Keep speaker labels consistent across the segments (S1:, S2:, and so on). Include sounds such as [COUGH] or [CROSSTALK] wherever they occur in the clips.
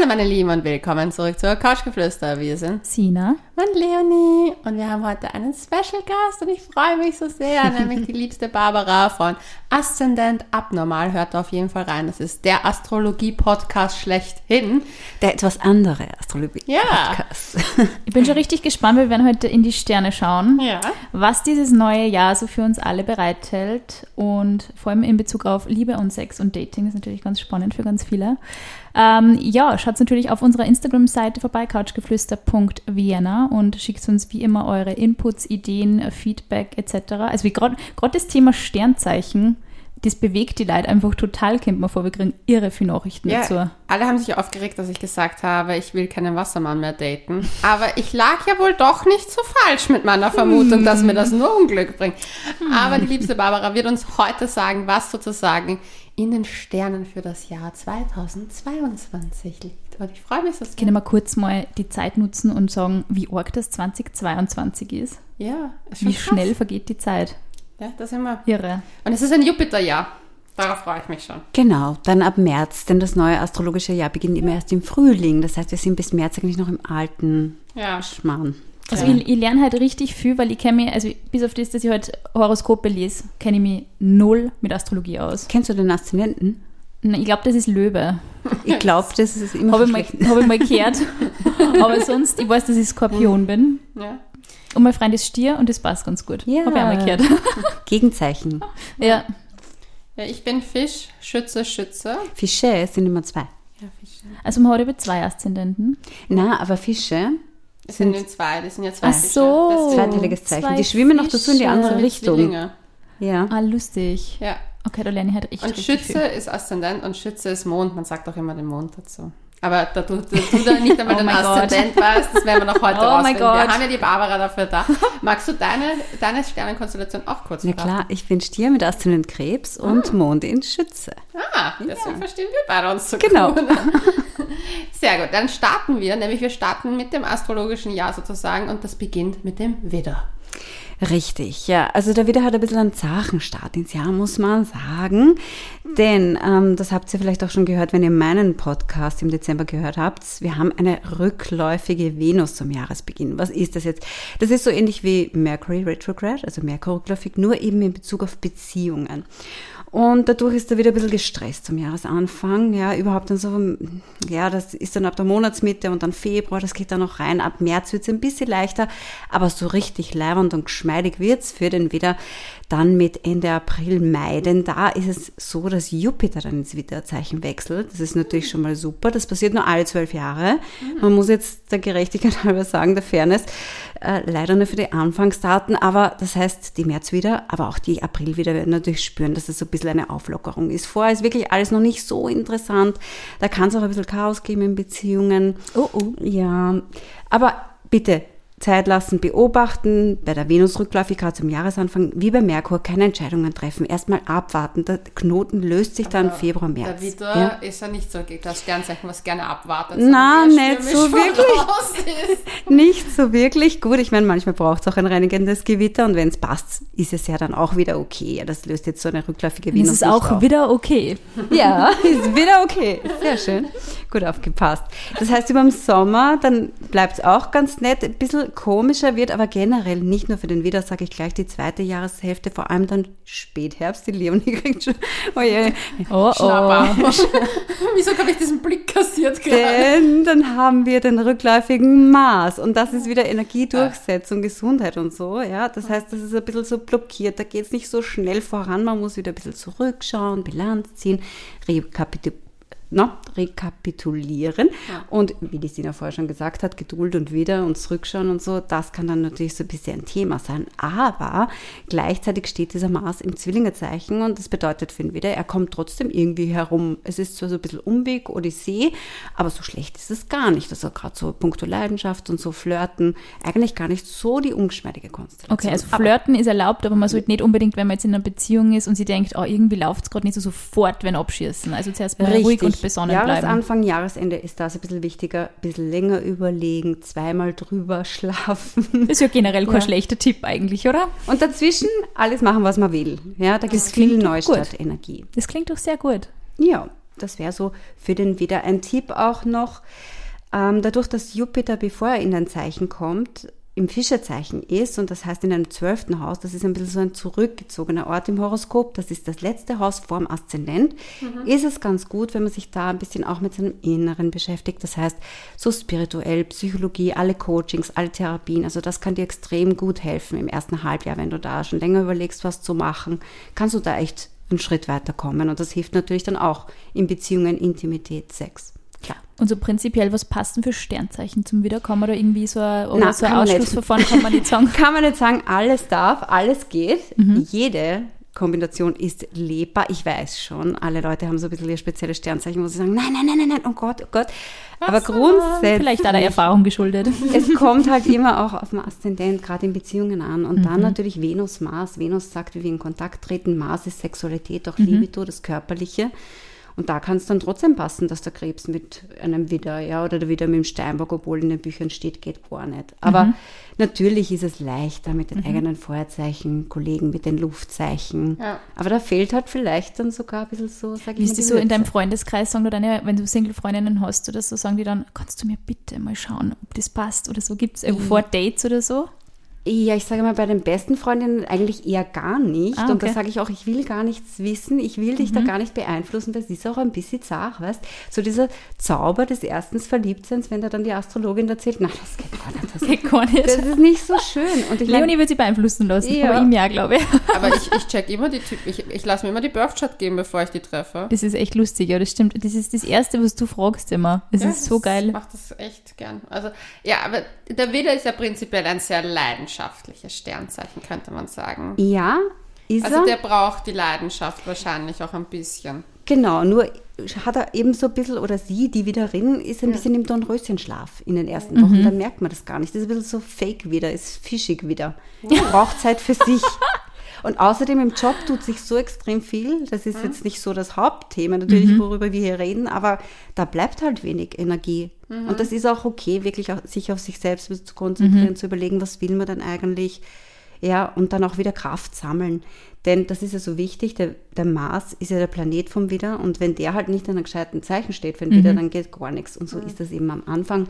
S1: Hallo meine Lieben und willkommen zurück zur Couchgeflüster. Wir sind
S2: Sina.
S1: und Leonie und wir haben heute einen Special Gast und ich freue mich so sehr, [LAUGHS] nämlich die liebste Barbara von Aszendent Abnormal. Hört auf jeden Fall rein. Das ist der Astrologie-Podcast schlechthin.
S3: Der etwas andere Astrologie.
S1: Ja. [LAUGHS]
S2: Ich bin schon richtig gespannt, wir werden heute in die Sterne schauen,
S1: Ja.
S2: was dieses neue Jahr so für uns alle bereithält und vor allem in Bezug auf Liebe und Sex und Dating ist natürlich ganz spannend für ganz viele. Ähm, ja, schaut natürlich auf unserer Instagram-Seite vorbei, couchgeflüster.vienna und schickt uns wie immer eure Inputs, Ideen, Feedback etc. Also wie gerade das Thema Sternzeichen, das bewegt die Leute einfach total, kommt man vor, wir kriegen irre viele Nachrichten dazu.
S1: Ja, alle haben sich aufgeregt, dass ich gesagt habe, ich will keinen Wassermann mehr daten. Aber ich lag ja wohl doch nicht so falsch mit meiner Vermutung, dass mir das nur Unglück bringt. Aber die liebste Barbara wird uns heute sagen, was sozusagen in den Sternen für das Jahr 2022 liegt. Und ich freue mich so sehr.
S2: Können wir kurz mal die Zeit nutzen und sagen, wie arg das 2022 ist?
S1: Ja, ist schon
S2: Wie
S1: krass.
S2: schnell vergeht die Zeit?
S1: Ja, das sind wir.
S2: Irre.
S1: Und es ist ein Jupiterjahr. Darauf freue ich mich schon.
S3: Genau, dann ab März, denn das neue astrologische Jahr beginnt immer erst im Frühling. Das heißt, wir sind bis März eigentlich noch im alten
S1: Ja.
S3: Schmarrn.
S2: Also ich, ich lerne halt richtig viel, weil ich kenne mich, also bis auf das, dass ich halt Horoskope lese, kenne ich mich null mit Astrologie aus.
S3: Kennst du den Aszendenten?
S2: Ich glaube, das ist Löwe.
S3: Ich glaube, das ist immer
S2: Habe
S3: so
S2: ich, mal- hab ich mal gehört. [LAUGHS] Aber sonst, ich weiß, dass ich Skorpion bin.
S1: ja.
S2: Und mein Freund ist Stier und das passt ganz gut.
S3: Ja.
S2: Habe ich auch mal gehört. [LAUGHS]
S3: Gegenzeichen.
S2: ja.
S1: ja, ich bin Fisch, Schütze, Schütze.
S3: Fische sind immer zwei.
S1: Ja, Fische.
S2: Also man hat über zwei Aszendenten.
S3: Na, aber Fische,
S1: Das sind nur zwei, das sind ja zwei
S2: Ach
S1: Fische.
S2: so.
S1: Das sind-
S3: zweiteiliges Zeichen.
S2: zwei
S3: Die schwimmen noch dazu in die
S2: Fische.
S3: andere
S1: sind
S3: Richtung.
S1: Zwillinge.
S3: Ja.
S2: Ah, lustig.
S1: Ja.
S2: Okay, da lerne ich halt richtig,
S1: Und Schütze
S2: viel.
S1: ist Aszendent und Schütze ist Mond. Man sagt auch immer den Mond dazu. Aber da du, du, du da nicht einmal [LAUGHS]
S2: Oh Gott.
S1: Aszendent weißt, das werden wir noch heute [LAUGHS]
S2: Oh mein
S1: rausfinden.
S2: Gott.
S1: Wir haben ja die Barbara dafür da. Magst du deine, deine Sternenkonstellation auch kurz
S3: Na
S1: verraten?
S3: klar, ich bin Stier mit Aszendent Krebs und Mond in Schütze.
S1: Ah, deswegen verstehen wir beide uns so
S3: Genau.
S1: gut. [LAUGHS] Sehr gut, dann starten wir, nämlich wir starten mit dem astrologischen Jahr sozusagen und das beginnt mit dem Widder.
S3: Richtig, ja. Also der Widder hat ein bisschen einen zachen Start ins Jahr, muss man sagen. Denn, ähm, das habt ihr vielleicht auch schon gehört, wenn ihr meinen Podcast im Dezember gehört habt, wir haben eine rückläufige Venus zum Jahresbeginn. Was ist das jetzt? Das ist so ähnlich wie Mercury Retrograde, also Merkur rückläufig, nur eben in Bezug auf Beziehungen. Und dadurch ist er wieder ein bisschen gestresst zum Jahresanfang. Ja, überhaupt dann so, ja, das ist dann ab der Monatsmitte und dann Februar, das geht dann noch rein. Ab März wird es ein bisschen leichter, aber so richtig leibend und geschmeidig wird's für den wieder dann mit Ende April, Mai. Denn da ist es so, dass Jupiter dann ins Widderzeichen wechselt. Das ist natürlich schon mal super. Das passiert nur alle zwölf Jahre. Man muss jetzt der Gerechtigkeit [LAUGHS] halber sagen, der Fairness, äh, leider nur für die Anfangsdaten. Aber das heißt, die März wieder, aber auch die April wieder werden natürlich spüren, dass es so ein bisschen eine Auflockerung ist. Vorher ist wirklich alles noch nicht so interessant. Da kann es auch ein bisschen Chaos geben in Beziehungen.
S2: Oh, oh.
S3: Ja, aber bitte Zeit lassen, beobachten, bei der Venus rückläufig gerade zum Jahresanfang, wie bei Merkur, keine Entscheidungen treffen, erstmal abwarten. Der Knoten löst sich dann Februar, März.
S1: Der Widder
S3: Ja.
S1: ist ja nicht so das Sternzeichen, was gerne abwartet.
S3: Na,
S1: eher
S3: nicht so wirklich. [LAUGHS] Nicht so wirklich gut. Ich meine, manchmal braucht es auch ein reinigendes Gewitter und wenn es passt, ist es ja dann auch wieder okay. Ja, das löst jetzt so eine rückläufige Venus
S2: ist
S3: nicht
S2: auch
S3: auf.
S2: wieder okay. [LAUGHS]
S3: Ja, ist wieder okay. Sehr schön. Gut aufgepasst. Das heißt, über den Sommer, dann bleibt es auch ganz nett. Ein bisschen komischer wird, aber generell nicht nur für den Widder, sage ich gleich, die zweite Jahreshälfte, vor allem dann Spätherbst. Die Leonie [LAUGHS] kriegt schon, oh je,
S2: Oh,
S1: Schnapper.
S2: oh. [LAUGHS]
S1: Wieso habe ich diesen Blick kassiert gerade?
S3: Denn dann haben wir den rückläufigen Mars und das ist wieder Energiedurchsetzung, Gesundheit und so. Ja, das heißt, das ist ein bisschen so blockiert. Da geht es nicht so schnell voran. Man muss wieder ein bisschen zurückschauen, Bilanz ziehen, rekapitulieren. No, rekapitulieren. Und wie die Sina vorher schon gesagt hat, Geduld und wieder und zurückschauen und so, das kann dann natürlich so ein bisschen ein Thema sein. Aber gleichzeitig steht dieser Mars im Zwillingezeichen und das bedeutet für ihn wieder, er kommt trotzdem irgendwie herum. Es ist zwar so ein bisschen Umweg, Odyssee, aber so schlecht ist es gar nicht. Also gerade so puncto Leidenschaft und so Flirten, eigentlich gar nicht so die ungeschmeidige Konstellation.
S2: Okay, also
S3: Aber-
S2: flirten ist erlaubt, aber man sollte nicht unbedingt, wenn man jetzt in einer Beziehung ist und sie denkt, oh, irgendwie läuft es gerade nicht so sofort, wenn abschießen. Also zuerst mal ruhig und besonnen bleiben.
S3: Jahresanfang, Jahresende ist das ein bisschen wichtiger, ein bisschen länger überlegen, zweimal drüber [LAUGHS] schlafen.
S2: Das ist ja generell kein
S3: Ja.
S2: schlechter Tipp eigentlich, oder?
S3: Und dazwischen alles machen, was man will. Ja, da gibt es viel Neustartenergie.
S2: Das klingt doch sehr gut.
S3: Ja, Das wäre so für den wieder ein Tipp auch noch. Ähm, dadurch, dass Jupiter, bevor er in ein Zeichen kommt, im Fischerzeichen ist und das heißt in einem zwölften Haus, das ist ein bisschen so ein zurückgezogener Ort im Horoskop, das ist das letzte Haus vorm Aszendent, mhm. ist es ganz gut, wenn man sich da ein bisschen auch mit seinem Inneren beschäftigt. Das heißt, so spirituell, Psychologie, alle Coachings, alle Therapien, also das kann dir extrem gut helfen im ersten Halbjahr, wenn du da schon länger überlegst, was zu machen, kannst du da echt einen Schritt weiterkommen und das hilft natürlich dann auch in Beziehungen, Intimität, Sex.
S2: Und so prinzipiell, was passt denn für Sternzeichen zum Wiederkommen oder irgendwie so ein, oder so ein Ausschlussverfahren kann man nicht sagen? [LAUGHS]
S3: kann man nicht sagen, alles darf, alles geht. Mhm. Jede Kombination ist lebbar. Ich weiß schon, alle Leute haben so ein bisschen ihr spezielles Sternzeichen, wo sie sagen, nein, nein, nein, nein, nein, oh Gott, oh Gott. Aber grundsätzlich.
S2: Vielleicht der Erfahrung geschuldet. [LAUGHS]
S3: Es kommt halt [LAUGHS] immer auch auf den Aszendent, gerade in Beziehungen an. Und mhm. dann natürlich Venus, Mars. Venus sagt, wie wir in Kontakt treten. Mars ist Sexualität, auch mhm. Libido, das Körperliche. Und da kann es dann trotzdem passen, dass der Krebs mit einem Widder, ja, oder der Widder mit dem Steinbock, obwohl in den Büchern steht, geht gar nicht. Aber mhm. natürlich ist es leichter mit den mhm. eigenen Feuerzeichen, Kollegen mit den Luftzeichen. Ja. Aber da fehlt halt vielleicht dann sogar ein bisschen so,
S2: sag ich Wie mal. Wie so in deinem Freundeskreis sagen, oder deine, wenn du Single-Freundinnen hast oder so, sagen die dann, kannst du mir bitte mal schauen, ob das passt oder so? Gibt es irgendwo vor Dates oder so?
S3: Ja, ich sage mal, bei den besten Freundinnen eigentlich eher gar nicht. Ah, okay. Und da sage ich auch, ich will gar nichts wissen, ich will dich mhm. da gar nicht beeinflussen. Das ist auch ein bisschen zart, weißt So dieser Zauber des erstens Verliebtseins, wenn da dann die Astrologin erzählt, na, das geht gar nicht. Das, geht gar nicht. Das ist nicht so schön.
S2: Und ich Leonie wird sie beeinflussen lassen, ja. aber ihm ja, glaube ich. [LAUGHS]
S1: Aber ich, ich check immer die Typen, ich, ich lasse mir immer die Birthchart geben, bevor ich die treffe.
S2: Das ist echt lustig, ja, das stimmt. Das ist das Erste, was du fragst immer. Das ja, ist so geil. Ich
S1: mache das echt gern. Also, ja, aber der Widder ist ja prinzipiell ein sehr leidenschaftliches Sternzeichen, könnte man sagen.
S3: Ja, ist
S1: Also der braucht die Leidenschaft wahrscheinlich auch ein bisschen.
S3: Genau, nur hat er eben so ein bisschen, oder sie, die Wiederin, ist ein ja. bisschen im Dornröschenschlaf in den ersten Wochen. Mhm. Dann merkt man das gar nicht. Das ist ein bisschen so fake wieder, ist fischig wieder. Ja. Braucht Zeit für sich. Und außerdem im Job tut sich so extrem viel. Das ist jetzt nicht so das Hauptthema, natürlich, mhm. worüber wir hier reden, aber da bleibt halt wenig Energie. Mhm. Und das ist auch okay, wirklich auch, sich auf sich selbst zu konzentrieren, mhm. zu überlegen, was will man denn eigentlich? Ja, und dann auch wieder Kraft sammeln. Denn das ist ja so wichtig, der, der Mars ist ja der Planet vom Widder und wenn der halt nicht in einem gescheiten Zeichen steht für den mhm. dann geht gar nichts. Und so mhm. ist das eben am Anfang.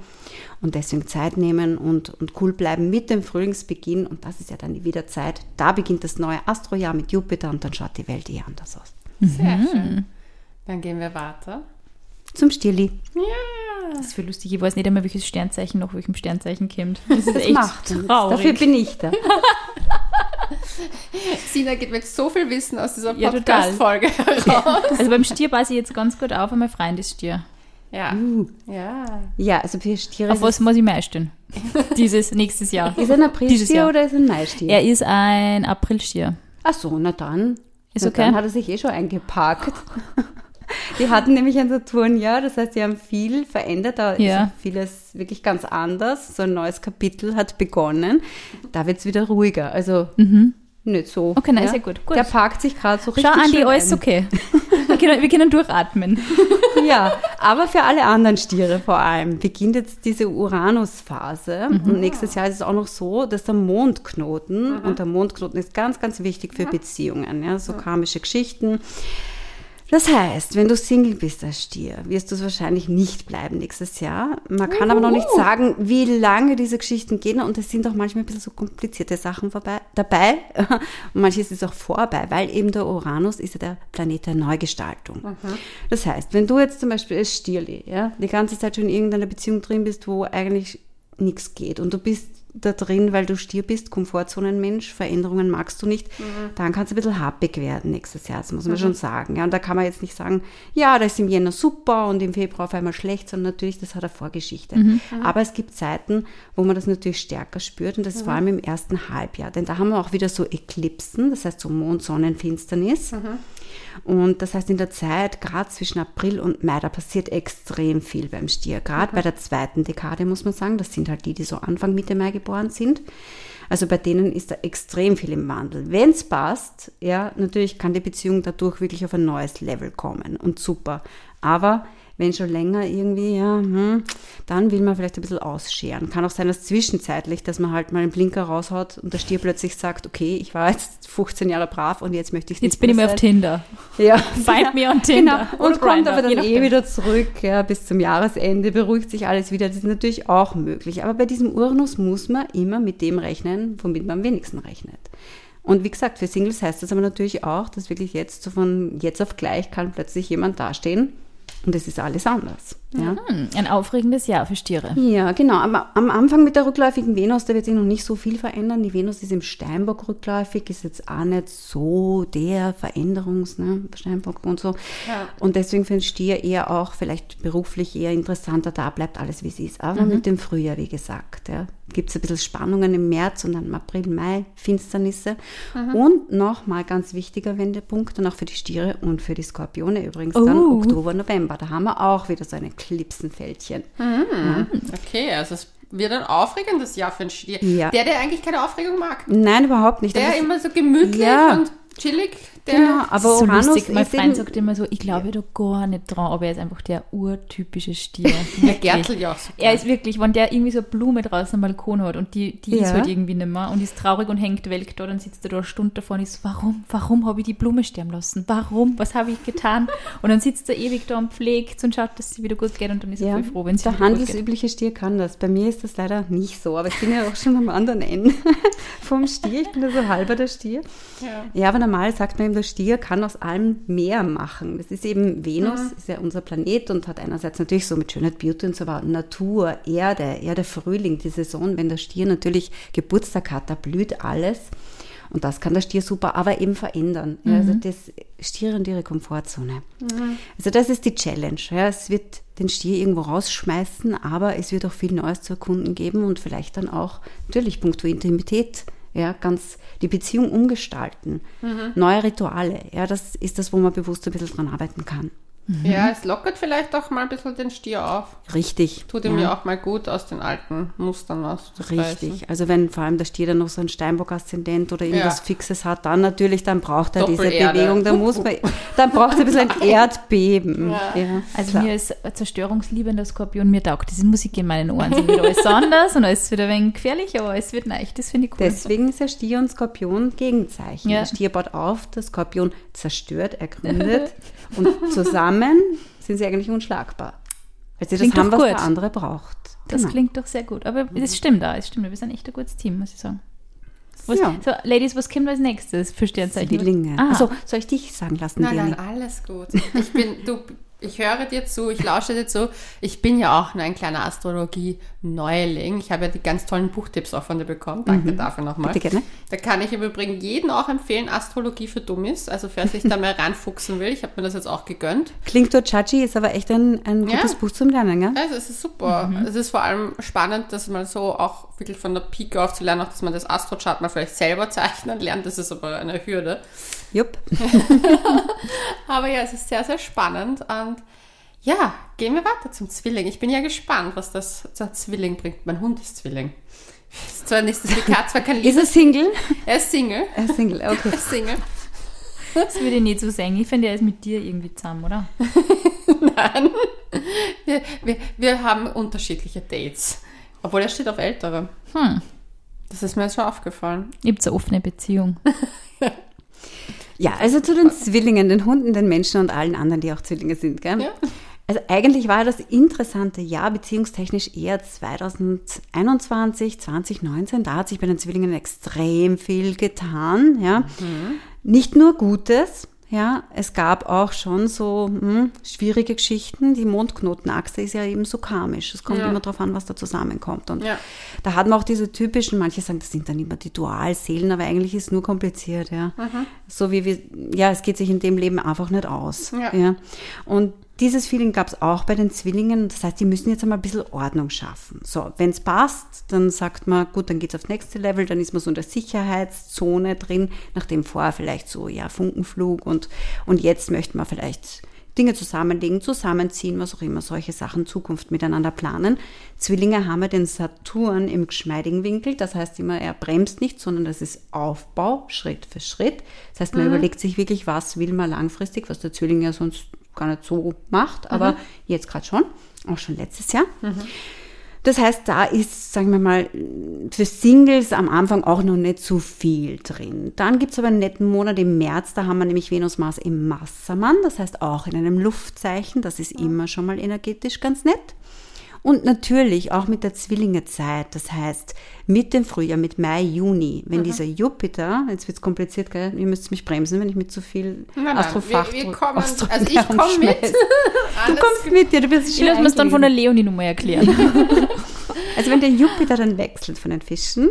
S3: Und deswegen Zeit nehmen und, und cool bleiben mit dem Frühlingsbeginn. Und das ist ja dann die Wiederzeit. Da beginnt das neue Astrojahr mit Jupiter und dann schaut die Welt eh anders aus.
S1: Sehr mhm. schön. Dann gehen wir weiter.
S3: Zum Stirli.
S2: Ja. Das ist für lustig. Ich weiß nicht einmal, welches Sternzeichen noch welchem Sternzeichen kommt. [LAUGHS] Das ist das echt
S3: macht traurig. Dafür bin ich da. [LAUGHS]
S1: Sina geht mit so viel Wissen aus dieser Podcast-Folge heraus.
S2: Also beim Stier passe ich jetzt ganz gut auf, einmal Freund ist Stier.
S1: Ja. Uh.
S3: ja. Ja, also für Stiere.
S2: Auf was muss ich mehr einstellen? [LAUGHS] Dieses nächstes Jahr.
S3: Ist er ein Aprilstier oder ist er ein Maistier?
S2: Er ist ein Aprilstier.
S3: Ach so, na dann.
S2: Ist na
S3: okay. Dann hat er sich eh schon eingepackt. Die hatten nämlich ein Saturnjahr, das heißt, sie haben viel verändert, da ja. ist vieles wirklich ganz anders. So ein neues Kapitel hat begonnen. Da wird es wieder ruhiger. Also mhm. nicht so.
S2: Okay, nein, ja. sehr gut. gut.
S3: Der parkt sich gerade so richtig.
S2: Schau, Andi, alles okay. wir, können, wir können durchatmen. [LAUGHS]
S3: ja, aber für alle anderen Stiere vor allem beginnt jetzt diese Uranus-Phase. Mhm. Und nächstes Jahr ist es auch noch so, dass der Mondknoten, mhm. und der Mondknoten ist ganz, ganz wichtig für Beziehungen, ja, so karmische Geschichten das heißt, wenn du Single bist als Stier, wirst du es wahrscheinlich nicht bleiben nächstes Jahr. Man kann aber noch nicht sagen, wie lange diese Geschichten gehen und es sind auch manchmal ein bisschen so komplizierte Sachen vorbei, dabei [LAUGHS] und manches ist auch vorbei, weil eben der Uranus ist ja der Planet der Neugestaltung. Mhm. Das heißt, wenn du jetzt zum Beispiel als Stierli ja, die ganze Zeit schon in irgendeiner Beziehung drin bist, wo eigentlich nichts geht und du bist da drin, weil du Stier bist, Komfortzonenmensch, Veränderungen magst du nicht, mhm. dann kann es ein bisschen happig werden nächstes Jahr, das muss man mhm. schon sagen. Ja, und da kann man jetzt nicht sagen, ja, da ist im Jänner super und im Februar auf einmal schlecht, sondern natürlich, das hat eine Vorgeschichte. Mhm. mhm. Aber es gibt Zeiten, wo man das natürlich stärker spürt und das ist vor allem im ersten Halbjahr, denn da haben wir auch wieder so Eklipsen, das heißt so Mond-Sonnenfinsternis. Mhm. Und das heißt, in der Zeit, gerade zwischen April und Mai, da passiert extrem viel beim Stier. Gerade okay. bei der zweiten Dekade muss man sagen, das sind halt die, die so Anfang Mitte Mai geboren sind. Also bei denen ist da extrem viel im Wandel. Wenn es passt, ja, natürlich kann die Beziehung dadurch wirklich auf ein neues Level kommen und super. Aber wenn schon länger irgendwie, ja, hm, dann will man vielleicht ein bisschen ausscheren. Kann auch sein, dass zwischenzeitlich, dass man halt mal einen Blinker raushaut und der Stier plötzlich sagt, okay, ich war jetzt [LAUGHS] 15 Jahre brav und jetzt möchte ich nicht
S2: Jetzt bin ich
S3: mehr
S2: auf. Tinder. [LAUGHS]
S3: Ja. [LAUGHS]
S2: Find me on Tinder.
S3: Genau. Und
S2: Oder
S3: kommt aber dann eh wieder zurück, ja, bis zum Jahresende, beruhigt sich alles wieder. Das ist natürlich auch möglich. Aber bei diesem Uranus muss man immer mit dem rechnen, womit man am wenigsten rechnet. Und wie gesagt, für Singles heißt das aber natürlich auch, dass wirklich jetzt so von jetzt auf gleich kann plötzlich jemand dastehen und es ist alles anders. Ja.
S2: Hm, ein aufregendes Jahr für Stiere.
S3: Ja, genau. Aber am Anfang mit der rückläufigen Venus, da wird sich noch nicht so viel verändern. Die Venus ist im Steinbock rückläufig, ist jetzt auch nicht so der Veränderungs, ne, Steinbock und so.
S1: Ja.
S3: Und deswegen für den Stier eher auch vielleicht beruflich eher interessanter, da bleibt alles wie es ist. Aber mit dem Frühjahr, wie gesagt, ja, gibt es ein bisschen Spannungen im März und dann im April, Mai, Finsternisse. Und nochmal ganz wichtiger Wendepunkt, dann auch für die Stiere und für die Skorpione übrigens, dann
S2: Oh.
S3: Oktober, November. Da haben wir auch wieder so eine Klipsenfältchen.
S1: Okay, also es wird ein aufregendes Jahr für den Stier.
S3: Ja.
S1: Der, der eigentlich keine Aufregung mag.
S3: Nein, überhaupt nicht.
S1: Der
S3: es-
S1: immer so gemütlich
S3: Ja.
S1: und chillig. Der,
S3: genau, aber
S2: so
S3: Uranus
S2: lustig. Mein
S3: ist
S2: Freund sagt immer so, ich glaube da gar nicht dran, aber er ist einfach der urtypische Stier. [LAUGHS]
S1: der. Gärtel ja.
S2: Er ist wirklich, wenn der irgendwie so eine Blume draußen am Balkon hat und die, die ist
S3: Ja.
S2: halt irgendwie nicht mehr und ist traurig und hängt welk da, dann sitzt er da eine Stunde davor und ist warum, warum habe ich die Blume sterben lassen? Warum? Was habe ich getan? Und dann sitzt er ewig da und pflegt und schaut, dass es wieder gut geht und dann ist er
S3: ja,
S2: voll froh, wenn es
S3: der
S2: wieder gut geht.
S3: handelsübliche Stier kann das. Bei mir ist das leider nicht so, aber ich bin ja auch schon am anderen Ende [LAUGHS] vom Stier. Ich bin ja so halber der Stier.
S1: Ja.
S3: Ja, aber normal sagt man eben, der Stier kann aus allem mehr machen. Das ist eben Venus,
S1: Mhm.
S3: ist ja unser Planet und hat einerseits natürlich so mit Schönheit, Beauty und so weiter, Natur, Erde, Erde, Frühling, die Saison, wenn der Stier natürlich Geburtstag hat, da blüht alles. Und das kann der Stier super, aber eben verändern. Ja, also das Stiere und ihre Komfortzone. Also das ist die Challenge. Ja, es wird den Stier irgendwo rausschmeißen, aber es wird auch viel Neues zu erkunden geben und vielleicht dann auch natürlich puncto Intimität ja, ganz die Beziehung umgestalten. Neue Rituale, ja, das ist das, wo man bewusst ein bisschen dran arbeiten kann.
S1: Ja, es lockert vielleicht auch mal ein bisschen den Stier auf.
S3: Richtig.
S1: Tut ihm
S3: ja.
S1: ja auch mal gut, aus den alten Mustern auszubrechen.
S3: Richtig. Also wenn vor allem der Stier dann noch so ein Steinbock-Aszendent oder irgendwas
S1: Ja.
S3: Fixes hat, dann natürlich, dann braucht er diese. Bewegung. Da muss man, dann braucht er ein bisschen [LAUGHS] ein Erdbeben.
S1: Ja.
S3: Ja,
S2: Also
S3: klar.
S2: mir als zerstörungsliebender Skorpion, mir taugt diese Musik in meinen Ohren. Es wird alles anders und alles wird ein wenig gefährlich, aber es wird leicht. Das finde ich cool.
S3: Deswegen ist ja Stier und Skorpion Gegenzeichen.
S2: Ja.
S3: Der Stier baut auf, der Skorpion zerstört, er gründet [LAUGHS] und zusammen sind sie eigentlich unschlagbar. Weil sie das
S2: Klingt
S3: haben,
S2: doch
S3: was
S2: gut.
S3: der andere braucht.
S2: Das
S3: Genau.
S2: klingt doch sehr gut. Aber es stimmt auch, es stimmt. Wir sind echt ein gutes Team, muss ich sagen. Was,
S3: Ja.
S2: So, Ladies, was kommt als nächstes für Sternzeichen?
S3: Zwillinge.
S2: Ah,
S3: Also soll ich dich sagen lassen,
S1: Nein,
S3: Diani?
S1: nein, alles gut. Ich bin, du, ich höre dir zu, ich lausche dir zu. Ich bin ja auch nur ein kleiner Astrologie-Neuling. Ich habe ja die ganz tollen Buchtipps auch von dir bekommen. Danke dafür nochmal.
S3: Bitte gerne.
S1: Da kann ich im Übrigen jeden auch empfehlen, Astrologie für Dummies. Also wer sich da mal [LAUGHS] reinfuchsen will, ich habe mir das jetzt auch gegönnt.
S3: Klingt dort Chachi, ist aber echt ein, ein
S1: Ja.
S3: gutes Buch zum Lernen, gell?
S1: Also es ist super. Es ist vor allem spannend, dass man so auch wirklich von der Pike auf zu lernen, auch dass man das Astrochart mal vielleicht selber zeichnen lernt. Das ist aber eine Hürde.
S3: Jupp. [LAUGHS]
S1: Aber ja, es ist sehr, sehr spannend. Und ja, gehen wir weiter zum Zwilling. Ich bin ja gespannt, was das zur Zwilling bringt. Mein Hund ist Zwilling. Ist zwar nicht das Likat, zwar kein
S3: Ist er Single?
S1: Er ist Single.
S3: Er ist Single, okay.
S1: Er ist Single.
S2: Das würde ich nicht so sagen. Ich finde, er ist mit dir irgendwie zusammen, oder? [LAUGHS]
S1: Nein. Wir, wir, wir haben unterschiedliche Dates. Obwohl er steht auf ältere.
S2: Hm.
S1: Das ist mir jetzt schon aufgefallen.
S2: Ihr habt eine offene Beziehung. [LAUGHS]
S3: Ja, also zu den Zwillingen, den Hunden, den Menschen und allen anderen, die auch Zwillinge sind, gell?
S1: Ja.
S3: Also eigentlich war das interessante Jahr beziehungstechnisch eher 2021, 2019. Da hat sich bei den Zwillingen extrem viel getan, ja. Nicht nur Gutes, ja. Es gab auch schon so hm, schwierige Geschichten. Die Mondknotenachse ist ja eben so karmisch. Es kommt
S1: Ja.
S3: immer darauf an, was da zusammenkommt. Und
S1: Ja.
S3: da hat man auch diese typischen, manche sagen, das sind dann immer die Dualseelen, aber eigentlich ist es nur kompliziert, ja. So wie wir, ja, es geht sich in dem Leben einfach nicht aus.
S1: Ja.
S3: Und dieses Feeling gab es auch bei den Zwillingen. Das heißt, die müssen jetzt einmal ein bisschen Ordnung schaffen. So, wenn es passt, dann sagt man, gut, dann geht's aufs nächste Level, dann ist man so in der Sicherheitszone drin, nachdem vorher vielleicht so, ja, Funkenflug und, und jetzt möchte man vielleicht Dinge zusammenlegen, zusammenziehen, was auch immer, solche Sachen, Zukunft miteinander planen. Zwillinge haben ja den Saturn im geschmeidigen Winkel, das heißt immer, er bremst nicht, sondern das ist Aufbau, Schritt für Schritt. Das heißt, man überlegt sich wirklich, was will man langfristig, was der Zwilling ja sonst gar nicht so macht, aber jetzt gerade schon, auch schon letztes Jahr. Das heißt, da ist, sagen wir mal, für Singles am Anfang auch noch nicht so viel drin. Dann gibt's aber einen netten Monat im März, da haben wir nämlich Venus Mars im Massermann, das heißt auch in einem Luftzeichen, das ist immer schon mal energetisch ganz nett. Und natürlich auch mit der Zwillingezeit, das heißt mit dem Frühjahr, mit Mai, Juni, wenn dieser Jupiter, jetzt wird's kompliziert, gell? ihr müsst mich bremsen, wenn ich mit zu viel
S1: Nein, nein,
S3: Astrofach
S1: wir, wir kommen, also ich komme mit. [LAUGHS]
S3: Du kommst mit, ja, du wirst
S2: Ich
S3: schon
S2: lasse mir es dann von der. Leonie nochmal erklären. [LAUGHS]
S3: Also wenn der Jupiter dann wechselt von den Fischen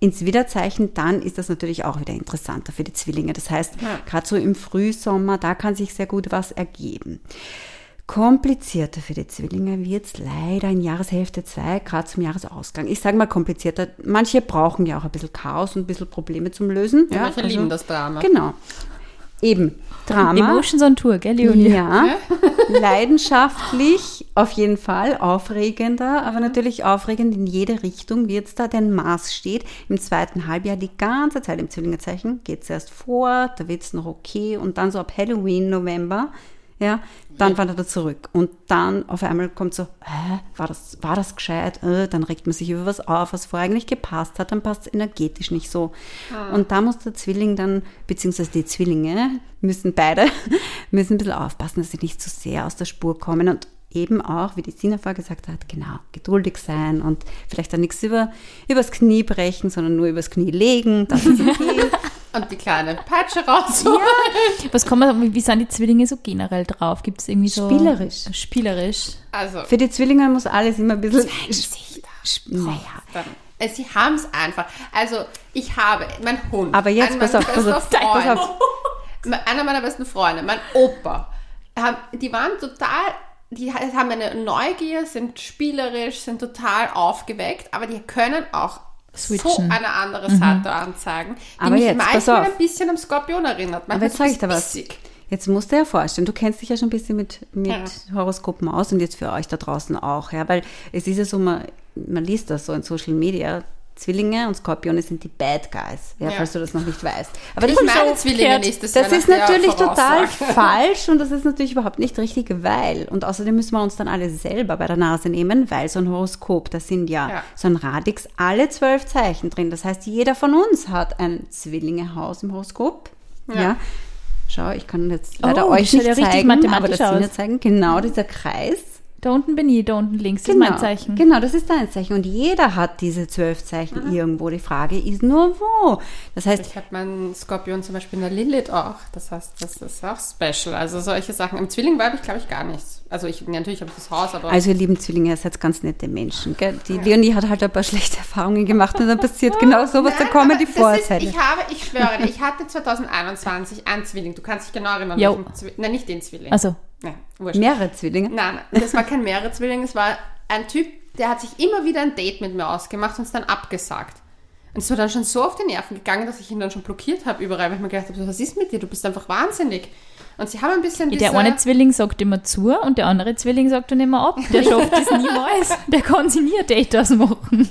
S3: ins Widderzeichen, dann ist das natürlich auch wieder interessanter für die Zwillinge. Das heißt,
S1: Ja.
S3: gerade so im Frühsommer, da kann sich sehr gut was ergeben. Komplizierter für die Zwillinge wird es leider in Jahreshälfte 2, gerade zum Jahresausgang. Ich sage mal komplizierter. Manche brauchen ja auch ein bisschen Chaos und ein bisschen Probleme zum Lösen.
S1: Ja, manche lieben das Drama.
S3: Genau. Eben. Drama.
S2: Emotions on Tour, gell, Leonie?
S3: Ja, [LAUGHS] leidenschaftlich auf jeden Fall, aufregender, aber natürlich aufregend in jede Richtung wird es da, denn Mars steht im zweiten Halbjahr die ganze Zeit im Zwillingezeichen, geht es erst vor, da wird es noch okay und dann so ab Halloween, November, ja, dann wandert er zurück und dann auf einmal kommt so, hä, war das, war das gescheit? Äh, dann regt man sich über was auf, was vorher eigentlich gepasst hat, dann passt es energetisch nicht so. Und da muss der Zwilling dann, beziehungsweise die Zwillinge müssen beide, [LAUGHS] müssen ein bisschen aufpassen, dass sie nicht zu sehr aus der Spur kommen und eben auch, wie die Sina vorher gesagt hat, genau, geduldig sein und vielleicht dann nichts über, übers Knie brechen, sondern nur übers Knie legen, das ist okay. [LAUGHS]
S1: Und die kleine Peitsche raus.
S2: Was kann man, wie sind die Zwillinge so generell drauf? Gibt es irgendwie so.
S3: Spielerisch.
S2: Spielerisch.
S1: Also,
S3: Für die Zwillinge muss alles immer ein bisschen,
S1: Gesichter.
S3: naja,
S1: äh, sie haben es einfach. Also, ich habe, mein Hund.
S3: Aber jetzt, pass auf, pass auf, pass [LAUGHS] auf.
S1: Einer meiner besten Freunde, mein Opa. Die waren total, die haben eine Neugier, sind spielerisch, sind total aufgeweckt, aber die können auch so
S2: Switchen.
S1: eine andere Seite anzeigen, die
S3: Aber
S1: mich
S3: jetzt,
S1: manchmal ein bisschen am Skorpion erinnert.
S3: Aber
S1: Manchmal
S3: jetzt sage ich
S1: so
S3: dir was.
S1: bissig.
S3: Jetzt musst du dir ja vorstellen, du kennst dich ja schon ein bisschen mit, mit
S1: Ja.
S3: Horoskopen aus und jetzt für euch da draußen auch, ja, weil es ist ja so, man, man liest das so in Social Media, Zwillinge und Skorpione sind die Bad Guys, ja,
S1: Ja.
S3: falls du das noch nicht weißt. Aber
S1: Ich
S3: das ist
S1: meine
S3: so
S1: Zwillinge nächstes Jahr
S3: das ist natürlich total [LAUGHS] falsch und das ist natürlich überhaupt nicht richtig, weil, und außerdem müssen wir uns dann alle selber bei der Nase nehmen, weil so ein Horoskop, da sind ja,
S1: Ja.
S3: so ein Radix alle zwölf Zeichen drin. Das heißt, jeder von uns hat ein Zwillingehaus im Horoskop. Ja.
S1: Ja.
S3: Schau, ich kann jetzt leider
S2: Oh,
S3: euch nicht zeigen, aber das Sina zeigen. Genau, dieser Kreis.
S2: Da unten bin ich, da unten links, das
S3: Genau,
S2: ist mein Zeichen.
S3: genau, das ist dein Zeichen. Und jeder hat diese zwölf Zeichen irgendwo. Die Frage ist nur wo. Das heißt,
S1: Ich habe meinen Skorpion zum Beispiel in der Lilith auch. Das heißt, das ist auch special. Also solche Sachen. Im Zwilling habe ich, glaube ich, gar nichts. Also ich, natürlich habe ich das Haus, aber
S3: Also ihr lieben Zwillinge, ihr seid ganz nette Menschen. Gell? Die Leonie hat halt ein paar schlechte Erfahrungen gemacht und dann passiert genau sowas, da
S1: Nein,
S3: kommen
S1: aber
S3: die
S1: das
S3: Vorurteile.
S1: Ist, ich habe, ich schwöre ich hatte 2021 einen Zwilling. Du kannst dich genau erinnern.
S3: Jo.
S1: Nein, nicht den Zwilling.
S2: Also,
S1: Nein, wurscht.
S3: Mehrere Zwillinge.
S1: Nein, das war kein mehrere Zwilling. Es war ein Typ, der hat sich immer wieder ein Date mit mir ausgemacht und es dann abgesagt. Und es war dann schon so auf die Nerven gegangen, dass ich ihn dann schon blockiert habe überall, weil ich mir gedacht habe, so, was ist mit dir? Du bist einfach wahnsinnig. Und sie haben ein bisschen diese...
S2: der eine Zwilling sagt immer zu und der andere Zwilling sagt dann immer ab. Der [LAUGHS] schafft es niemals. Der kann sich nie ein Date ausmachen.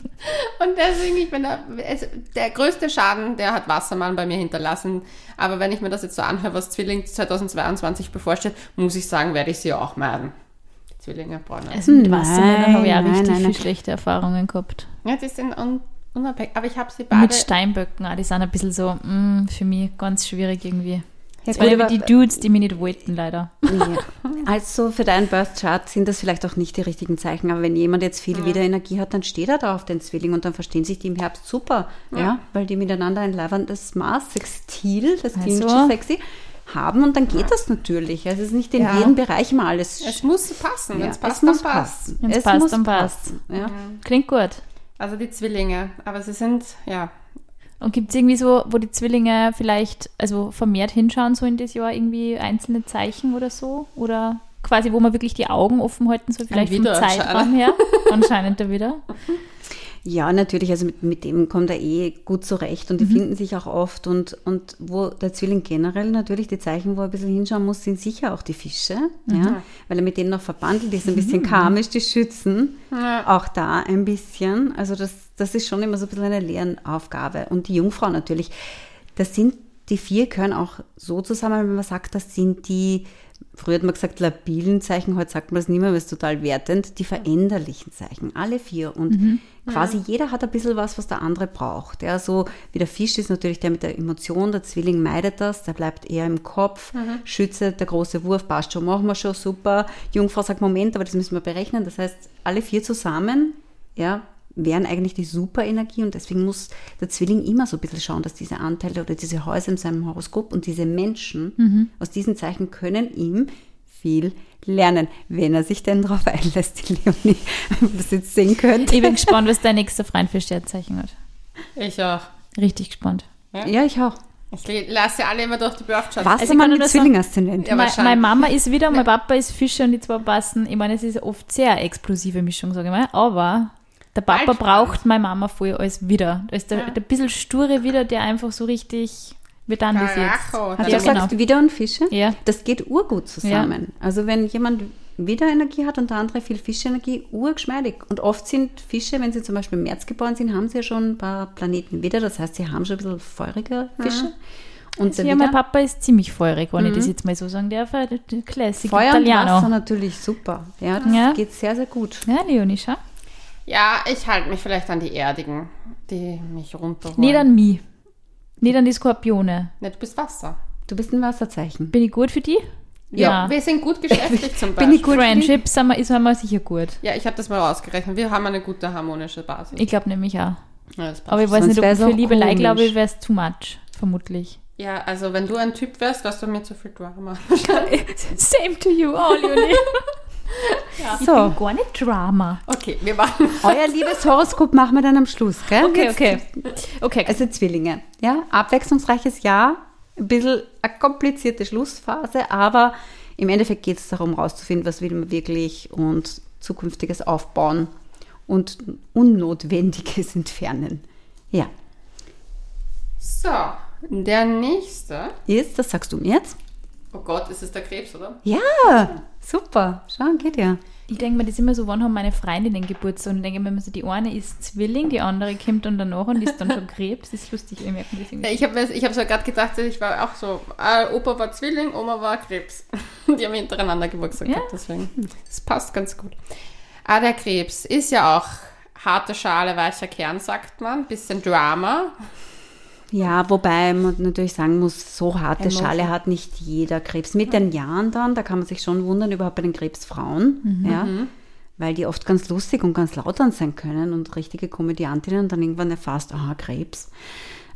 S1: Und deswegen, ich bin da, also der größte Schaden, der hat Wassermann bei mir hinterlassen. Aber wenn ich mir das jetzt so anhöre, was Zwilling 2022 bevorsteht, muss ich sagen, werde ich sie auch meiden. Die Zwillinge brauchen.
S2: Also mit Wassermännern habe ich auch
S3: nein,
S2: richtig
S3: nein,
S2: viel
S3: nein.
S2: schlechte Erfahrungen gehabt.
S1: Ja, die sind un unabhängig. Aber ich habe sie beide.
S2: Mit Steinböcken auch, die sind ein bisschen so, mm, für mich ganz schwierig irgendwie.
S3: Ja,
S2: Das waren
S3: aber-
S2: die Dudes, die mich nicht wollten, leider.
S3: Ja. [LAUGHS] Also für deinen Birth Chart sind das vielleicht auch nicht die richtigen Zeichen, aber wenn jemand jetzt viel Wiederenergie hat, dann steht er da auf den Zwilling und dann verstehen sich die im Herbst super, ja, weil die miteinander ein leiberndes Mars-Sextil, das klingt
S2: Also.
S3: schon sexy, haben und dann geht das natürlich. Also es ist nicht in
S1: Ja.
S3: jedem Bereich immer alles.
S1: es muss passen.
S3: ja,
S1: Wenn es passt, dann passt.
S3: passen.
S2: Wenn's
S3: es
S2: passt,
S3: muss
S2: dann passt.
S3: passen, Ja.
S2: Klingt gut.
S1: Also die Zwillinge. Aber sie sind, ja.
S2: Und gibt es irgendwie so, wo die Zwillinge vielleicht also vermehrt hinschauen, so in das Jahr irgendwie einzelne Zeichen oder so? Oder quasi, wo man wirklich die Augen offen halten soll, vielleicht vom Zeitraum her? [LAUGHS] Anscheinend da wieder.
S3: Ja, natürlich, also mit, mit dem kommt er eh gut zurecht und die finden sich auch oft und, und wo der Zwilling generell natürlich die Zeichen, wo er ein bisschen hinschauen muss, sind sicher auch die Fische, ja, weil er mit denen noch verbandelt ist, ein bisschen karmisch, die Schützen, auch da ein bisschen, also das, das ist schon immer so ein bisschen eine Lernaufgabe und die Jungfrau natürlich, das sind, die vier gehören auch so zusammen, wenn man sagt, das sind die früher hat man gesagt labilen Zeichen, heute sagt man es nicht mehr, weil es total wertend, die veränderlichen Zeichen, alle vier. Und quasi jeder hat ein bisschen was, was der andere braucht. Ja, so wie der Fisch ist natürlich der mit der Emotion, der Zwilling meidet das, der bleibt eher im Kopf, Schütze, der große Wurf, passt schon, machen wir schon, super. Jungfrau sagt, Moment, aber das müssen wir berechnen. Das heißt, alle vier zusammen, ja, wären eigentlich die Superenergie und deswegen muss der Zwilling immer so ein bisschen schauen, dass diese Anteile oder diese Häuser in seinem Horoskop und diese Menschen aus diesen Zeichen können ihm viel lernen, wenn er sich denn darauf [LAUGHS] einlässt, die Leonie, [LAUGHS] wenn das jetzt sehen könnt.
S2: Ich bin gespannt, was dein nächster Freund für Sternzeichen hat.
S1: Ich auch.
S2: Richtig gespannt.
S3: Ja, ich auch.
S1: Ich lasse ja alle immer durch die Beauftragung.
S3: Was
S2: Also
S3: man Zwilling-Aszendent?
S1: Ja,
S2: Meine, meine Mama ist wieder, mein Papa ist Fische und die zwei passen. Ich meine, es ist oft sehr explosive Mischung, sage ich mal. Aber der Papa
S1: Bald
S2: braucht meine Mama voll als wieder. Da ist der,
S1: Ja.
S2: der bisschen sture wieder, der einfach so richtig, wir dann das jetzt.
S3: Hast
S2: Ja,
S3: du
S2: genau.
S3: gesagt, Widder und Fische?
S2: Ja.
S3: Das geht urgut zusammen. Also wenn jemand Widderenergie hat und der andere viel Fischenergie, urgeschmeidig. Und oft sind Fische, wenn sie zum Beispiel im März geboren sind, haben sie ja schon ein paar Planeten Widder. Das heißt, sie haben schon ein bisschen feurige Fische. Und der
S2: Ja, mein Papa ist ziemlich feurig, wenn ich das jetzt mal so sagen darf. Classic
S3: Feuer und Wasser
S2: Italiano.
S3: natürlich super. Ja, das
S2: Ja.
S3: geht sehr, sehr gut.
S2: Ja, Leonie, schau.
S1: Ja, ich halte mich vielleicht an die Erdigen, die mich runterholen.
S2: Nicht an mich. Nicht an die Skorpione.
S1: Nicht bis Wasser.
S3: Du bist ein Wasserzeichen.
S2: Bin ich gut für die? Ja.
S1: Wir sind gut geschäftlich [LAUGHS] zum
S3: Bin
S1: Beispiel.
S3: ich gut für die?
S2: Friendship sind wir, ist wir sicher gut.
S1: Ja, ich habe das mal ausgerechnet. Wir haben eine gute harmonische Basis.
S2: Ich glaube nämlich auch.
S1: ja, das passt.
S2: Aber ich weiß
S3: Sonst
S2: nicht, ob für Liebelei, glaube ich, wäre es too much. Vermutlich.
S1: ja, also wenn du ein Typ wärst, wärst du mir zu viel Drama. [LAUGHS]
S2: Same to you, oh, [LAUGHS] Leonie. Ich
S3: So,
S2: bin gar nicht Drama.
S1: Okay, wir machen. [LAUGHS]
S3: euer liebes Horoskop machen wir dann am Schluss, gell?
S2: Okay, okay. Okay,
S3: Also Zwillinge, ja, abwechslungsreiches Jahr, ein bisschen eine komplizierte Schlussphase, aber im Endeffekt geht es darum, rauszufinden, was will man wirklich und zukünftiges aufbauen und Unnotwendiges [LAUGHS] entfernen. Ja,
S1: So, der nächste.
S3: ist, das sagst du mir jetzt?
S1: Oh Gott, ist es der Krebs, oder?
S3: Ja, super, schau, geht ja.
S2: ich denke mir, das ist immer so, wann haben meine Freundinnen Geburtstag? Und ich denke mir immer so, die eine ist Zwilling, die andere kommt dann danach und ist dann schon Krebs. Das ist lustig, wir merken das
S1: Ja,
S2: irgendwie.
S1: Ich habe ich hab so gerade gedacht, ich war auch so, äh, Opa war Zwilling, Oma war Krebs. [LAUGHS] Die haben hintereinander Geburtstag
S2: Ja.
S1: gehabt, deswegen. Das passt ganz gut. Ah, der Krebs ist ja auch harte Schale, weicher Kern, sagt man. Bisschen Drama.
S3: Ja, wobei man natürlich sagen muss, so harte
S1: Emotion.
S3: Schale hat nicht jeder Krebs. Mit den Jahren dann, da kann man sich schon wundern, überhaupt bei den Krebsfrauen, ja, weil die oft ganz lustig und ganz laut dann sein können und richtige Komödiantinnen und dann irgendwann erfasst, aha, Krebs.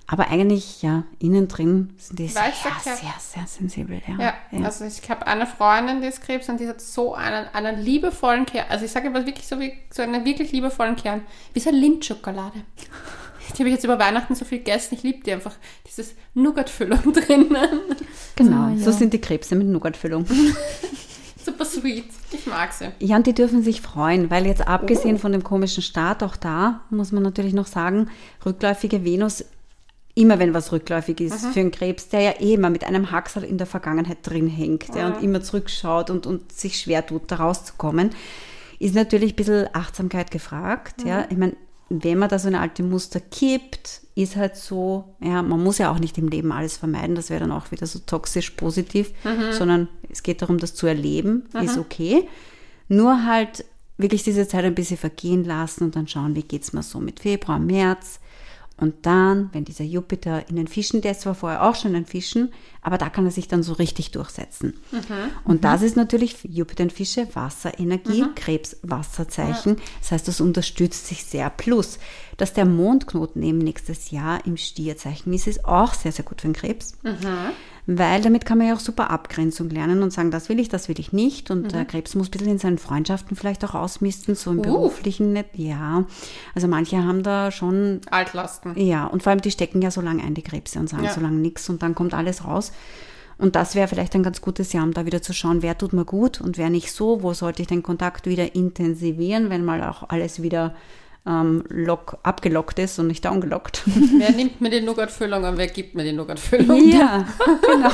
S3: Aber eigentlich, ja, innen drin sind die sehr,
S1: Kern.
S3: sehr, sehr sensibel. Ja,
S1: Ja,
S3: ja.
S1: also ich habe eine Freundin, die ist Krebs und die hat so einen, einen liebevollen Kern. Also ich sage immer wirklich so wie so einen wirklich liebevollen Kern. Wie so eine Lindschokolade. Die habe ich jetzt über Weihnachten so viel gegessen. Ich liebe die einfach. Dieses Nougat-Füllung [LAUGHS] drinnen.
S3: genau.
S2: Ah,
S3: So
S2: ja.
S3: sind die Krebse mit Nougatfüllung. [LAUGHS]
S1: Super sweet. Ich mag sie.
S3: Ja, und die dürfen sich freuen, weil jetzt abgesehen von dem komischen Start, auch da muss man natürlich noch sagen, rückläufige Venus, immer wenn was rückläufig ist für einen Krebs, der ja eh immer mit einem Hacksal in der Vergangenheit drin hängt ja, und immer zurückschaut und, und sich schwer tut, da rauszukommen, ist natürlich ein bisschen Achtsamkeit gefragt. Ja, ich meine, wenn man da so eine alte Muster kippt, ist halt so, ja, man muss ja auch nicht im Leben alles vermeiden, das wäre dann auch wieder so toxisch positiv, sondern es geht darum, das zu erleben, ist okay. Nur halt wirklich diese Zeit ein bisschen vergehen lassen und dann schauen, wie geht's mir so mit Februar, März. Und dann, wenn dieser Jupiter in den Fischen, der ist zwar vorher auch schon in den Fischen, aber da kann er sich dann so richtig durchsetzen. Und das ist natürlich Jupiter in Fische, Wasserenergie, Krebs, Wasserzeichen. Das heißt, das unterstützt sich sehr. Plus, dass der Mondknoten eben nächstes Jahr im Stierzeichen ist, ist auch sehr, sehr gut für den Krebs. Weil damit kann man ja auch super Abgrenzung lernen und sagen, das will ich, das will ich nicht. Und der Krebs muss ein bisschen in seinen Freundschaften vielleicht auch ausmisten, so im
S1: Uh.
S3: beruflichen nicht. Ja, also manche haben da schon
S1: Altlasten.
S3: ja, und vor allem die stecken ja so lange ein, die Krebse, und sagen
S1: Ja.
S3: so lange nichts und dann kommt alles raus. Und das wäre vielleicht ein ganz gutes Jahr, um da wieder zu schauen, wer tut mir gut und wer nicht so, wo sollte ich den Kontakt wieder intensivieren, wenn mal auch alles wieder ähm, lock, abgelockt ist und nicht downgelockt. [LAUGHS]
S1: Wer nimmt mir die Nougat-Füllung und wer gibt mir die Nougat-Füllung?
S3: ja, genau.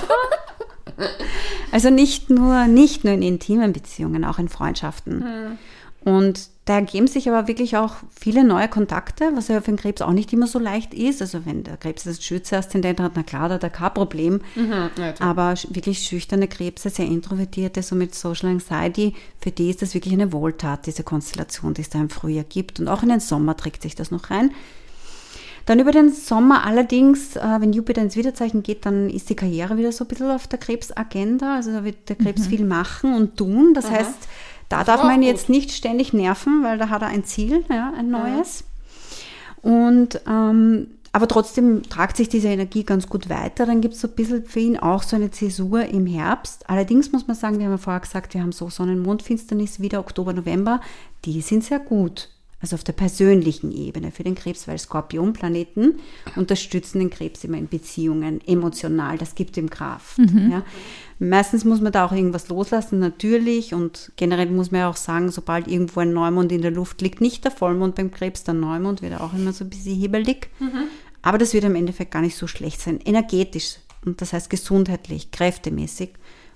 S3: Also nicht nur, nicht nur in intimen Beziehungen, auch in Freundschaften. Und da ergeben sich aber wirklich auch viele neue Kontakte, was ja für den Krebs auch nicht immer so leicht ist. Also wenn der Krebs das Schütze-Aszendent hat, na klar, da hat er kein Problem.
S1: Mhm, ja,
S3: aber wirklich schüchterne Krebse, sehr introvertierte, so mit Social Anxiety, für die ist das wirklich eine Wohltat, diese Konstellation, die es da im Frühjahr gibt. Und auch in den Sommer trägt sich das noch rein. Dann über den Sommer allerdings, äh, wenn Jupiter ins Widerzeichen geht, dann ist die Karriere wieder so ein bisschen auf der Krebsagenda. Also da wird der Krebs viel machen und tun. Das heißt, da darf man
S1: auch
S3: jetzt nicht ständig nerven, weil da hat er ein Ziel, ja, ein neues. Und ähm, aber trotzdem tragt sich diese Energie ganz gut weiter. Dann gibt es so ein bisschen für ihn auch so eine Zäsur im Herbst. Allerdings muss man sagen, wir haben ja vorher gesagt, wir haben so Sonnen-Mond-Finsternis wieder Oktober, November. Die sind sehr gut. Also auf der persönlichen Ebene für den Krebs, weil Skorpionplaneten unterstützen den Krebs immer in Beziehungen, emotional, das gibt ihm Kraft. Ja. Meistens muss man da auch irgendwas loslassen, natürlich. Und generell muss man ja auch sagen, sobald irgendwo ein Neumond in der Luft liegt, nicht der Vollmond beim Krebs, der Neumond wird auch immer so ein bisschen hibbelig. Aber das wird im Endeffekt gar nicht so schlecht sein. Energetisch, und das heißt gesundheitlich, kräftemäßig,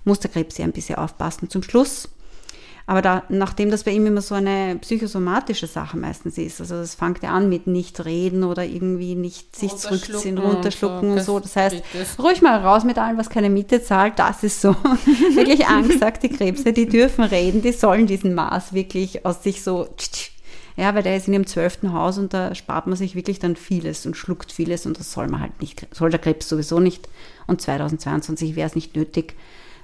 S3: muss der Krebs ja ein bisschen aufpassen zum Schluss. Aber da, nachdem das bei ihm immer so eine psychosomatische Sache meistens ist, also das fängt ja an mit nicht reden oder irgendwie nicht sich zurückziehen,
S1: Runterschlucken und
S3: runterschlucken und
S1: so.
S3: so. Das heißt, ruhig mal raus mit allem, was keine Miete zahlt, das ist so. [LAUGHS] wirklich angesagt, die Krebse, die dürfen reden, die sollen diesen Maß wirklich aus sich so, ja, weil der ist in ihrem zwölften Haus und da spart man sich wirklich dann vieles und schluckt vieles und das soll man halt nicht, soll der Krebs sowieso nicht. Und 2022 wäre es nicht nötig.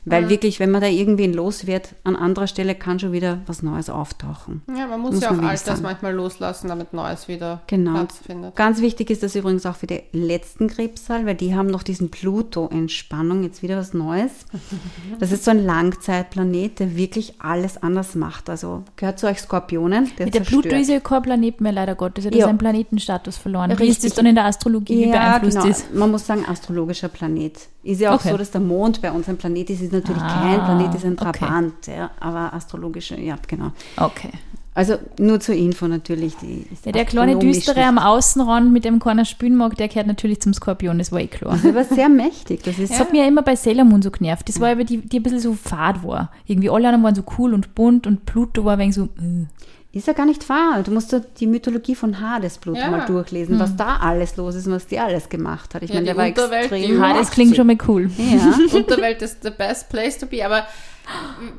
S3: Weil wirklich, wenn man da irgendwen los wird, an anderer Stelle kann schon wieder was Neues auftauchen.
S1: Ja, man muss,
S3: Muss
S1: ja auch
S3: man sagen.
S1: manchmal loslassen, damit Neues wieder
S3: Genau.
S1: Platz findet.
S3: Ganz wichtig ist das übrigens auch für die letzten Krebssaal, weil die haben noch diesen Pluto-Entspannung, jetzt wieder was Neues. [LAUGHS] Das ist so ein Langzeitplanet, der wirklich alles anders macht. Also gehört zu euch Skorpionen. Der
S2: Mit der
S3: zerstört.
S2: Pluto ist ja kein Planet mehr, leider Gottes. Er hat
S3: Ja.
S2: seinen Planetenstatus verloren. Wie ist
S3: Richtig.
S2: das dann in der Astrologie? Wie beeinflusst
S3: genau.
S2: das?
S3: Man muss sagen, astrologischer Planet. Ist ja auch
S2: Okay.
S3: so, dass der Mond bei uns ein Planet ist, ist natürlich
S2: Ah,
S3: kein Planet, ist ein
S2: okay.
S3: Trabant, ja, aber astrologischer, ja, genau.
S2: Okay.
S3: Also nur zur Info natürlich. Die
S2: Ja, der kleine Düstere am Außenrand, mit dem spielen mag, der gehört natürlich zum Skorpion, das war eh klar.
S3: Das aber sehr mächtig. Das ist
S2: Das hat mir ja immer bei Sailor Moon so genervt. Das war aber die, die ein bisschen so fad war. Irgendwie alle anderen waren so cool und bunt und Pluto war wenig so, äh.
S3: Ist ja gar nicht wahr. Du musst da die Mythologie von Hades Pluto
S1: Ja.
S3: mal durchlesen, was da alles los ist und was die alles gemacht hat. Ich
S1: Ja,
S3: meine, der war
S1: Unterwelt,
S3: extrem.
S1: die
S2: das klingt schon mal cool.
S3: ja. [LAUGHS] [LAUGHS]
S1: Unterwelt ist the best place to be, aber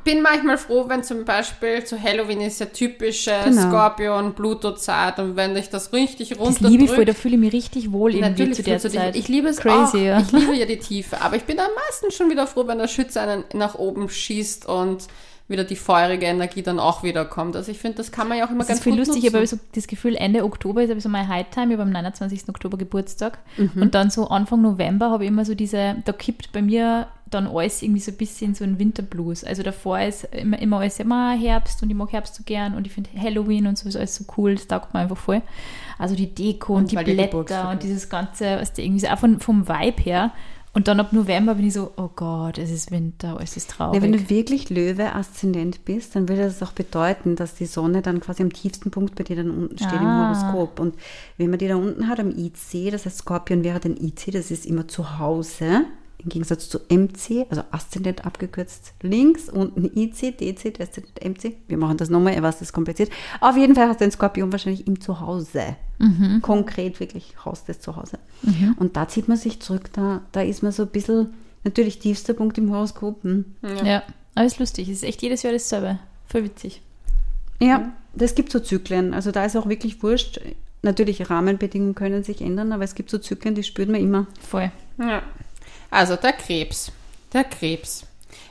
S1: bin manchmal froh, wenn zum Beispiel zu Halloween ist ja typische
S3: Genau.
S1: Skorpion, Pluto-Zeit und wenn ich das richtig
S2: Das
S1: runterdrückt.
S2: liebe ich voll, da fühle ich mich richtig wohl irgendwie zu der
S1: du dich-
S2: Zeit.
S1: Ich liebe es
S2: Crazy,
S1: auch.
S2: ja.
S1: Ich liebe ja die Tiefe. Aber ich bin am meisten schon wieder froh, wenn der Schütze einen nach oben schießt und wieder die feurige Energie dann auch wieder kommt. Also ich finde, das kann man ja auch immer
S2: Das
S1: ganz
S2: ist viel
S1: gut
S2: lustig, ich habe
S1: nutzen.
S2: so das Gefühl, Ende Oktober ist aber so mein High Time, ich habe am 29. Oktober Geburtstag
S1: Mhm.
S2: und dann so Anfang November habe ich immer so diese, da kippt bei mir dann alles irgendwie so ein bisschen so ein Winterblues. Also davor ist immer, immer alles immer Herbst und ich mag Herbst so gern und ich finde Halloween und so ist alles so cool, das taugt mir einfach voll. Also die Deko und,
S1: Und
S2: die
S1: die
S2: Blätter
S1: Geburtstag
S2: und dieses ganze, was irgendwie so auch von, vom Vibe her. Und dann ab November bin ich so, oh Gott, es ist Winter, alles ist traurig.
S3: Ja, wenn du wirklich Löwe Aszendent bist, dann würde das auch bedeuten, dass die Sonne dann quasi am tiefsten Punkt bei dir dann unten steht im
S2: Ah.
S3: Horoskop. Und wenn man die da unten hat am IC, das heißt Skorpion wäre dann IC, das ist immer zu Hause. Im Gegensatz zu MC, also Aszendent abgekürzt links, unten IC, DC, Aszendent MC. Wir machen das nochmal, ihr weiß, das ist kompliziert. Auf jeden Fall hast du ein Skorpion wahrscheinlich im Zuhause. Konkret wirklich Haus des Zuhause. Und da zieht man sich zurück, da, da ist man so ein bisschen, natürlich tiefster Punkt im Horoskop. Hm.
S2: ja, aber ist lustig, es ist echt jedes Jahr dasselbe. Voll witzig.
S3: Ja, das gibt so Zyklen. Also da ist auch wirklich wurscht. Natürlich, Rahmenbedingungen können sich ändern, aber es gibt so Zyklen, die spürt man immer.
S2: Voll.
S1: Ja. Also der Krebs. Der Krebs.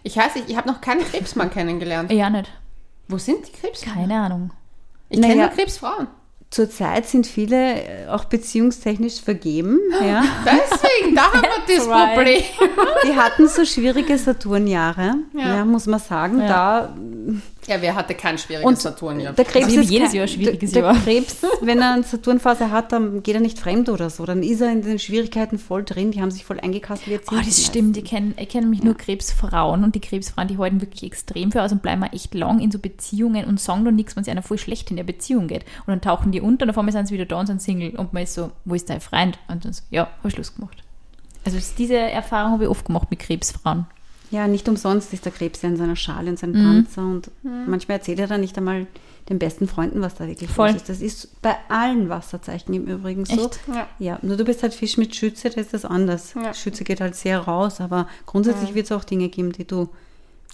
S1: Ich weiß nicht, ich habe noch keinen Krebsmann [LAUGHS] kennengelernt.
S2: Ja, nicht.
S1: Wo sind die Krebsmänner?
S2: Keine Ahnung.
S1: Ich kenne nur Krebsfrauen.
S3: Zurzeit sind viele äh, auch beziehungstechnisch vergeben. [GASPS] Ja.
S1: Deswegen, da haben wir [LAUGHS] das
S2: Right.
S1: Problem.
S3: Die hatten so schwierige Saturnjahre, ja.
S1: Ja.
S3: muss man sagen. Da
S1: Ja, wer hatte kein schwieriges
S3: Und
S1: Saturnjahr?
S3: der Krebs
S2: Also
S3: ist
S2: jedes
S3: kein-
S2: Jahr ein schwieriges
S3: der,
S2: Jahr.
S3: Der Krebs, wenn er eine Saturnphase hat, dann geht er nicht fremd oder so. Dann ist er in den Schwierigkeiten voll drin. Die haben sich voll eingekastet. wie
S2: Oh, das stimmt. Ich kenne kenn nämlich nur Krebsfrauen und die Krebsfrauen, die halten wirklich extrem für aus und bleiben auch echt lang in so Beziehungen und sagen dann nichts, wenn es einer voll schlecht in der Beziehung geht. Und dann tauchen die unter und auf einmal sind sie wieder da und sind Single und man ist so, wo ist dein Freund? Und dann so, ja, habe Schluss gemacht. Also diese Erfahrung habe ich oft gemacht mit Krebsfrauen.
S3: Ja, nicht umsonst ist der Krebs ja in seiner Schale und
S2: Mhm.
S3: seinem Panzer und manchmal erzählt er dann nicht einmal den besten Freunden, was da wirklich
S2: Voll.
S3: los ist. Das ist bei allen Wasserzeichen im Übrigen so.
S2: Echt?
S1: Ja.
S3: Ja, nur du bist halt Fisch mit Schütze, da ist das anders.
S1: Ja.
S3: Schütze geht halt sehr raus, aber grundsätzlich wird es auch Dinge geben, die du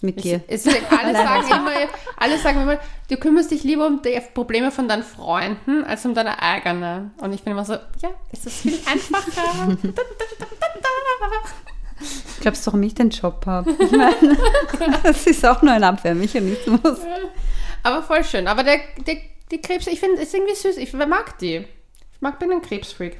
S3: mit dir.
S1: Es, es, alle, sagen immer, alle sagen immer, du kümmerst dich lieber um die Probleme von deinen Freunden als um deine eigene. Und ich bin immer so, ja, ist viel einfacher.
S3: Glaubst du, warum ich den Job habe? Ich meine, [LAUGHS] das ist auch nur ein Abwehrmechanismus.
S1: Aber voll schön. Aber der, der, die Krebs, ich finde, ist irgendwie süß. Ich mag die. Ich mag bin ein Krebsfreak.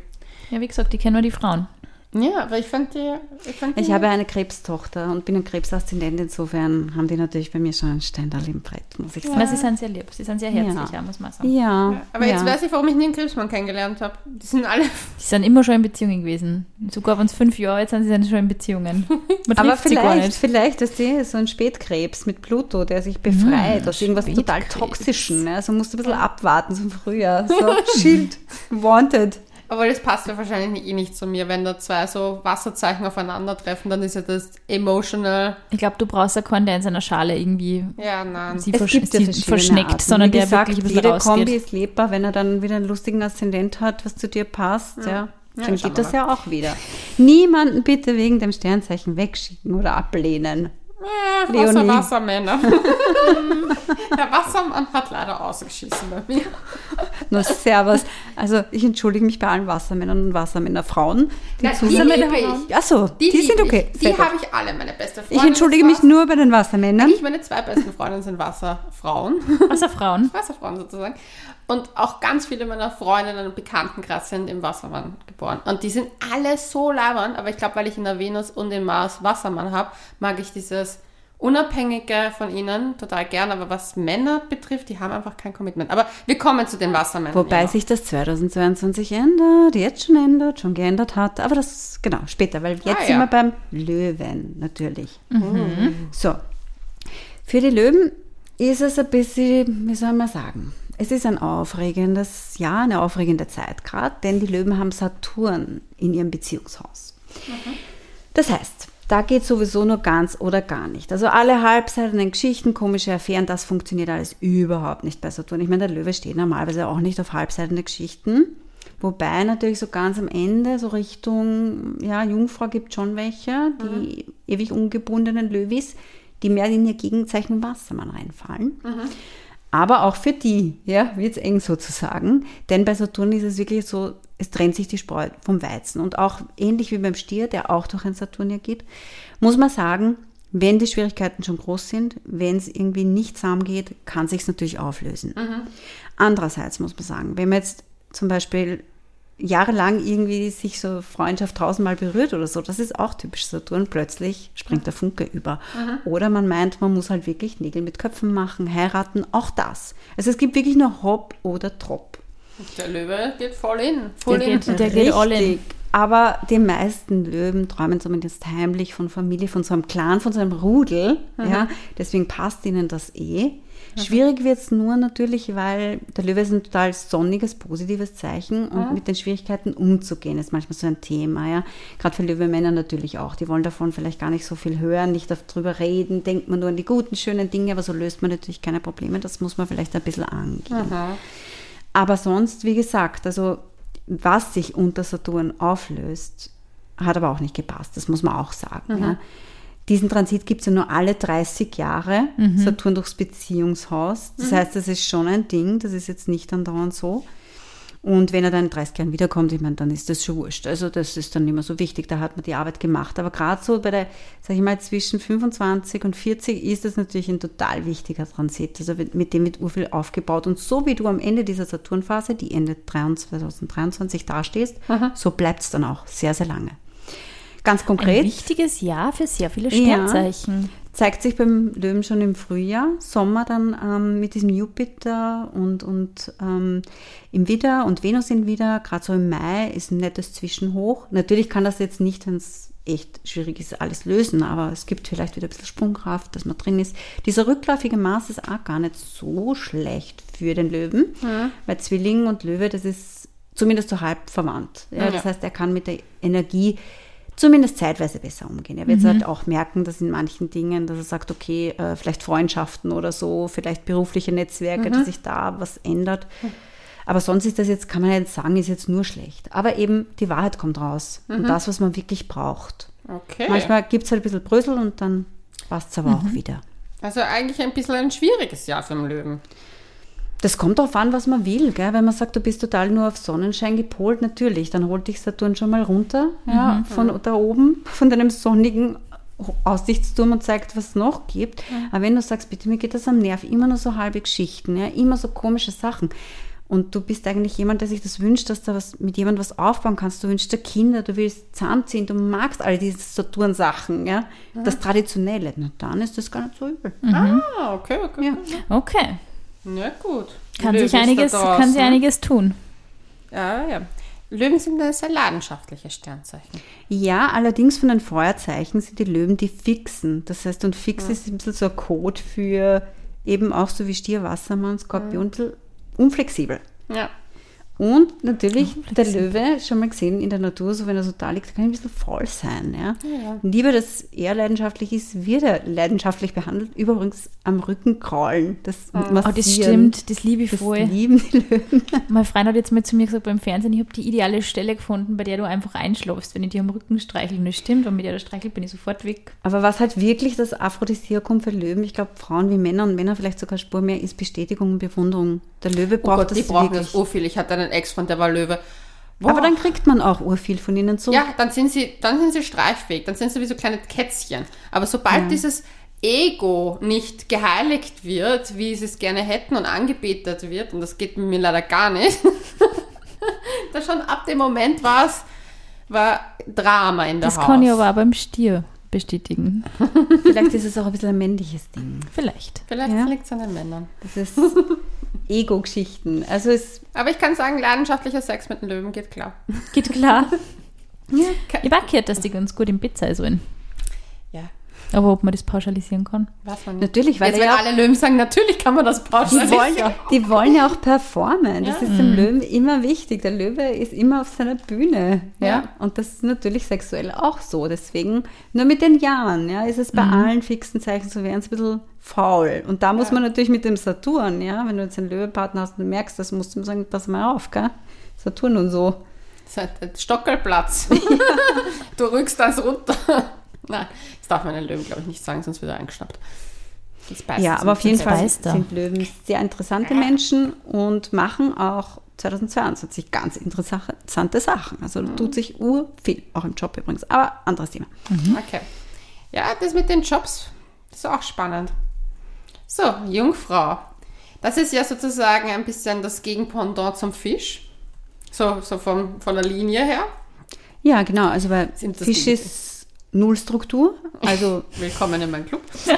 S2: Ja, wie gesagt, die kennen nur die Frauen.
S1: Ja, aber ich fand die. Ich, fand die
S3: Ich habe eine Krebstochter und bin ein Krebsaszendent. Insofern haben die natürlich bei mir schon ein Steinderl im Brett, muss ich sagen.
S2: Aber sie sind sehr lieb, sie sind sehr herzlich,
S3: Ja.
S2: ja, muss man sagen.
S3: Ja.
S1: aber jetzt
S3: ja.
S1: weiß ich, warum ich nie einen Krebsmann kennengelernt habe. Die sind alle. [LAUGHS]
S2: Die sind immer schon in Beziehungen gewesen. Sogar wenn es fünf Jahre jetzt sind, sie sind schon in Beziehungen. Man
S3: Aber
S2: sie
S3: vielleicht, vielleicht ist die so ein Spätkrebs mit Pluto, der sich befreit
S2: Mm,
S3: aus irgendwas total. Toxischen. Ne? Also musst du ein bisschen abwarten zum Frühjahr. So, [LAUGHS] Schild, wanted.
S1: Aber das passt ja wahrscheinlich eh nicht zu mir. Wenn da zwei so Wasserzeichen aufeinandertreffen, dann ist ja das emotional.
S2: Ich glaube, du brauchst ja keinen, der in seiner Schale irgendwie
S1: Ja, nein.
S2: sie
S3: Es
S2: versch
S3: gibt ja
S2: sie
S3: verschiedene
S2: verschneckt,
S3: Arten.
S2: sondern
S3: Wie
S2: der
S3: gesagt,
S2: wirklich ein bisschen
S3: jede Kombi
S2: rausgeht.
S3: ist lebbar, wenn er dann wieder einen lustigen Aszendent hat, was zu dir passt. Ja.
S1: Ja,
S3: Dann
S1: schauen
S3: geht das ja auch wieder. Niemanden bitte wegen dem Sternzeichen wegschicken oder ablehnen.
S1: Ja,
S3: Leonie.
S1: außer Wassermänner. [LAUGHS] Der Wassermann hat leider ausgeschissen bei mir.
S3: Nur Servus. Also ich entschuldige mich bei allen Wassermännern und Wassermännerfrauen. Die
S1: Nein, die
S3: zuhören.
S1: liebe ich.
S3: Achso, die,
S1: lieb
S3: sind okay.
S1: Ich. Die habe ich alle, meine beste Freundin.
S3: Ich entschuldige mich nur bei den Wassermännern.
S1: Ich, meine zwei besten Freundinnen sind Wasserfrauen.
S2: Außer Frauen. [LAUGHS]
S1: Wasserfrauen sozusagen. Und auch ganz viele meiner Freundinnen und Bekanntenkreis sind im Wassermann geboren. Und die sind alle so labernd, aber ich glaube, weil ich in der Venus und im Mars Wassermann habe, mag ich dieses Unabhängige von ihnen total gern. Aber was Männer betrifft, die haben einfach kein Commitment. Aber wir kommen zu den Wassermännern.
S3: Wobei
S1: immer.
S3: sich das 2022 ändert, jetzt schon ändert, schon geändert hat. Aber das, genau, später, weil jetzt
S1: Ah,
S3: sind
S1: ja.
S3: wir beim Löwen natürlich. So, für die Löwen ist es ein bisschen, wie soll man sagen, es ist ein aufregendes Jahr, eine aufregende Zeit gerade, denn die Löwen haben Saturn in ihrem Beziehungshaus. Das heißt, da geht sowieso nur ganz oder gar nicht. Also alle halbseitigen Geschichten, komische Affären, das funktioniert alles überhaupt nicht bei Saturn. Ich meine, der Löwe steht normalerweise auch nicht auf halbseitende Geschichten. Wobei natürlich so ganz am Ende, so Richtung, ja, Jungfrau gibt schon welche, die ewig ungebundenen Löwis, die mehr in ihr Gegenzeichen Wassermann reinfallen. Aber auch für die, ja, wird es eng sozusagen. Denn bei Saturn ist es wirklich so, es trennt sich die Spreu vom Weizen. Und auch ähnlich wie beim Stier, der auch durch ein Saturn ja geht, muss man sagen, wenn die Schwierigkeiten schon groß sind, wenn es irgendwie nicht zahm geht, kann sich natürlich auflösen. Andererseits muss man sagen, wenn man jetzt zum Beispiel jahrelang irgendwie sich so Freundschaft tausendmal berührt oder so, das ist auch typisch Saturn. Plötzlich springt der Funke über. Oder man meint, man muss halt wirklich Nägel mit Köpfen machen, heiraten, auch das. Also es gibt wirklich nur Hop oder Trop.
S1: Der Löwe geht voll in. Voll
S2: Der
S1: in.
S2: geht- der geht all in.
S3: Richtig. Aber die meisten Löwen träumen zumindest heimlich von Familie, von so einem Clan, von so einem Rudel. Ja, deswegen passt ihnen das eh. [LAUGHS] Schwierig wird es nur natürlich, weil der Löwe ist ein total sonniges, positives Zeichen und mit den Schwierigkeiten umzugehen ist manchmal so ein Thema. Ja. Gerade für Löwemänner natürlich auch. Die wollen davon vielleicht gar nicht so viel hören, nicht darüber reden, denkt man nur an die guten, schönen Dinge, aber so löst man natürlich keine Probleme. Das muss man vielleicht ein bisschen angehen. Aber sonst, wie gesagt, also was sich unter Saturn auflöst, hat aber auch nicht gepasst. Das muss man auch sagen. Ja. Diesen Transit gibt es ja nur alle 30 Jahre, Saturn durchs Beziehungshaus. Das heißt, das ist schon ein Ding, das ist jetzt nicht andauernd so. Und wenn er dann in 30 Jahren wiederkommt, ich meine, dann ist das schon wurscht. Also das ist dann nicht mehr so wichtig, da hat man die Arbeit gemacht. Aber gerade so bei der, sag ich mal, zwischen 25 und 40 ist das natürlich ein total wichtiger Transit. Also mit dem wird urviel aufgebaut. Und so wie du am Ende dieser Saturnphase, die Ende 2023 dastehst, so bleibt es dann auch sehr, sehr lange. Ganz
S2: Ein
S3: konkret
S2: wichtiges Jahr für sehr viele
S3: Ja.
S2: Sternzeichen.
S3: zeigt sich beim Löwen schon im Frühjahr, Sommer dann ähm, mit diesem Jupiter und, und ähm, im Widder und Venus in Widder, gerade so im Mai ist ein nettes Zwischenhoch. Natürlich kann das jetzt nicht, wenn es echt schwierig ist, alles lösen, aber es gibt vielleicht wieder ein bisschen Sprungkraft, dass man drin ist. Dieser rückläufige Mars ist auch gar nicht so schlecht für den Löwen, weil Zwilling und Löwe, das ist zumindest so halb verwandt. Ja,
S1: Ja.
S3: Das heißt, er kann mit der Energie zumindest zeitweise besser umgehen. Er wird halt auch merken, dass in manchen Dingen, dass er sagt, okay, äh, vielleicht Freundschaften oder so, vielleicht berufliche Netzwerke, dass sich da was ändert. Aber sonst ist das jetzt, kann man jetzt sagen, ist jetzt nur schlecht. Aber eben die Wahrheit kommt raus. Und das, was man wirklich braucht.
S1: Okay.
S3: Manchmal gibt es halt ein bisschen Brösel und dann passt es aber auch wieder.
S1: Also eigentlich ein bisschen ein schwieriges Jahr für den Löwen.
S3: Das kommt darauf an, was man will. Gell? Wenn man sagt, du bist total nur auf Sonnenschein gepolt, natürlich, dann holt dich Saturn schon mal runter ja, von da oben, von deinem sonnigen Aussichtsturm und zeigt, was es noch gibt. Aber wenn du sagst, bitte, mir geht das am Nerv, immer nur so halbe Geschichten, ja, immer so komische Sachen. Und du bist eigentlich jemand, der sich das wünscht, dass du was, mit jemandem was aufbauen kannst. Du wünschst dir Kinder, du willst zusammenziehen, du magst all diese Saturn-Sachen, ja. Das Traditionelle. Na, dann ist das gar nicht so übel.
S1: Ah, okay, okay.
S3: Ja.
S2: Okay.
S1: Ja, gut.
S2: Kann sich, einiges, kann sich einiges tun.
S1: Ja, ja. Löwen sind ein sehr leidenschaftliches Sternzeichen.
S3: Ja, allerdings von den Feuerzeichen sind die Löwen die Fixen. Das heißt, und Fix ist ein bisschen so ein Code für eben auch so wie Stier, Wassermann, Skorpion, bisschen unflexibel.
S1: Ja.
S3: Und natürlich der Löwe, schon mal gesehen in der Natur, so wenn er so da liegt, kann ein bisschen faul sein. Ja?
S1: Ja.
S3: Lieber, dass er leidenschaftlich ist, wird er leidenschaftlich behandelt. Übrigens am Rücken kraulen. Das
S2: Oh, das stimmt, das liebe ich
S3: Das
S2: voll.
S3: lieben die Löwen. [LAUGHS]
S2: Mein Freund hat jetzt mal zu mir gesagt beim Fernsehen, ich habe die ideale Stelle gefunden, bei der du einfach einschläfst, wenn ich dir am Rücken streichle. Und das stimmt, und mit der du streichelt, bin ich sofort weg.
S3: Aber was halt wirklich das Aphrodisiakum für Löwen, ich glaube Frauen wie Männer und Männer vielleicht sogar Spur mehr, ist Bestätigung und Bewunderung. Der Löwe
S1: Oh
S3: braucht
S1: Gott,
S3: das
S1: die brauchen
S3: wirklich.
S1: das so viel. Ich hatte einen Ex-Freund, der war Löwe. Boah.
S3: Aber dann kriegt man auch urviel von ihnen zurück.
S1: Ja, dann sind sie, dann sind sie streifähig, dann sind sie wie so kleine Kätzchen. Aber sobald dieses Ego nicht geheiligt wird, wie sie es gerne hätten und angebetet wird, und das geht mir leider gar nicht, [LAUGHS] da schon ab dem Moment war es, war Drama in der
S2: Das
S1: Haus.
S2: kann ich aber beim Stier bestätigen. [LAUGHS]
S3: Vielleicht ist es auch ein bisschen ein männliches Ding.
S2: Vielleicht.
S1: Vielleicht
S3: Ja.
S1: liegt es an den Männern.
S3: Das ist [LAUGHS] Ego-Geschichten. Also es
S1: Aber ich kann sagen, leidenschaftlicher Sex mit einem Löwen geht klar.
S2: Geht klar. [LAUGHS]
S3: ja,
S2: Ich gehört, dass die ganz gut im Bett sein sollen. Aber ob man das pauschalisieren kann.
S1: weiß man nicht.
S3: Natürlich, weil
S1: Jetzt, wenn
S3: ja-
S1: alle Löwen sagen, natürlich kann man das
S3: die
S1: pauschalisieren.
S3: wollen, ja, die wollen ja auch performen. Das
S1: Ja.
S3: ist dem Löwen immer wichtig. Der Löwe ist immer auf seiner Bühne. Ja?
S1: Ja.
S3: Und das ist natürlich sexuell auch so. Deswegen, nur mit den Jahren, ja, ist es bei allen fixen Zeichen so, werden es ein bisschen faul. Und da muss
S1: Ja.
S3: man natürlich mit dem Saturn, ja, wenn du jetzt einen Löwepartner hast und du merkst, das musst du ihm sagen, pass mal auf, gell? Saturn und so.
S1: Stockerplatz. [LAUGHS] du rückst das runter. Nein, das darf man den Löwen, glaube ich, nicht sagen, sonst wird er eingeschnappt. Das beißt
S3: Ja, aber auf jeden. Fall sind Löwen sehr interessante Menschen und machen auch 2022 ganz interessante Sachen. Also da tut sich ur viel, auch im Job übrigens. Aber anderes Thema.
S1: Okay. Ja, das mit den Jobs, das ist auch spannend. So, Jungfrau. Das ist ja sozusagen ein bisschen das Gegenpendant zum Fisch. So, so vom, von der Linie her.
S3: Ja, genau. Also
S1: das
S3: Fisch
S1: die-
S3: ist Nullstruktur, also [LAUGHS]
S1: Willkommen in meinem Club. [LAUGHS]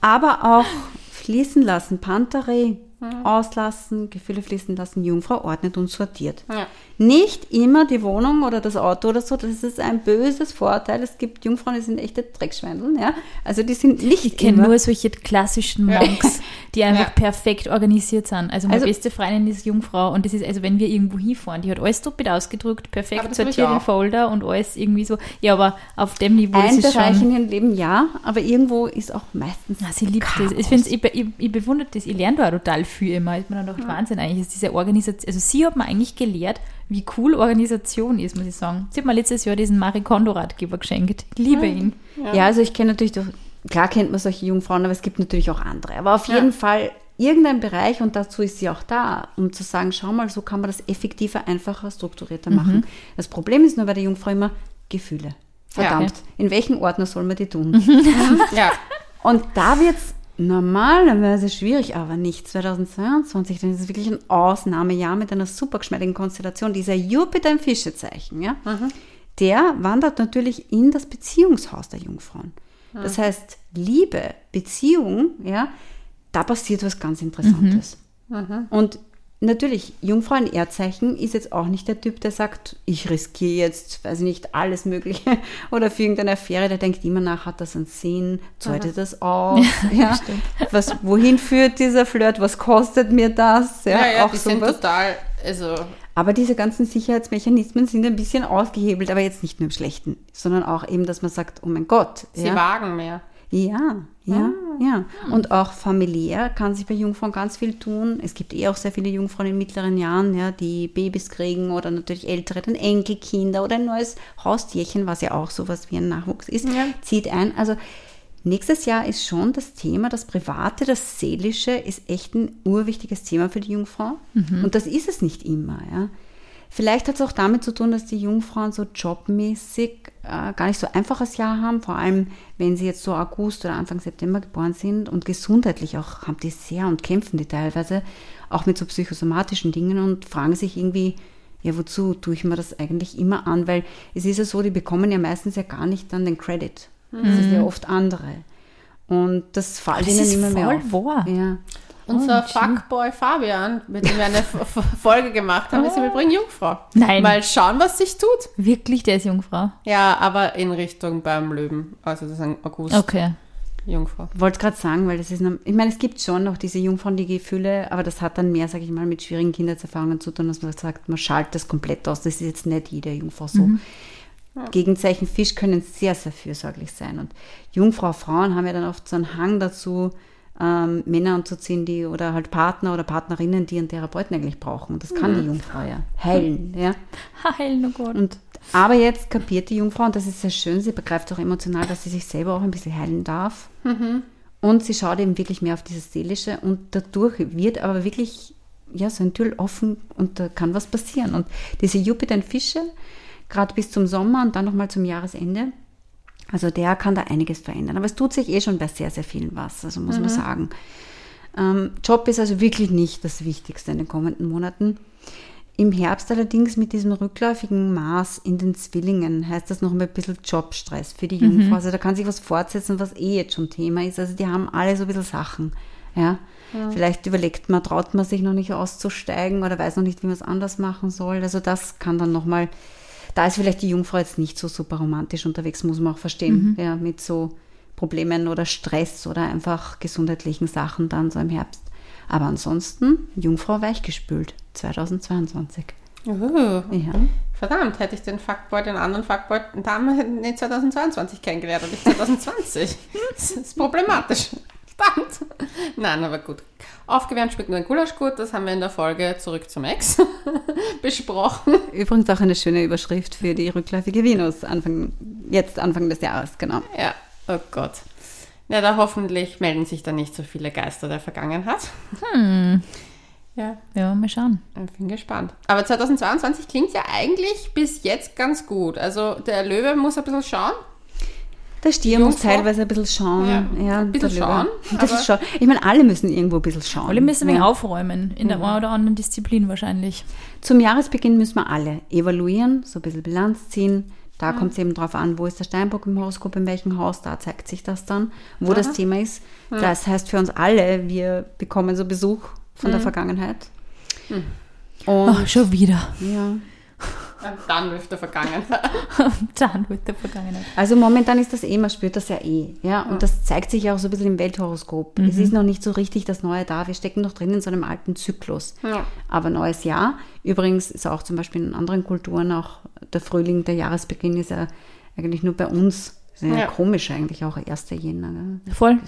S3: aber auch fließen lassen, Panterei, auslassen, Gefühle fließen lassen, Jungfrau ordnet und sortiert.
S1: Ja.
S3: Nicht immer die Wohnung oder das Auto oder so, das ist ein böses Vorteil. Es gibt Jungfrauen, die sind echte Dreckschweindeln, ja. Also die sind nicht
S2: Ich kenne nur solche klassischen
S1: Ja.
S2: Monks, [LAUGHS] die einfach
S1: Ja.
S2: perfekt organisiert sind. Also meine
S3: Also-
S2: beste Freundin ist Jungfrau und das ist, also wenn wir irgendwo hinfahren, die hat alles doppelt ausgedrückt, perfekt sortiert in. Folder und alles irgendwie so. Ja, aber auf dem Niveau
S3: ein
S2: ist es
S3: Bereich in
S2: schon...
S3: ihrem Leben ja, aber irgendwo ist auch meistens.
S2: Ah, sie liebt
S3: Chaos.
S2: das. Ich, find's, ich, ich, ich bewundere das. Ich lerne da auch total viel immer. Ich bin dann gedacht, Wahnsinn eigentlich. Ist diese Organisation, also sie hat mir eigentlich gelehrt, wie cool Organisation ist, muss ich sagen. Sie hat mir letztes Jahr diesen Marie Kondo-Ratgeber geschenkt. Ich liebe ihn.
S3: Ja. also ich kenne natürlich, doch, klar kennt man solche Jungfrauen, aber es gibt natürlich auch andere. Aber auf
S1: Ja.
S3: jeden Fall irgendein Bereich, und dazu ist sie auch da, um zu sagen, schau mal, so kann man das effektiver, einfacher, strukturierter machen. Das Problem ist nur bei der Jungfrau immer Gefühle. Verdammt, in welchen Ordner soll man die tun? [LAUGHS]
S1: Ja.
S3: Und da wird es normalerweise schwierig, aber nicht 2022, denn es ist wirklich ein Ausnahmejahr mit einer super geschmeidigen Konstellation. Dieser Jupiter im Fischezeichen, ja, der wandert natürlich in das Beziehungshaus der Jungfrauen. Das heißt, Liebe, Beziehung, ja, da passiert was ganz Interessantes. Und natürlich, Jungfrau in Erdzeichen ist jetzt auch nicht der Typ, der sagt, ich riskiere jetzt, weiß ich nicht, alles Mögliche [LAUGHS] oder für irgendeine Affäre, der denkt immer nach, hat das einen Sinn, zahlt das aus, [LAUGHS] ja, was, wohin führt dieser Flirt, was kostet mir das, ja,
S1: Ja, ja,
S3: auch
S1: die sind
S3: sowas.
S1: total, also,
S3: Aber diese ganzen Sicherheitsmechanismen sind ein bisschen ausgehebelt, aber jetzt nicht nur im Schlechten, sondern auch eben, dass man sagt, oh mein Gott.
S1: Sie
S3: ja,
S1: wagen mehr.
S3: ja, ja, ja. Und auch familiär kann sich bei Jungfrauen ganz viel tun. Es gibt eh auch sehr viele Jungfrauen in mittleren Jahren, ja, die Babys kriegen oder natürlich ältere, dann Enkelkinder oder ein neues Haustierchen, was ja auch sowas wie ein Nachwuchs ist,
S1: Ja.
S3: zieht ein. Also nächstes Jahr ist schon das Thema, das Private, das Seelische ist echt ein urwichtiges Thema für die Jungfrau. Und das ist es nicht immer, ja. Vielleicht hat es auch damit zu tun, dass die Jungfrauen so jobmäßig äh, gar nicht so einfaches Jahr haben, vor allem wenn sie jetzt so August oder Anfang September geboren sind und gesundheitlich auch haben die sehr und kämpfen die teilweise auch mit so psychosomatischen Dingen und fragen sich irgendwie, ja, wozu tue ich mir das eigentlich immer an? Weil es ist ja so, die bekommen ja meistens ja gar nicht dann den Credit. Das ist ja oft andere. Und das fällt
S2: Das
S3: ihnen immer mehr auf.
S2: wahr.
S3: Ja.
S1: Unser
S2: Oh.
S1: Fuckboy Fabian, mit dem wir eine Folge gemacht haben, ist im Übrigen Jungfrau.
S2: Nein.
S1: Mal schauen, was sich tut.
S2: Wirklich, der ist Jungfrau.
S1: Ja, aber in Richtung beim Löwen. Also das ist ein August
S2: Okay.
S1: Jungfrau.
S3: wollte gerade sagen, weil das ist, noch- ich meine, es gibt schon noch diese Jungfrauen, die Gefühle, aber das hat dann mehr, sage ich mal, mit schwierigen Kindheitserfahrungen zu tun, dass man sagt, man schaltet das komplett aus. Das ist jetzt nicht jede Jungfrau so. Gegenzeichen Fisch können sehr, sehr fürsorglich sein. Und Jungfrau, Frauen haben ja dann oft so einen Hang dazu, ähm, Männer anzuziehen, die oder halt Partner oder Partnerinnen, die einen Therapeuten eigentlich brauchen. Und das kann die Jungfrau ja heilen. Ja. [LAUGHS]
S2: Heilen, oh Gott.
S3: Und, aber jetzt kapiert die Jungfrau, und das ist sehr schön, sie begreift auch emotional, dass sie sich selber auch ein bisschen heilen darf. Und sie schaut eben wirklich mehr auf dieses Seelische und dadurch wird aber wirklich ja, so ein Tür offen und da kann was passieren. Und diese Jupiter in Fische, gerade bis zum Sommer und dann nochmal zum Jahresende, also der kann da einiges verändern. Aber es tut sich eh schon bei sehr, sehr vielen was, also muss man sagen. Ähm, Job ist also wirklich nicht das Wichtigste in den kommenden Monaten. Im Herbst allerdings mit diesem rückläufigen Maß in den Zwillingen heißt das noch ein bisschen Jobstress für die Jungfrau. Also da kann sich was fortsetzen, was eh jetzt schon Thema ist. Also die haben alle so ein bisschen Sachen. Ja. Vielleicht überlegt man, traut man sich noch nicht auszusteigen oder weiß noch nicht, wie man es anders machen soll. Also das kann dann nochmal, da ist vielleicht die Jungfrau jetzt nicht so super romantisch unterwegs, muss man auch verstehen. Ja, mit so Problemen oder Stress oder einfach gesundheitlichen Sachen dann so im Herbst. Aber ansonsten, Jungfrau weichgespült, 2022.
S1: Uh,
S3: Ja.
S1: verdammt, hätte ich den Fuckboy, den anderen Fuckboy, damals in 2022 kennengelernt und nicht 2020. [LAUGHS] das ist problematisch. Verdammt. [LAUGHS] Nein, aber gut. Aufgewärmt schmeckt nur ein Gulasch gut. Das haben wir in der Folge Zurück zum Ex [LAUGHS] besprochen.
S3: Übrigens auch eine schöne Überschrift für die rückläufige Venus, Anfang, jetzt Anfang des Jahres, genau.
S1: Ja, oh Gott. Ja, da hoffentlich melden sich da nicht so viele Geister der Vergangenheit.
S2: Hm. [LAUGHS]
S1: Ja,
S2: Ja, mal schauen.
S1: ich bin gespannt. Aber 2022 klingt ja eigentlich bis jetzt ganz gut. Also der Löwe muss ein bisschen schauen.
S3: Der Stier muss teilweise ein bisschen schauen.
S1: Ja,
S3: Ja,
S1: ein bisschen schauen,
S3: bisschen
S1: aber-
S3: schauen. Ich meine, alle müssen irgendwo ein bisschen schauen.
S2: Alle müssen ein
S3: ja.
S2: aufräumen, in der einen oder anderen Disziplin wahrscheinlich.
S3: Zum Jahresbeginn müssen wir alle evaluieren, so ein bisschen Bilanz ziehen. Da kommt es eben drauf an, wo ist der Steinbock im Horoskop, in welchem Haus, da zeigt sich das dann, wo das Thema ist. Das heißt für uns alle, wir bekommen so Besuch von der Vergangenheit. Und
S2: Oh, schon wieder.
S3: ja.
S1: Dann wird der Vergangenheit. [LAUGHS]
S2: Dann wird der Vergangenheit.
S3: Also momentan ist das eh, man spürt das ja eh. Ja, und das zeigt sich auch so ein bisschen im Welthoroskop. Es ist noch nicht so richtig das Neue da. Wir stecken noch drin in so einem alten Zyklus.
S1: Ja.
S3: Aber neues Jahr. Übrigens ist auch zum Beispiel in anderen Kulturen auch der Frühling, der Jahresbeginn ist ja eigentlich nur bei uns. Das ist ja,
S1: Ja.
S3: komisch eigentlich auch, 1. Jänner. Gell?
S2: Voll.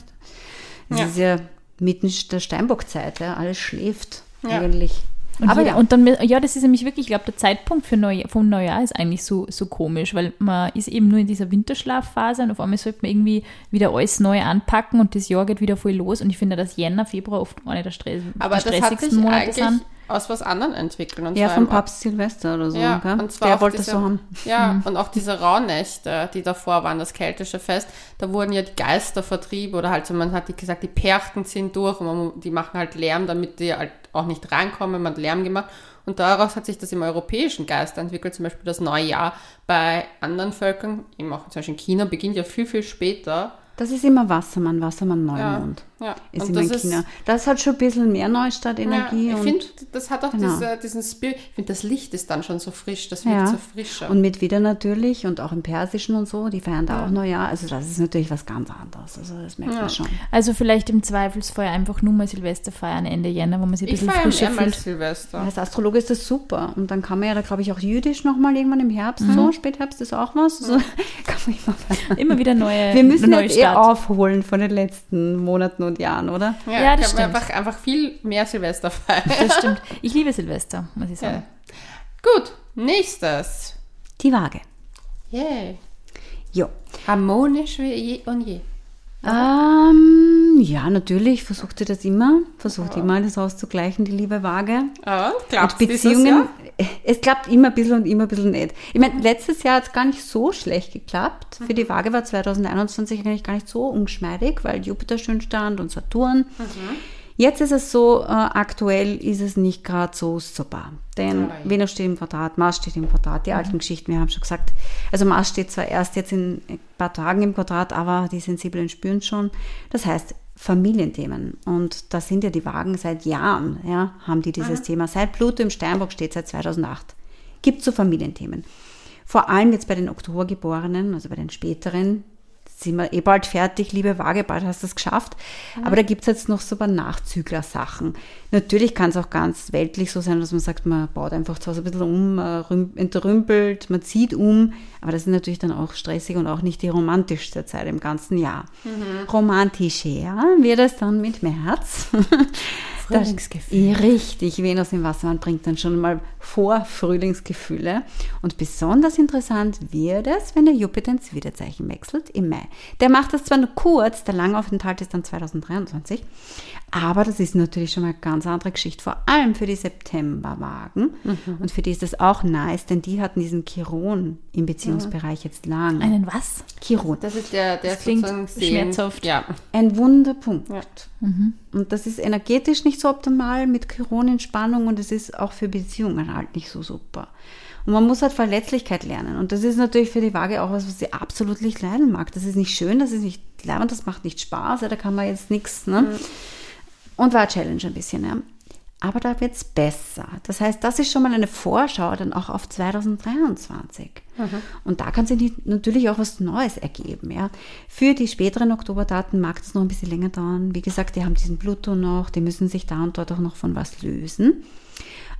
S3: Das
S1: Ja.
S3: ist ja mitten der Steinbockzeit, ja. alles schläft
S1: Ja.
S3: eigentlich.
S2: Und,
S3: Aber
S2: jeder,
S3: ja.
S2: und dann, ja, das ist nämlich wirklich, ich glaube, der Zeitpunkt für Neu, vom Neujahr ist eigentlich so, so komisch, weil man ist eben nur in dieser Winterschlafphase und auf einmal sollte man irgendwie wieder alles neu anpacken und das Jahr geht wieder voll los. Und ich finde, dass Jänner, Februar oft eine der, Stress,
S1: Aber sich
S2: stressigsten Monate sind.
S1: Aus was anderem entwickelt. Und
S3: Ja, vom Papst Silvester oder so.
S1: Ja,
S3: gell?
S1: und zwar
S3: der wollte
S1: diese-
S3: so haben.
S1: Ja, [LAUGHS] und auch diese Rauhnächte, die davor waren, das keltische Fest, da wurden ja die Geister vertrieben oder halt so, man hat die gesagt, die Perchten ziehen durch und man, die machen halt Lärm, damit die halt auch nicht reinkommen, man hat Lärm gemacht. Und daraus hat sich das im europäischen Geist entwickelt, zum Beispiel das neue Jahr bei anderen Völkern, eben auch zum Beispiel in China, beginnt ja viel, viel später.
S3: Das ist immer Wassermann, Wassermann, Neumond.
S1: Ja.
S3: Ist
S1: Und
S3: immer
S1: das
S3: in
S1: ist-
S3: China. Das hat schon ein bisschen mehr Neustartenergie.
S1: Ja, ich finde, das hat auch
S3: Genau.
S1: diese, diesen Spirit. Ich finde, das Licht ist dann schon so frisch, das wirkt
S3: Ja.
S1: so frischer.
S3: Und mit Widder natürlich und auch im Persischen und so, die feiern da auch Neujahr. Also das ist natürlich was ganz anderes. Also das merkt man schon.
S2: Also vielleicht im Zweifelsfall einfach nur mal Silvester feiern Ende Jänner, wo man sich ein
S1: ich
S2: bisschen
S1: feiere
S2: frischer fühlt.
S1: Silvester.
S3: Als Astrologe ist das super. Und dann kann man ja da, glaube ich, auch jüdisch nochmal irgendwann im Herbst,
S1: Mhm.
S3: so, Spätherbst ist auch was. So, [LAUGHS] kann man immer.
S2: Immer wieder neue
S3: Wir müssen
S2: neue
S3: jetzt eh
S2: Start.
S3: aufholen von den letzten Monaten und Jahren, oder?
S2: Ja, das
S1: ich kann
S2: stimmt.
S1: Einfach, einfach viel mehr Silvester feiern.
S2: Das [LAUGHS] stimmt. Ich liebe Silvester, muss ich sagen.
S1: Gut, nächstes.
S3: Die Waage.
S1: Yay.
S3: Jo.
S1: Harmonisch wie je und je.
S3: Ähm, ja, natürlich versucht sie das immer. Versucht immer alles auszugleichen, die liebe Waage.
S1: Ah,
S3: Und
S1: klappt
S3: Beziehungen, es klappt immer ein bisschen und immer ein bisschen nicht. Ich meine, letztes Jahr hat es gar nicht so schlecht geklappt. Für die Waage war 2021 eigentlich gar nicht so ungeschmeidig, weil Jupiter schön stand und Saturn. Jetzt ist es so, äh, aktuell ist es nicht gerade so super. Denn
S1: Ah, ja.
S3: Venus steht im Quadrat, Mars steht im Quadrat, die alten Geschichten, wir haben schon gesagt. Also Mars steht zwar erst jetzt in ein paar Tagen im Quadrat, aber die Sensiblen spüren es schon. Das heißt, Familienthemen. Und da sind ja die Wagen seit Jahren, ja, haben die dieses Thema. Seit Pluto im Steinbock steht, seit 2008. Gibt so Familienthemen. Vor allem jetzt bei den Oktobergeborenen, also bei den späteren, sind wir eh bald fertig, liebe Waage, bald hast du es geschafft. Aber da gibt es jetzt noch so ein paar Nachzügler-Sachen. Natürlich kann es auch ganz weltlich so sein, dass man sagt, man baut einfach zu Hause ein bisschen um, man rüm- entrümpelt, man zieht um. Aber das ist natürlich dann auch stressig und auch nicht die romantischste Zeit im ganzen Jahr. Romantischer wird es dann mit März. [LAUGHS]
S1: Frühlingsgefühl.
S3: Ja, richtig, Venus im Wassermann bringt dann schon mal vor Frühlingsgefühle. Und besonders interessant wird es, wenn der Jupiter ins Widerzeichen wechselt im Mai. Der macht das zwar nur kurz, der Langaufenthalt ist dann 2023, aber das ist natürlich schon mal eine ganz andere Geschichte, vor allem für die Septemberwagen. Und für die ist das auch nice, denn die hatten diesen Chiron im Beziehungsbereich jetzt lang.
S2: Einen was?
S3: Chiron.
S1: Das ist der, der
S2: Das klingt schmerzhaft.
S1: Ja.
S3: Ein Wunderpunkt.
S1: Ja.
S3: Und das ist energetisch nicht so optimal mit Chiron in Spannung und es ist auch für Beziehungen halt nicht so super. Und man muss halt Verletzlichkeit lernen. Und das ist natürlich für die Waage auch was, was sie absolut nicht leiden mag. Das ist nicht schön, das ist nicht leibend, das macht nicht Spaß, ja, da kann man jetzt nichts. Ne? Und war Challenge ein bisschen. Ja. Aber da wird es besser. Das heißt, das ist schon mal eine Vorschau dann auch auf 2023. Und da kann sich natürlich auch was Neues ergeben. Ja. Für die späteren Oktoberdaten mag das noch ein bisschen länger dauern. Wie gesagt, die haben diesen Pluto noch, die müssen sich da und dort auch noch von was lösen.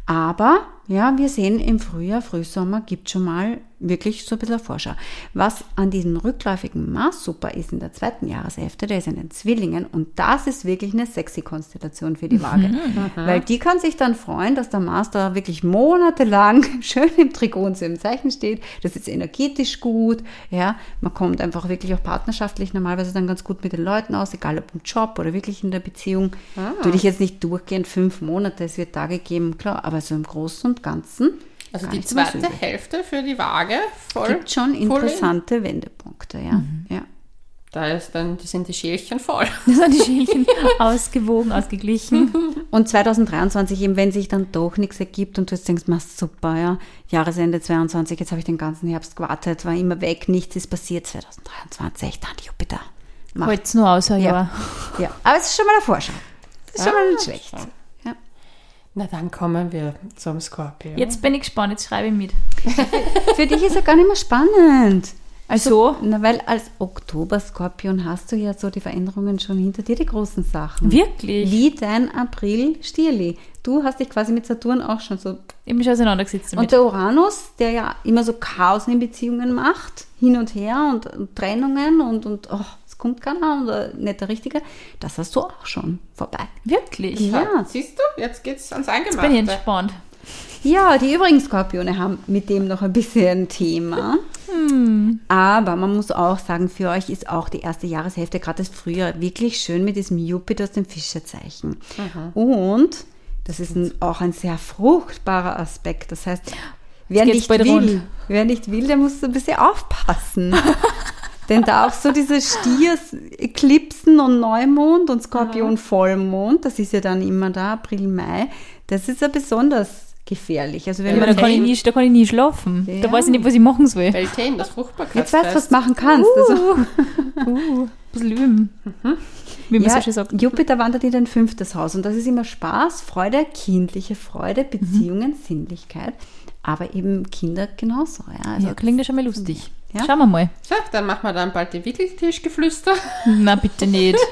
S3: Aber ja, wir sehen im Frühjahr, Frühsommer gibt schon mal wirklich so ein bisschen eine Vorschau. Was an diesem rückläufigen Mars super ist in der zweiten Jahreshälfte, der ist in den Zwillingen und das ist wirklich eine sexy Konstellation für die Waage. Weil die kann sich dann freuen, dass der Mars da wirklich monatelang [LAUGHS] schön im Trigon so im Zeichen steht. Das ist energetisch gut, ja. Man kommt einfach wirklich auch partnerschaftlich normalerweise dann ganz gut mit den Leuten aus, egal ob im Job oder wirklich in der Beziehung. Natürlich jetzt nicht durchgehend fünf Monate, es wird Tage geben, klar, aber so im Großen und Ganzen.
S1: Also die zweite. Hälfte für die Waage voll.
S3: gibt schon
S1: voll in.
S3: interessante Wendepunkte, ja. ja.
S1: Da ist dann, die sind die Schälchen voll. [LAUGHS]
S2: Das sind die Schälchen [LAUGHS] ausgewogen, ausgeglichen. [LAUGHS]
S3: Und 2023 eben, wenn sich dann doch nichts ergibt und du jetzt denkst, machst super, ja, Jahresende 22, jetzt habe ich den ganzen Herbst gewartet, war immer weg, nichts ist passiert, 2023, dann Jupiter.
S2: Halt's nur aus, ein
S3: Ja.
S2: Jahr.
S3: Ja, aber es ist schon mal eine Vorschau. Das ist schon mal
S1: Ah,
S3: nicht schlecht.
S1: Na, dann kommen wir zum Skorpion.
S2: Jetzt bin ich gespannt, jetzt schreibe ich mit.
S3: Für dich ist ja gar nicht mehr spannend.
S2: Also,
S3: Na, weil als Oktober-Skorpion hast du ja so die Veränderungen schon hinter dir, die großen Sachen.
S2: Wirklich?
S3: Wie dein April-Stierli. Du hast dich quasi mit Saturn auch schon so
S2: ich mich auseinandergesetzt
S3: Und
S2: damit.
S3: der Uranus, der ja immer so Chaos in Beziehungen macht, hin und her und, und Trennungen und, und oh, es kommt keiner und äh, nicht der Richtige, das hast du auch schon vorbei.
S2: Wirklich?
S3: Ja.
S1: Siehst du, jetzt geht's ans Eingemachte.
S2: Bin ich entspannt.
S3: Ja, die übrigen Skorpione haben mit dem noch ein bisschen ein Thema. Aber man muss auch sagen, für euch ist auch die erste Jahreshälfte, gerade das Frühjahr, wirklich schön mit diesem Jupiter aus dem Fischezeichen. Und das ist ein, auch ein sehr fruchtbarer Aspekt. Das heißt, wer nicht will,
S2: rund.
S3: wer nicht will, der muss ein bisschen aufpassen. [LAUGHS] Denn da auch so diese Stiers, Eklipsen und Neumond und Skorpion Vollmond, das ist ja dann immer da, April, Mai, das ist ja besonders gefährlich. Also wenn
S2: Ja,
S3: man
S2: da, kann ich nie, da kann ich nie schlafen.
S3: Ja.
S2: Da weiß ich nicht, was ich machen soll.
S1: Beltane, das Fruchtbarkeitsfest.
S3: Jetzt weißt du, was du machen kannst. Also, [LAUGHS]
S2: bisschen üben. Wie man
S3: Ja,
S2: so schön sagt.
S3: Jupiter wandert in dein fünftes Haus und das ist immer Spaß, Freude, kindliche Freude, Beziehungen, Sinnlichkeit, aber eben Kinder genauso. Ja, also
S2: Ja, klingt ja schon mal lustig.
S3: Ja.
S2: Schauen wir mal.
S1: So, dann machen wir dann bald die Wickeltischgeflüster.
S2: Na, bitte nicht. [LAUGHS]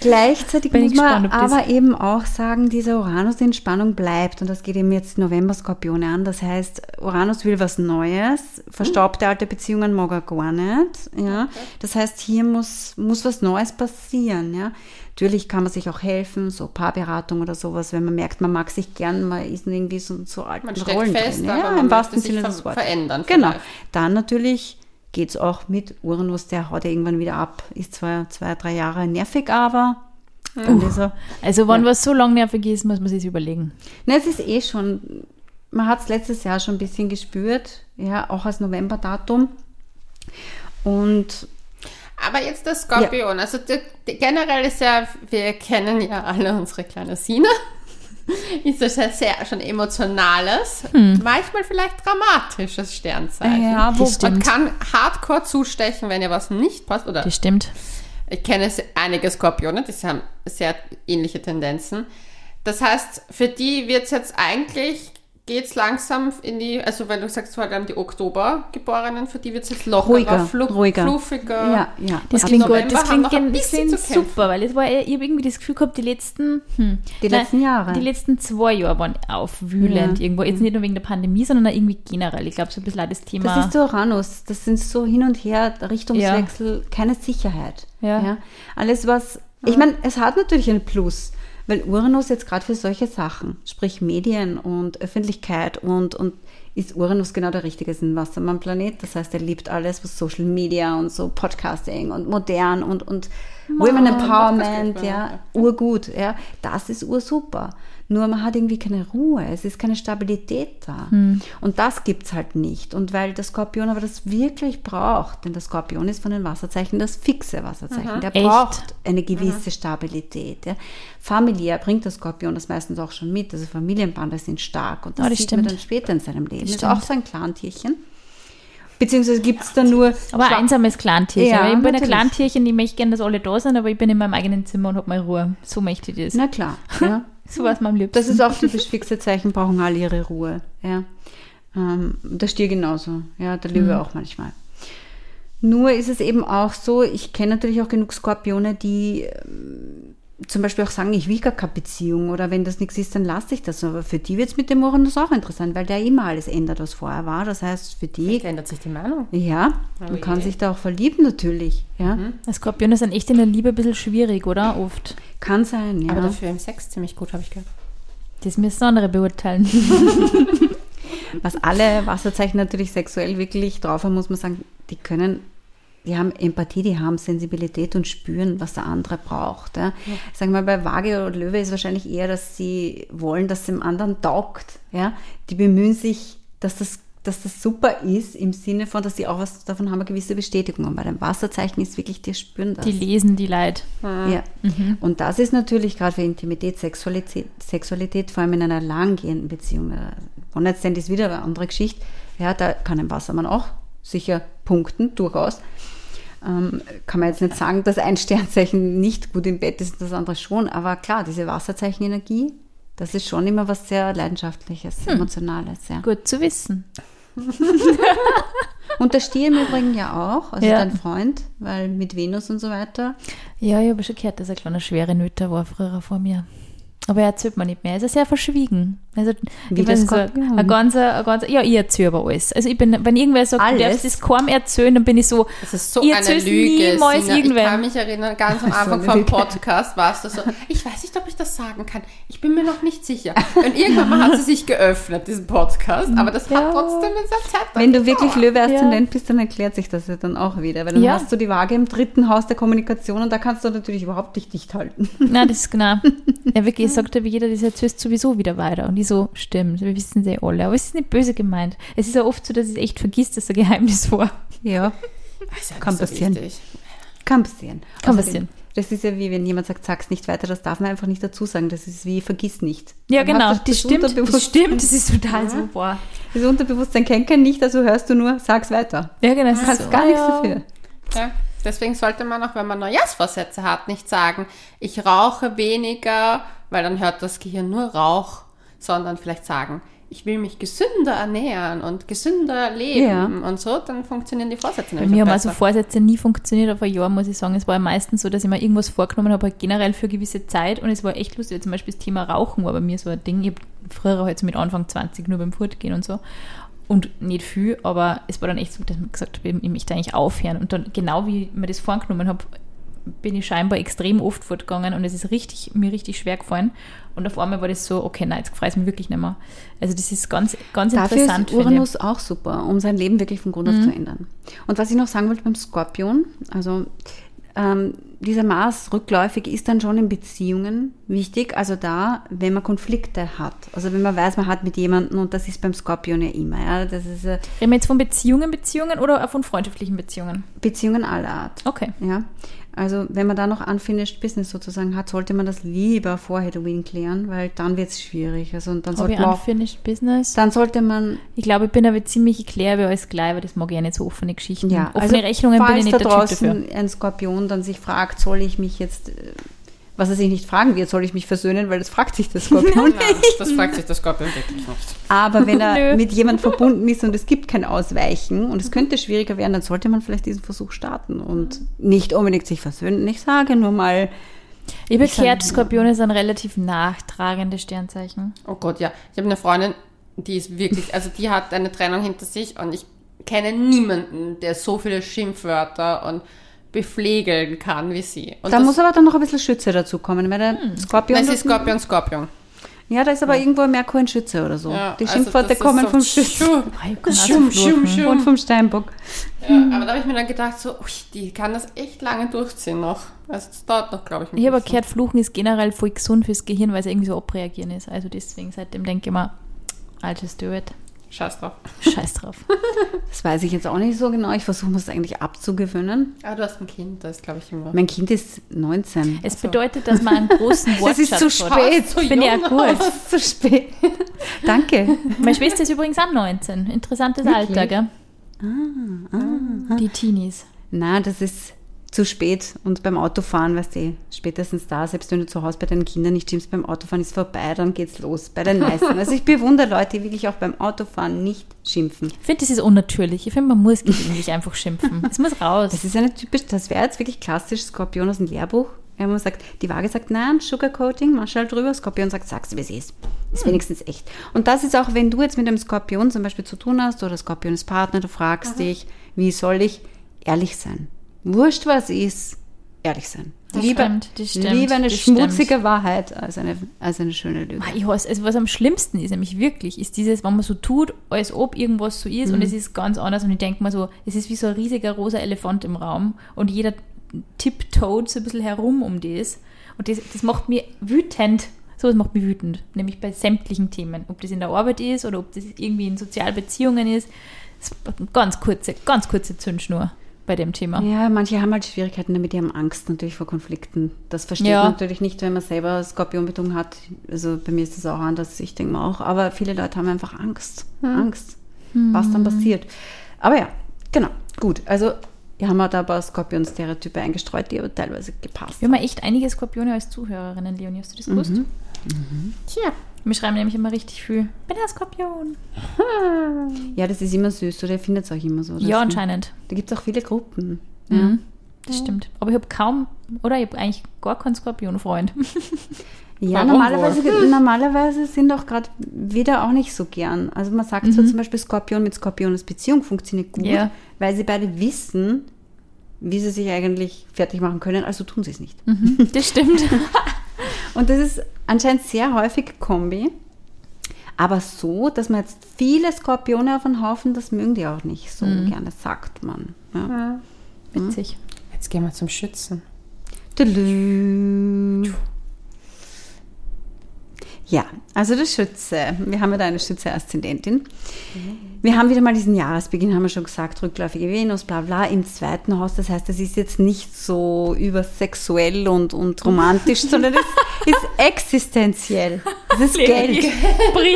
S3: Gleichzeitig
S2: Bin
S3: muss man aber eben auch sagen, dieser Uranus in Spannung bleibt und das geht eben jetzt November Skorpione an. Das heißt, Uranus will was Neues, verstaubte alte Beziehungen mag er gar nicht. Ja. Das heißt, hier muss, muss was Neues passieren. Ja. Natürlich kann man sich auch helfen, so Paarberatung oder sowas, wenn man merkt, man mag sich gern, man ist irgendwie so, so alten
S1: Man steckt
S3: Rollen
S1: fest,
S3: drin.
S1: aber
S3: Ja,
S1: man
S3: im wahrsten
S1: sich
S3: Sinne des Wortes.
S1: verändern
S3: Genau.
S1: vielleicht.
S3: Dann natürlich geht's auch mit Uranus, der haut ja irgendwann wieder ab. Ist zwar zwei, drei Jahre nervig, aber ist er
S2: Also, wenn
S3: Ja.
S2: was so lang nervig ist, muss man sich überlegen.
S3: Ne, es ist eh schon, man hat es letztes Jahr schon ein bisschen gespürt, ja, auch als Novemberdatum. Und
S1: Aber jetzt der Skorpion. Also der, der, generell ist ja, wir kennen ja alle unsere kleine Sina. [LAUGHS] Ist das ja sehr schon emotionales, manchmal vielleicht dramatisches Sternzeichen.
S3: Ja, wo-
S2: stimmt.
S1: kann hardcore zustechen, wenn ihr was nicht passt. Oder
S2: Das stimmt.
S1: ich kenne einige Skorpione, die haben sehr ähnliche Tendenzen. Das heißt, für die wird es jetzt eigentlich, geht es langsam in die, also weil du sagst, vor allem die Oktobergeborenen, für die wird es jetzt lockerer,
S3: Ruhiger,
S1: flu
S3: ruhiger.
S1: fluffiger.
S3: ja, ja.
S2: Das
S1: Ab
S2: klingt gut. Das klingt,
S1: ein
S2: das
S1: bisschen
S2: super, weil es war, ich habe irgendwie das Gefühl gehabt, die letzten, hm,
S3: Die letzten Jahre.
S2: Die letzten zwei Jahre waren aufwühlend
S3: Ja.
S2: irgendwo. Jetzt nicht nur wegen der Pandemie, sondern auch irgendwie generell. Ich glaube, so ein bisschen auch das Thema.
S3: Das ist der Uranus. Das sind so hin und her, Richtungswechsel, keine Sicherheit.
S2: Ja.
S3: Alles, was. Ich meine, es hat natürlich einen Plus, weil Uranus jetzt gerade für solche Sachen, sprich Medien und Öffentlichkeit und, und ist Uranus genau der richtige, ist ein Wassermann-Planet. Das heißt, er liebt alles, was Social Media und so Podcasting und modern und, und Women Empowerment, ja, urgut, ja. Das ist ursuper. Nur man hat irgendwie keine Ruhe, es ist keine Stabilität da. Und das gibt's halt nicht. Und weil der Skorpion aber das wirklich braucht, denn der Skorpion ist von den Wasserzeichen das fixe Wasserzeichen. Der
S2: Echt?
S3: braucht eine gewisse Stabilität. Ja. Familiär bringt der Skorpion das meistens auch schon mit. Also Familienbande sind stark und das,
S2: Ah, das
S3: sieht
S2: stimmt.
S3: man dann später in seinem Leben.
S2: Das
S3: Ist auch so ein Clantierchen. Beziehungsweise gibt's da nur
S2: aber ein einsames Clantierchen.
S3: Ja,
S2: ich bin ein
S3: natürlich.
S2: Clantierchen, ich möchte gerne, dass alle da sind, aber ich bin in meinem eigenen Zimmer und habe meine Ruhe. So möchte ich das.
S3: Na klar, ja. [LAUGHS]
S2: So war es mir am liebsten.
S3: Das ist auch typisch fixe Zeichen, brauchen alle ihre Ruhe. Ja. Ähm, der Stier genauso, ja, der Löwe auch manchmal. Nur ist es eben auch so, ich kenne natürlich auch genug Skorpione, die zum Beispiel auch sagen, ich will gar keine Beziehung oder wenn das nichts ist, dann lasse ich das. Aber für die wird es mit dem Uranus auch interessant, weil der immer alles ändert, was vorher war. Das heißt, für die,
S1: Vielleicht ändert sich die Meinung.
S3: ja,
S1: Oh
S3: man kann
S1: je.
S3: sich da auch verlieben natürlich. Ja,
S2: Als Skorpione sind echt in der Liebe ein bisschen schwierig, oder? Oft.
S3: kann sein, ja.
S1: Aber dafür im Sex ziemlich gut, habe ich gehört.
S2: Das müssen andere beurteilen. [LAUGHS]
S3: Was alle Wasserzeichen natürlich sexuell wirklich drauf haben, muss man sagen, die können, die haben Empathie, die haben Sensibilität und spüren, was der andere braucht. Ja. Sagen wir mal, bei Waage oder Löwe ist wahrscheinlich eher, dass sie wollen, dass es dem anderen taugt. Ja. Die bemühen sich, dass das, dass das super ist, im Sinne von, dass sie auch was davon haben, eine gewisse Bestätigung. Und bei dem Wasserzeichen ist wirklich, die spüren das.
S2: Die lesen die Leid.
S3: Ja. Und das ist natürlich gerade für Intimität, Sexualität, Sexualität, vor allem in einer langgehenden Beziehung. One-Night-Stand ist wieder eine andere Geschichte. Ja, da kann ein Wassermann auch sicher punkten, durchaus. Ähm, kann man jetzt nicht sagen, dass ein Sternzeichen nicht gut im Bett ist und das andere schon. Aber klar, diese Wasserzeichenenergie, das ist schon immer was sehr Leidenschaftliches, Emotionales. Ja.
S2: Gut zu wissen. [LAUGHS]
S3: Und der Stier im Übrigen ja auch, also
S2: Ja.
S3: dein Freund, weil mit Venus und so weiter.
S2: Ja, ich habe schon gehört, dass er ein kleiner schwere Nöter war früher vor mir. Aber er erzählt mir nicht mehr. Er ist sehr verschwiegen. Also,
S3: Wie
S2: ich
S3: das
S2: so, ein ganzer, ein ganzer, ja, ich erzähle aber alles. Also ich bin, wenn irgendwer sagt,
S3: Alles?
S2: du darfst das kaum erzählen, dann bin ich so,
S1: Das ist so
S2: erzählt's
S1: Lüge.
S2: niemals
S1: Sina. Ich
S2: irgendwem.
S1: kann mich erinnern, ganz am
S3: So
S1: Anfang
S3: eine
S1: vom. Podcast warst du so, ich weiß nicht, ob ich das sagen kann. Ich bin mir noch nicht sicher. Und irgendwann mal hat sie sich geöffnet, diesen Podcast, aber das
S2: Ja.
S1: hat trotzdem in der Zeit
S3: Wenn du wirklich. Löwe-Aszendent bist, dann erklärt sich das ja dann auch wieder. Weil dann
S2: Ja.
S3: hast du die Waage im dritten Haus der Kommunikation und da kannst du natürlich überhaupt nicht dicht halten.
S2: nein, das ist genau. Er wirklich [LAUGHS] sagt aber jeder, das erzählst sowieso wieder weiter. Und ich so, stimmt, wir wissen sie alle. Aber es ist nicht böse gemeint. Es ist ja oft so, dass ich echt vergisst, dass ein Geheimnis war.
S3: Ja,
S1: ja
S3: Kann
S1: so
S3: passieren.
S1: wichtig.
S3: kann passieren.
S2: Kann
S3: Außerdem,
S2: passieren.
S3: Das ist ja wie, wenn jemand sagt, sag's nicht weiter, das darf man einfach nicht dazu sagen. Das ist wie, vergiss nicht.
S2: Ja,
S3: Dann
S2: genau,
S3: du
S2: das stimmt. Das stimmt, das ist total so, boah.
S3: Das Unterbewusstsein kennt kein nicht, also hörst du nur, sag's weiter.
S2: Ja, genau.
S3: Du kannst
S2: so,
S3: gar
S2: ah,
S3: nichts
S2: ja.
S3: dafür.
S1: Ja. Deswegen sollte man auch, wenn man Neujahrsvorsätze hat, nicht sagen, ich rauche weniger, weil dann hört das Gehirn nur Rauch, sondern vielleicht sagen, ich will mich gesünder ernähren und gesünder leben
S3: Ja.
S1: und so, dann funktionieren die Vorsätze
S2: Bei
S1: nämlich
S2: mir haben also. Vorsätze nie funktioniert auf ein Jahr, muss ich sagen. Es war ja meistens so, dass ich mir irgendwas vorgenommen habe, generell für eine gewisse Zeit und es war echt lustig. Zum Beispiel das Thema Rauchen war bei mir so ein Ding. Ich habe früher halt so mit Anfang 20 nur beim Fortgehen und so. Und nicht viel, aber es war dann echt so, dass man gesagt habe, ich möchte eigentlich aufhören. Und dann, genau wie ich mir das vorgenommen habe, bin ich scheinbar extrem oft fortgegangen und es ist richtig, mir richtig schwer gefallen. Und auf einmal war das so, okay, nein, jetzt freut es mich wirklich nicht mehr. Also das ist ganz, ganz
S3: Dafür
S2: interessant.
S3: ist. Uranus auch super, um sein Leben wirklich von Grund auf zu ändern. Und was ich noch sagen wollte beim Skorpion, also ähm, dieser Mars rückläufig ist dann schon in Beziehungen wichtig, also da, wenn man Konflikte hat, also wenn man weiß, man hat mit jemandem und das ist beim Skorpion ja immer, ja, das ist äh,
S2: Reden wir jetzt von Beziehungen, Beziehungen oder auch von freundschaftlichen Beziehungen?
S3: Beziehungen aller Art.
S2: Okay.
S3: Ja, also wenn man da noch unfinished Business sozusagen hat, sollte man das lieber vor Halloween klären, weil dann wird es schwierig. Also und dann sollte man auch,
S2: unfinished business?
S3: dann sollte man
S2: Ich glaube, ich bin aber ziemlich, ich kläre alles gleich, weil das mag ich ja nicht so offene Geschichten.
S3: Ja,
S2: offene
S3: also
S2: Rechnungen bin ich nicht
S3: da
S2: der
S3: draußen ein Skorpion dann sich fragt, soll ich mich jetzt, äh, was er sich nicht fragen wird, soll ich mich versöhnen, weil das fragt sich der Skorpion. [LAUGHS]
S1: Ja, das fragt sich der Skorpion wirklich nicht.
S3: Aber wenn er [LAUGHS]
S2: Nö.
S3: mit jemandem verbunden ist und es gibt kein Ausweichen und es könnte schwieriger werden, dann sollte man vielleicht diesen Versuch starten und nicht unbedingt sich versöhnen. Ich sage nur mal,
S2: Ich habe gehört, Skorpione sind relativ nachtragende Sternzeichen.
S1: Oh Gott, ja. Ich habe eine Freundin, die ist wirklich, also die hat eine Trennung hinter sich und ich kenne niemanden, der so viele Schimpfwörter und beflegeln kann wie sie. Und
S3: da muss aber dann noch ein bisschen Schütze dazu kommen, weil der Skorpion.
S1: Nein, sie
S3: das-
S1: ist Skorpion, Skorpion.
S3: Ja, da ist aber irgendwo ein Merkur ein Schütze oder so.
S1: Ja,
S3: Die
S1: also
S3: Schimpfworte
S1: ist
S3: kommen
S1: so
S3: vom
S2: auch
S1: Schum,
S2: so
S1: schum, schum.
S3: und vom Steinbock.
S1: Ja, aber da habe ich mir dann gedacht, so, ui, die kann das echt lange durchziehen noch. Also das dauert noch, glaube ich, ein
S2: Ich habe gehört, Fluchen ist generell voll gesund fürs Gehirn, weil es irgendwie so abreagieren ist. Also deswegen seitdem denke ich mir, I'll just do it.
S1: Scheiß drauf.
S2: Scheiß drauf. [LAUGHS]
S3: Das weiß ich jetzt auch nicht so genau. Ich versuche mir das eigentlich abzugewöhnen.
S1: Aber du hast ein Kind, das ist, glaube ich, immer.
S3: Mein Kind ist 19.
S2: Es bedeutet, dass man einen großen [LAUGHS]
S3: Es ist
S2: Wortschatz
S3: zu spät.
S1: So
S2: ich
S1: jung
S2: auch gut.
S3: Es ist zu spät. [LAUGHS] Danke.
S2: Meine Schwester ist übrigens auch 19. Interessantes
S3: Wirklich?
S2: Alter, gell?
S3: Ah,
S2: Die Teenies.
S3: Na, das ist zu spät. Und beim Autofahren, weißt du, spätestens da, selbst wenn du zu Hause bei deinen Kindern nicht schimpfst, beim Autofahren ist vorbei, dann geht's los. Bei den meisten. Also ich bewundere Leute, die wirklich auch beim Autofahren nicht schimpfen.
S2: Ich finde, das ist unnatürlich. Ich finde, man muss gelegentlich einfach schimpfen. Es muss raus.
S3: Das ist eine typisch, das wäre jetzt wirklich klassisch Skorpion aus dem Lehrbuch. Ja, man sagt, die Waage sagt nein, Sugarcoating, Marschall drüber, Skorpion sagt, sagst du, wie es ist. Ist wenigstens echt. Und das ist auch, wenn du jetzt mit einem Skorpion zum Beispiel zu tun hast oder Skorpion ist Partner, du fragst dich, wie soll ich ehrlich sein? Wurscht, was ist, ehrlich sein.
S2: Das
S3: lieber,
S2: stimmt, stimmt,
S3: lieber eine schmutzige Wahrheit als eine, als eine schöne Lüge.
S2: Ich hasse, also was am schlimmsten ist, nämlich wirklich, ist dieses, wenn man so tut, als ob irgendwas so ist
S3: Mhm.
S2: und es ist ganz anders und ich denke mal so, es ist wie so ein riesiger rosa Elefant im Raum und jeder tiptoed so ein bisschen herum um das und das, das macht mich wütend. Sowas macht mich wütend, nämlich bei sämtlichen Themen, ob das in der Arbeit ist oder ob das irgendwie in Sozialbeziehungen ist. Ganz kurze, ganz kurze Zündschnur bei dem Thema.
S3: Ja, manche haben halt Schwierigkeiten damit, die haben Angst natürlich vor Konflikten. Das versteht
S2: Ja.
S3: man natürlich nicht, wenn man selber Skorpionbeton hat. Also bei mir ist das auch anders, ich denke mal auch. Aber viele Leute haben einfach Angst. Angst, was dann passiert. Aber ja, genau, gut. Also wir haben halt paar Skorpion-Stereotype eingestreut, die aber teilweise gepasst
S2: Wir haben echt einige Skorpione als Zuhörerinnen, Leonie, hast du das gewusst?
S1: Tja.
S2: Wir schreiben nämlich immer richtig viel. Bin ein Skorpion. [LAUGHS]
S3: Ja, das ist immer süß, oder ihr findet es auch immer so.
S2: Ja,
S3: Das-
S2: anscheinend.
S3: Da gibt es auch viele Gruppen. Ja.
S2: Mhm. Das stimmt. Aber ich habe kaum, oder ich habe eigentlich gar keinen Skorpion-Freund. [LAUGHS]
S3: Ja,
S1: Warum
S3: normalerweise, normalerweise sind auch gerade wieder auch nicht so gern. Also man sagt so zum Beispiel Skorpion mit Skorpion als Beziehung funktioniert gut,
S2: Ja.
S3: weil sie beide wissen, wie sie sich eigentlich fertig machen können, also tun sie es nicht.
S2: Das stimmt. [LAUGHS]
S3: Und das ist anscheinend sehr häufig Kombi. Aber so, dass man jetzt viele Skorpione auf einen Haufen, das mögen die auch nicht so gerne, sagt man. Ja.
S2: Witzig.
S1: Jetzt gehen wir zum Schützen.
S3: Tudelu. Ja, also der Schütze. Wir haben ja da eine Schütze-Aszendentin. Wir haben wieder mal diesen Jahresbeginn, haben wir schon gesagt, rückläufige Venus, bla bla, im zweiten Haus. Das heißt, das ist jetzt nicht so übersexuell und, und romantisch, sondern es ist [LAUGHS] existenziell. Es ist Geld.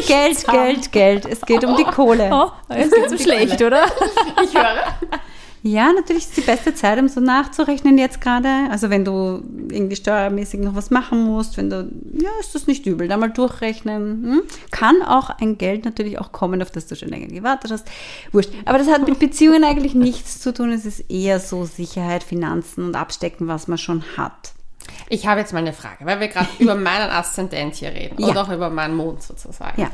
S3: Geld,
S2: zusammen.
S3: Geld, Geld. Es geht um die Kohle.
S2: Oh, es geht so schlecht, oder? [LAUGHS]
S1: Ich höre.
S3: Ja, natürlich ist die beste Zeit, um so nachzurechnen jetzt gerade. Also wenn du irgendwie steuermäßig noch was machen musst, wenn du, ja, ist das nicht übel, da mal durchrechnen. Hm? Kann auch ein Geld natürlich auch kommen, auf das du schon länger gewartet hast. Wurscht. Aber das hat mit Beziehungen eigentlich nichts zu tun. Es ist eher so Sicherheit, Finanzen und Abstecken, was man schon hat.
S1: Ich habe jetzt mal eine Frage, weil wir gerade [LAUGHS] über meinen Aszendent hier reden
S3: Ja.
S1: oder auch über meinen Mond sozusagen.
S3: Ja.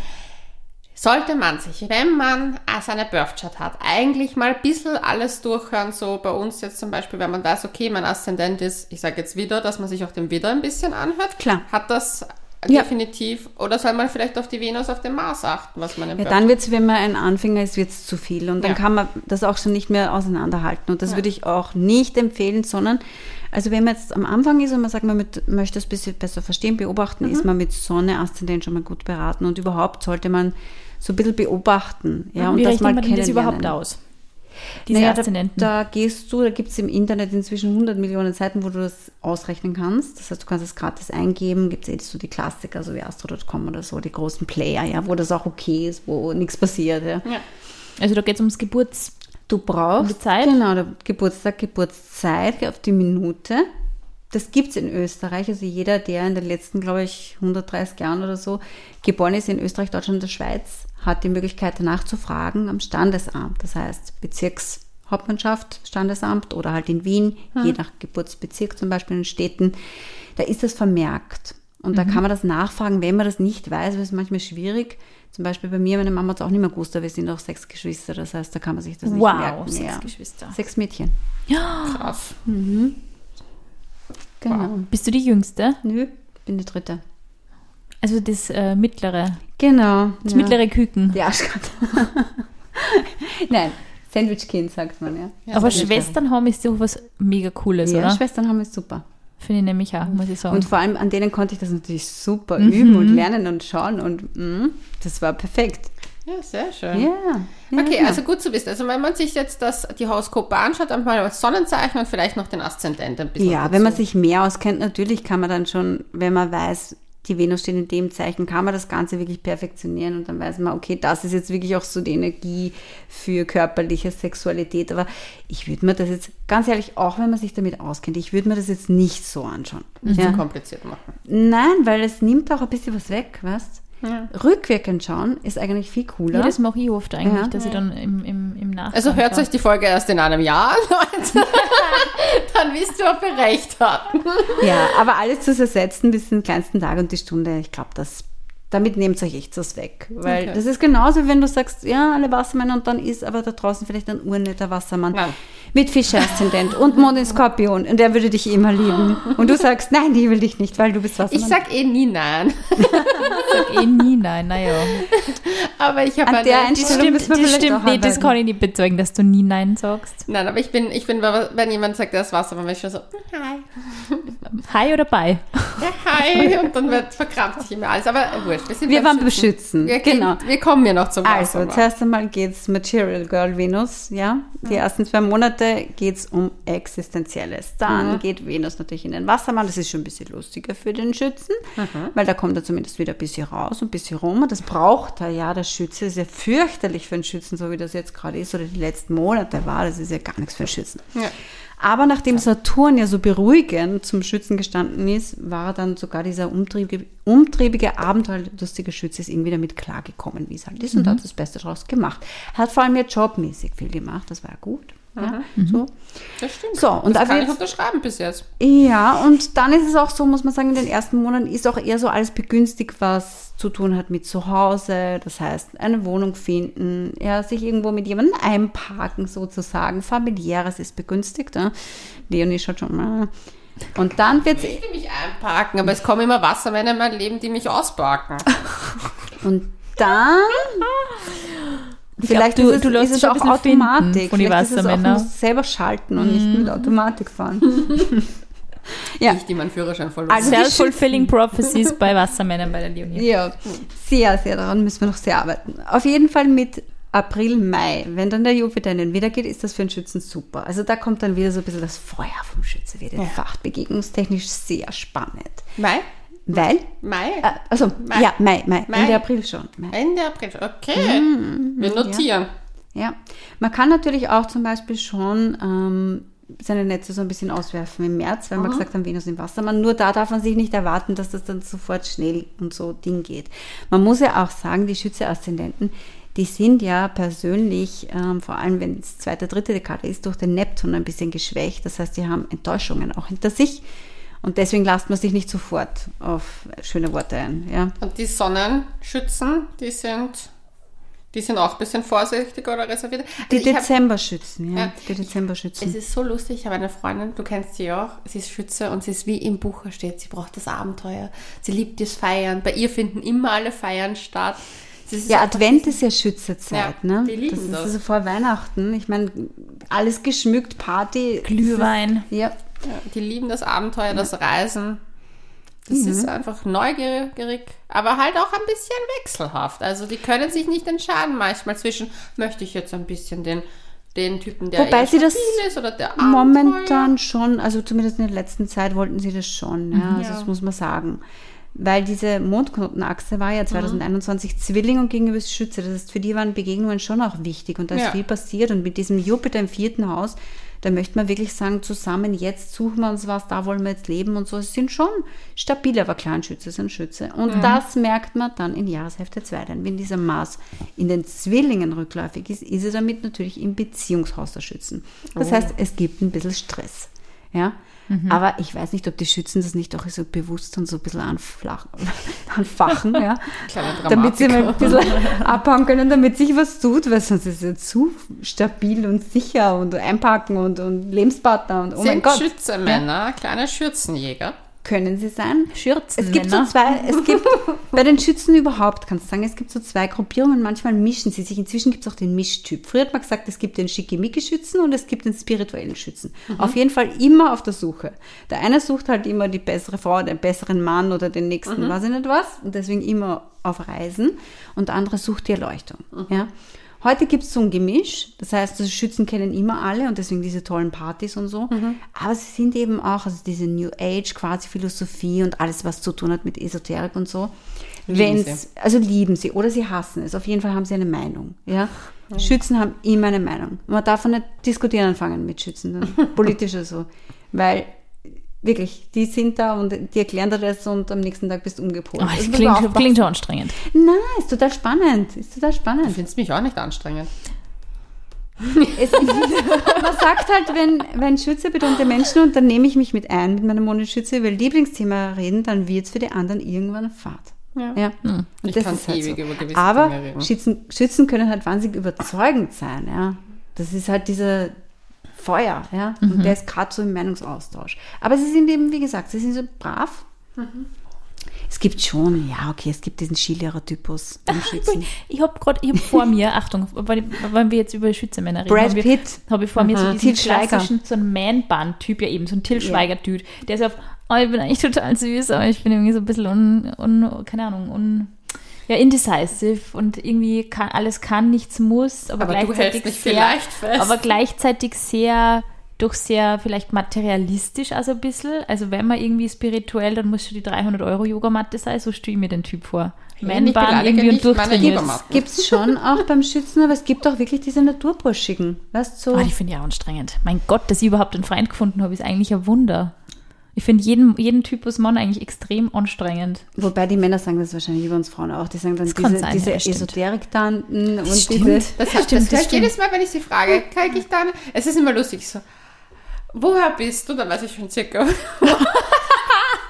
S1: Sollte man sich, wenn man seine Birthchart hat, eigentlich mal ein bisschen alles durchhören, so bei uns jetzt zum Beispiel, wenn man weiß, okay, mein Aszendent ist, ich sage jetzt wieder, dass man sich auch den Widder ein bisschen anhört.
S3: Klar.
S1: Hat das
S3: Ja.
S1: definitiv, oder soll man vielleicht auf die Venus, auf den Mars achten, was man im
S3: Ja, dann wird es, wenn man ein Anfänger ist, wird es zu viel und dann
S1: Ja.
S3: kann man das auch schon nicht mehr auseinanderhalten. Und das würde ich auch nicht empfehlen, sondern, also wenn man jetzt am Anfang ist und man sagt, man mit, möchte es ein bisschen besser verstehen, beobachten,
S1: Mhm.
S3: ist man mit Sonne, Aszendent schon mal gut beraten und überhaupt sollte man so ein bisschen beobachten. Ja, und
S2: Wie
S3: das
S2: rechnet
S3: mal
S2: man das überhaupt aus? Diese
S3: Naja, da,
S2: Aszendenten.
S3: da gehst du, da gibt es im Internet inzwischen 100 Millionen Seiten, wo du das ausrechnen kannst. Das heißt, du kannst es gratis eingeben. Gibt es eh so die Klassiker, so wie Astro.com oder so, die großen Player, ja, wo das auch okay ist, wo nichts passiert. Ja.
S1: Ja.
S2: Also da geht es ums Geburts...
S3: Du brauchst
S2: Um Zeit?
S3: genau Geburtstag, Geburtszeit auf die Minute. Das gibt es in Österreich. Also jeder, der in den letzten, glaube ich, 130 Jahren oder so geboren ist in Österreich, Deutschland und der Schweiz, hat die Möglichkeit danach zu fragen am Standesamt. Das heißt Bezirkshauptmannschaft, Standesamt oder halt in Wien, je nach Geburtsbezirk zum Beispiel in Städten. Da ist das vermerkt. Und da kann man das nachfragen, wenn man das nicht weiß, weil es manchmal schwierig. Zum Beispiel bei mir, meine Mama hat es auch nicht mehr gewusst, aber wir sind auch sechs Geschwister. Das heißt, da kann man sich das nicht
S2: Wow,
S3: merken.
S2: sechs
S3: ja.
S2: Geschwister.
S3: Sechs Mädchen.
S1: Krass.
S3: Genau.
S2: Bist du die Jüngste?
S3: Nö, bin die dritte.
S2: Also das äh, mittlere,
S3: Genau.
S2: das
S3: ja.
S2: mittlere Küken.
S3: Ja, Schatz. [LAUGHS] Nein, Sandwich-Kind sagt man, ja.
S2: Aber
S3: Sandwich-
S2: Schwestern haben ist doch was mega Cooles,
S3: Ja,
S2: oder?
S3: Schwestern haben es super.
S2: Finde ich nämlich auch, muss ich sagen.
S3: Und vor allem an denen konnte ich das natürlich super
S2: Mhm.
S3: üben und lernen und schauen und mm, das war perfekt.
S1: Ja, sehr schön.
S3: Ja. ja
S1: Okay,
S3: genau.
S1: also gut zu wissen. Also wenn man sich jetzt das, die Horoskope anschaut, dann mal das Sonnenzeichen und vielleicht noch den Aszendent ein bisschen.
S3: Ja,
S1: dazu.
S3: wenn man sich mehr auskennt, natürlich kann man dann schon, wenn man weiß, die Venus steht in dem Zeichen, kann man das Ganze wirklich perfektionieren und dann weiß man, okay, das ist jetzt wirklich auch so die Energie für körperliche Sexualität. Aber ich würde mir das jetzt, ganz ehrlich, auch wenn man sich damit auskennt, ich würde mir das jetzt nicht so anschauen.
S1: nicht
S3: Ja.
S1: zu kompliziert machen.
S3: Nein, weil es nimmt auch ein bisschen was weg, weißt
S1: Ja.
S3: Rückwirkend schauen ist eigentlich viel cooler.
S2: ja, das mache ich oft eigentlich,
S3: Ja.
S2: dass ich dann im, im, im Nachhinein.
S1: Also hört euch die Folge erst in einem Jahr an, [LAUGHS] Leute. [LAUGHS] dann wisst ihr, ob wir recht hatten.
S3: Ja, aber alles zu ersetzen bis zum kleinsten Tag und die Stunde, ich glaube, das damit nehmt euch echt was weg. Weil
S1: Okay.
S3: das ist genauso, wenn du sagst, ja, alle Wassermänner und dann ist aber da draußen vielleicht ein urnetter Wassermann
S1: Nein.
S3: mit Fischer-Aszendent und Mond in Skorpion und der würde dich immer lieben. Und du sagst, nein, die will dich nicht, weil du bist Wassermann.
S1: Ich sag eh nie nein.
S2: sag eh nie nein, naja.
S1: Aber ich habe eine...
S3: der
S2: Das
S3: Einstellung
S2: stimmt,
S3: müssen wir
S2: das stimmt nicht, das kann ich nicht bezeugen, dass du nie nein sagst.
S1: Nein, aber ich bin, ich bin, wenn jemand sagt, der ist Wassermann, bin ich schon so, hi.
S2: Hi oder bye?
S1: Ja, hi. Und dann wird, verkrampft sich immer alles. Aber äh, wurscht, wir
S3: waren beschützen,
S1: Wir, gehen-
S3: genau.
S1: wir kommen ja noch zum
S3: Also,
S1: Wassermann.
S3: zuerst einmal geht's Material Girl Venus, ja. Die ersten zwei Monate geht's um Existenzielles. Dann geht Venus natürlich in den Wassermann. Das ist schon ein bisschen lustiger für den Schützen, weil da kommt er zumindest wieder ein bisschen raus und ein bisschen rum. Und das braucht er ja, der Schütze. ist ja fürchterlich für einen Schützen, so wie das jetzt gerade ist oder die letzten Monate war. Das ist ja gar nichts für einen Schützen.
S1: Ja.
S3: Aber nachdem Saturn ja so beruhigend zum Schützen gestanden ist, war dann sogar dieser umtriebige, umtriebige abenteuerlustige Schütze ist irgendwie damit klargekommen, wie es halt ist und hat das Beste daraus gemacht. Hat vor allem ja jobmäßig viel gemacht, das war ja gut. Ja, so.
S1: Das stimmt.
S3: So, und
S1: das kann ich unterschreiben bis jetzt.
S3: ja, und dann ist es auch so, muss man sagen, in den ersten Monaten ist auch eher so alles begünstigt, was zu tun hat mit zu Hause. Das heißt, eine Wohnung finden, ja, sich irgendwo mit jemandem einparken sozusagen. Familiäres ist begünstigt. Ja. Leonie schaut schon mal. Und dann wird
S1: Ich will mich einparken, aber es kommen immer Wassermänner in mein Leben, die mich ausparken.
S3: Und dann. Vielleicht
S2: glaub, du-
S3: ist es,
S2: du
S3: ist es auch Automatik.
S2: von die
S3: Vielleicht ist es auch, musst selber schalten und nicht mit Automatik fahren. [LAUGHS] ja,
S1: Ich, die meinen Führerschein verloren.
S3: Also
S2: Self-fulfilling prophecies bei Wassermännern bei der Leonie.
S3: Ja, sehr, sehr daran müssen wir noch sehr arbeiten. Auf jeden Fall mit April, Mai, wenn dann der Jupiter in den Widder geht, ist das für einen Schützen super. Also da kommt dann wieder so ein bisschen das Feuer vom Schütze, wird entfacht, begegnungstechnisch sehr spannend.
S1: Mai?
S3: Weil,
S1: Mai?
S3: äh, also,
S1: Mai.
S3: ja, Mai, Mai,
S1: Mai.
S3: Ende April schon. Mai.
S1: Ende April. Okay.
S3: Mhm.
S1: Wir notieren.
S3: Ja, man kann natürlich auch zum Beispiel schon ähm, seine Netze so ein bisschen auswerfen im März, weil wir gesagt haben, Venus im Wassermann. Nur da darf man sich nicht erwarten, dass das dann sofort schnell und so Ding geht. Man muss ja auch sagen, die Schütze-Aszendenten, die sind ja persönlich, ähm, vor allem wenn es zweite, dritte Dekade ist, durch den Neptun ein bisschen geschwächt. Das heißt, die haben Enttäuschungen auch hinter sich. Und deswegen lasst man sich nicht sofort auf schöne Worte ein. Ja.
S1: Und die Sonnenschützen, die sind, die sind auch ein bisschen vorsichtiger oder reserviert.
S3: Die
S1: Also hab-
S3: Dezemberschützen, ja.
S1: Ja.
S3: Die Dezemberschützen.
S1: Es ist so lustig, ich habe eine Freundin, du kennst sie auch, sie ist Schütze und sie ist wie im Buch steht, sie braucht das Abenteuer, sie liebt das Feiern, bei ihr finden immer alle Feiern statt.
S3: Ja, Advent ist ja Schützezeit,
S1: Ja,
S3: ne?
S1: die lieben
S3: das ist
S1: das.
S3: also vor Weihnachten. Ich meine, alles geschmückt, Party.
S2: Glühwein.
S3: Ja.
S1: Ja, die lieben das Abenteuer, das Reisen. Das
S3: Mhm.
S1: ist einfach neugierig, aber halt auch ein bisschen wechselhaft. Also die können sich nicht entscheiden manchmal zwischen, möchte ich jetzt ein bisschen den, den Typen, der
S3: Wobei sie das
S1: ist oder der
S3: Momentan schon, also zumindest in der letzten Zeit wollten sie das schon, ja, also
S1: Ja.
S3: das muss man sagen. Weil diese Mondknotenachse war ja 2021 Zwilling und gegenüber Schütze. Das heißt, für die waren Begegnungen schon auch wichtig und da ist
S1: Ja.
S3: viel passiert. Und mit diesem Jupiter im vierten Haus, da möchte man wirklich sagen, zusammen jetzt suchen wir uns was, da wollen wir jetzt leben und so. Es sind schon stabile, aber klar, ein Schütze ist ein Schütze. Und das merkt man dann in Jahreshälfte 2. Denn wenn dieser Mars in den Zwillingen rückläufig ist, ist er damit natürlich im Beziehungshaus der Schützen. Das heißt, es gibt ein bisschen Stress. Ja. Aber ich weiß nicht, ob die Schützen das nicht auch so bewusst und so ein bisschen anflach, [LAUGHS] anfachen, ja. Damit sie mal ein bisschen [LAUGHS] abhauen können, damit sich was tut, weil sonst ist es zu stabil und sicher und einpacken und, und Lebenspartner und oh mein
S1: Sind
S3: Gott.
S1: Schützemänner, kleine Schürzenjäger.
S3: Können sie sein?
S2: Schürzen.
S3: Es gibt so zwei, es gibt [LAUGHS] bei den Schützen überhaupt, kannst du sagen, es gibt so zwei Gruppierungen, manchmal mischen sie sich. Inzwischen gibt es auch den Mischtyp. Früher hat man gesagt, es gibt den Schickimicki-Schützen und es gibt den spirituellen Schützen. Auf jeden Fall immer auf der Suche. Der eine sucht halt immer die bessere Frau, den besseren Mann oder den nächsten, weiß ich nicht was, und deswegen immer auf Reisen. Und der andere sucht die Erleuchtung. Ja. Heute gibt es so ein Gemisch, das heißt, die Schützen kennen immer alle und deswegen diese tollen Partys und so. Aber sie sind eben auch, also diese New Age, quasi Philosophie und alles, was zu tun hat mit Esoterik und so.
S1: Lieben
S3: Wenn's, also lieben sie oder sie hassen es. Auf jeden Fall haben sie eine Meinung. Ja? Schützen haben immer eine Meinung. Man darf nicht diskutieren anfangen mit Schützen, [LAUGHS] politisch oder so. Weil wirklich, die sind da und die erklären dir das und am nächsten Tag bist du umgepolt.
S2: Oh,
S3: Also
S2: das
S3: man
S2: klingt, klingt schon anstrengend.
S3: Nein, ist total spannend. Ist total spannend.
S1: Du findest mich auch nicht anstrengend.
S3: Es, [LAUGHS] man sagt halt, wenn, wenn Schütze betonte Menschen und dann nehme ich mich mit ein mit meinem Monat Schütze über Lieblingsthema reden, dann wird es für die anderen irgendwann Fahrt.
S1: Ja.
S3: Ja. Und
S1: Ich kann ewig über gewisse
S3: Aber
S1: Dinge reden.
S3: Schützen, Schützen können halt wahnsinnig überzeugend sein. Ja. Das ist halt dieser Feuer. Ja.
S1: Mhm.
S3: Und der ist gerade so im Meinungsaustausch. Aber sie sind eben, wie gesagt, sie sind so brav.
S1: Mhm.
S3: Es gibt schon, ja, okay, es gibt diesen Skilehrer-Typus Schützen.
S2: Ich habe gerade, ich habe vor mir, [LAUGHS] Achtung, weil wir jetzt über Schützemänner reden,
S3: Brad
S2: habe ich,
S3: Pitt.
S2: hab ich vor mir so diesen klassischen, so einen Man-Bun-Typ, ja eben, so ein Till Schweiger-Typ, der ist auf, oh, ich bin eigentlich total süß, aber ich bin irgendwie so ein bisschen un, un keine Ahnung, un, ja, indecisive und irgendwie kann, alles kann, nichts muss, aber,
S1: Aber du
S2: gleichzeitig
S1: hältst dich
S2: sehr,
S1: vielleicht fest.
S2: aber gleichzeitig sehr, doch sehr vielleicht materialistisch also ein bisschen. Also wenn man irgendwie spirituell, dann muss schon die 300 Euro Yogamatte sein, so stelle ich mir den Typ vor.
S1: Nicht beleidige
S2: irgendwie und
S1: nicht
S2: durchtrainiert.
S3: Gibt es schon auch beim Schützen, aber es gibt auch wirklich diese Naturburschigen. Weißt du? So,
S2: Ah, die finde ich auch anstrengend. Mein Gott, dass ich überhaupt einen Freund gefunden habe, ist eigentlich ein Wunder. Ich finde jeden, jeden Typus Mann eigentlich extrem anstrengend.
S3: wobei die Männer sagen das wahrscheinlich über uns Frauen auch. Die sagen dann
S2: Das kann
S3: diese,
S2: sein,
S3: diese
S2: ja.
S3: Esoterik-Tanten und
S2: stimmt.
S3: diese.
S1: Das,
S2: Stimmt,
S1: das,
S2: das stimmt.
S1: jedes Mal, wenn ich sie frage, kriege ich dann, es ist immer lustig, so, woher bist du? Dann weiß ich schon circa. [LAUGHS]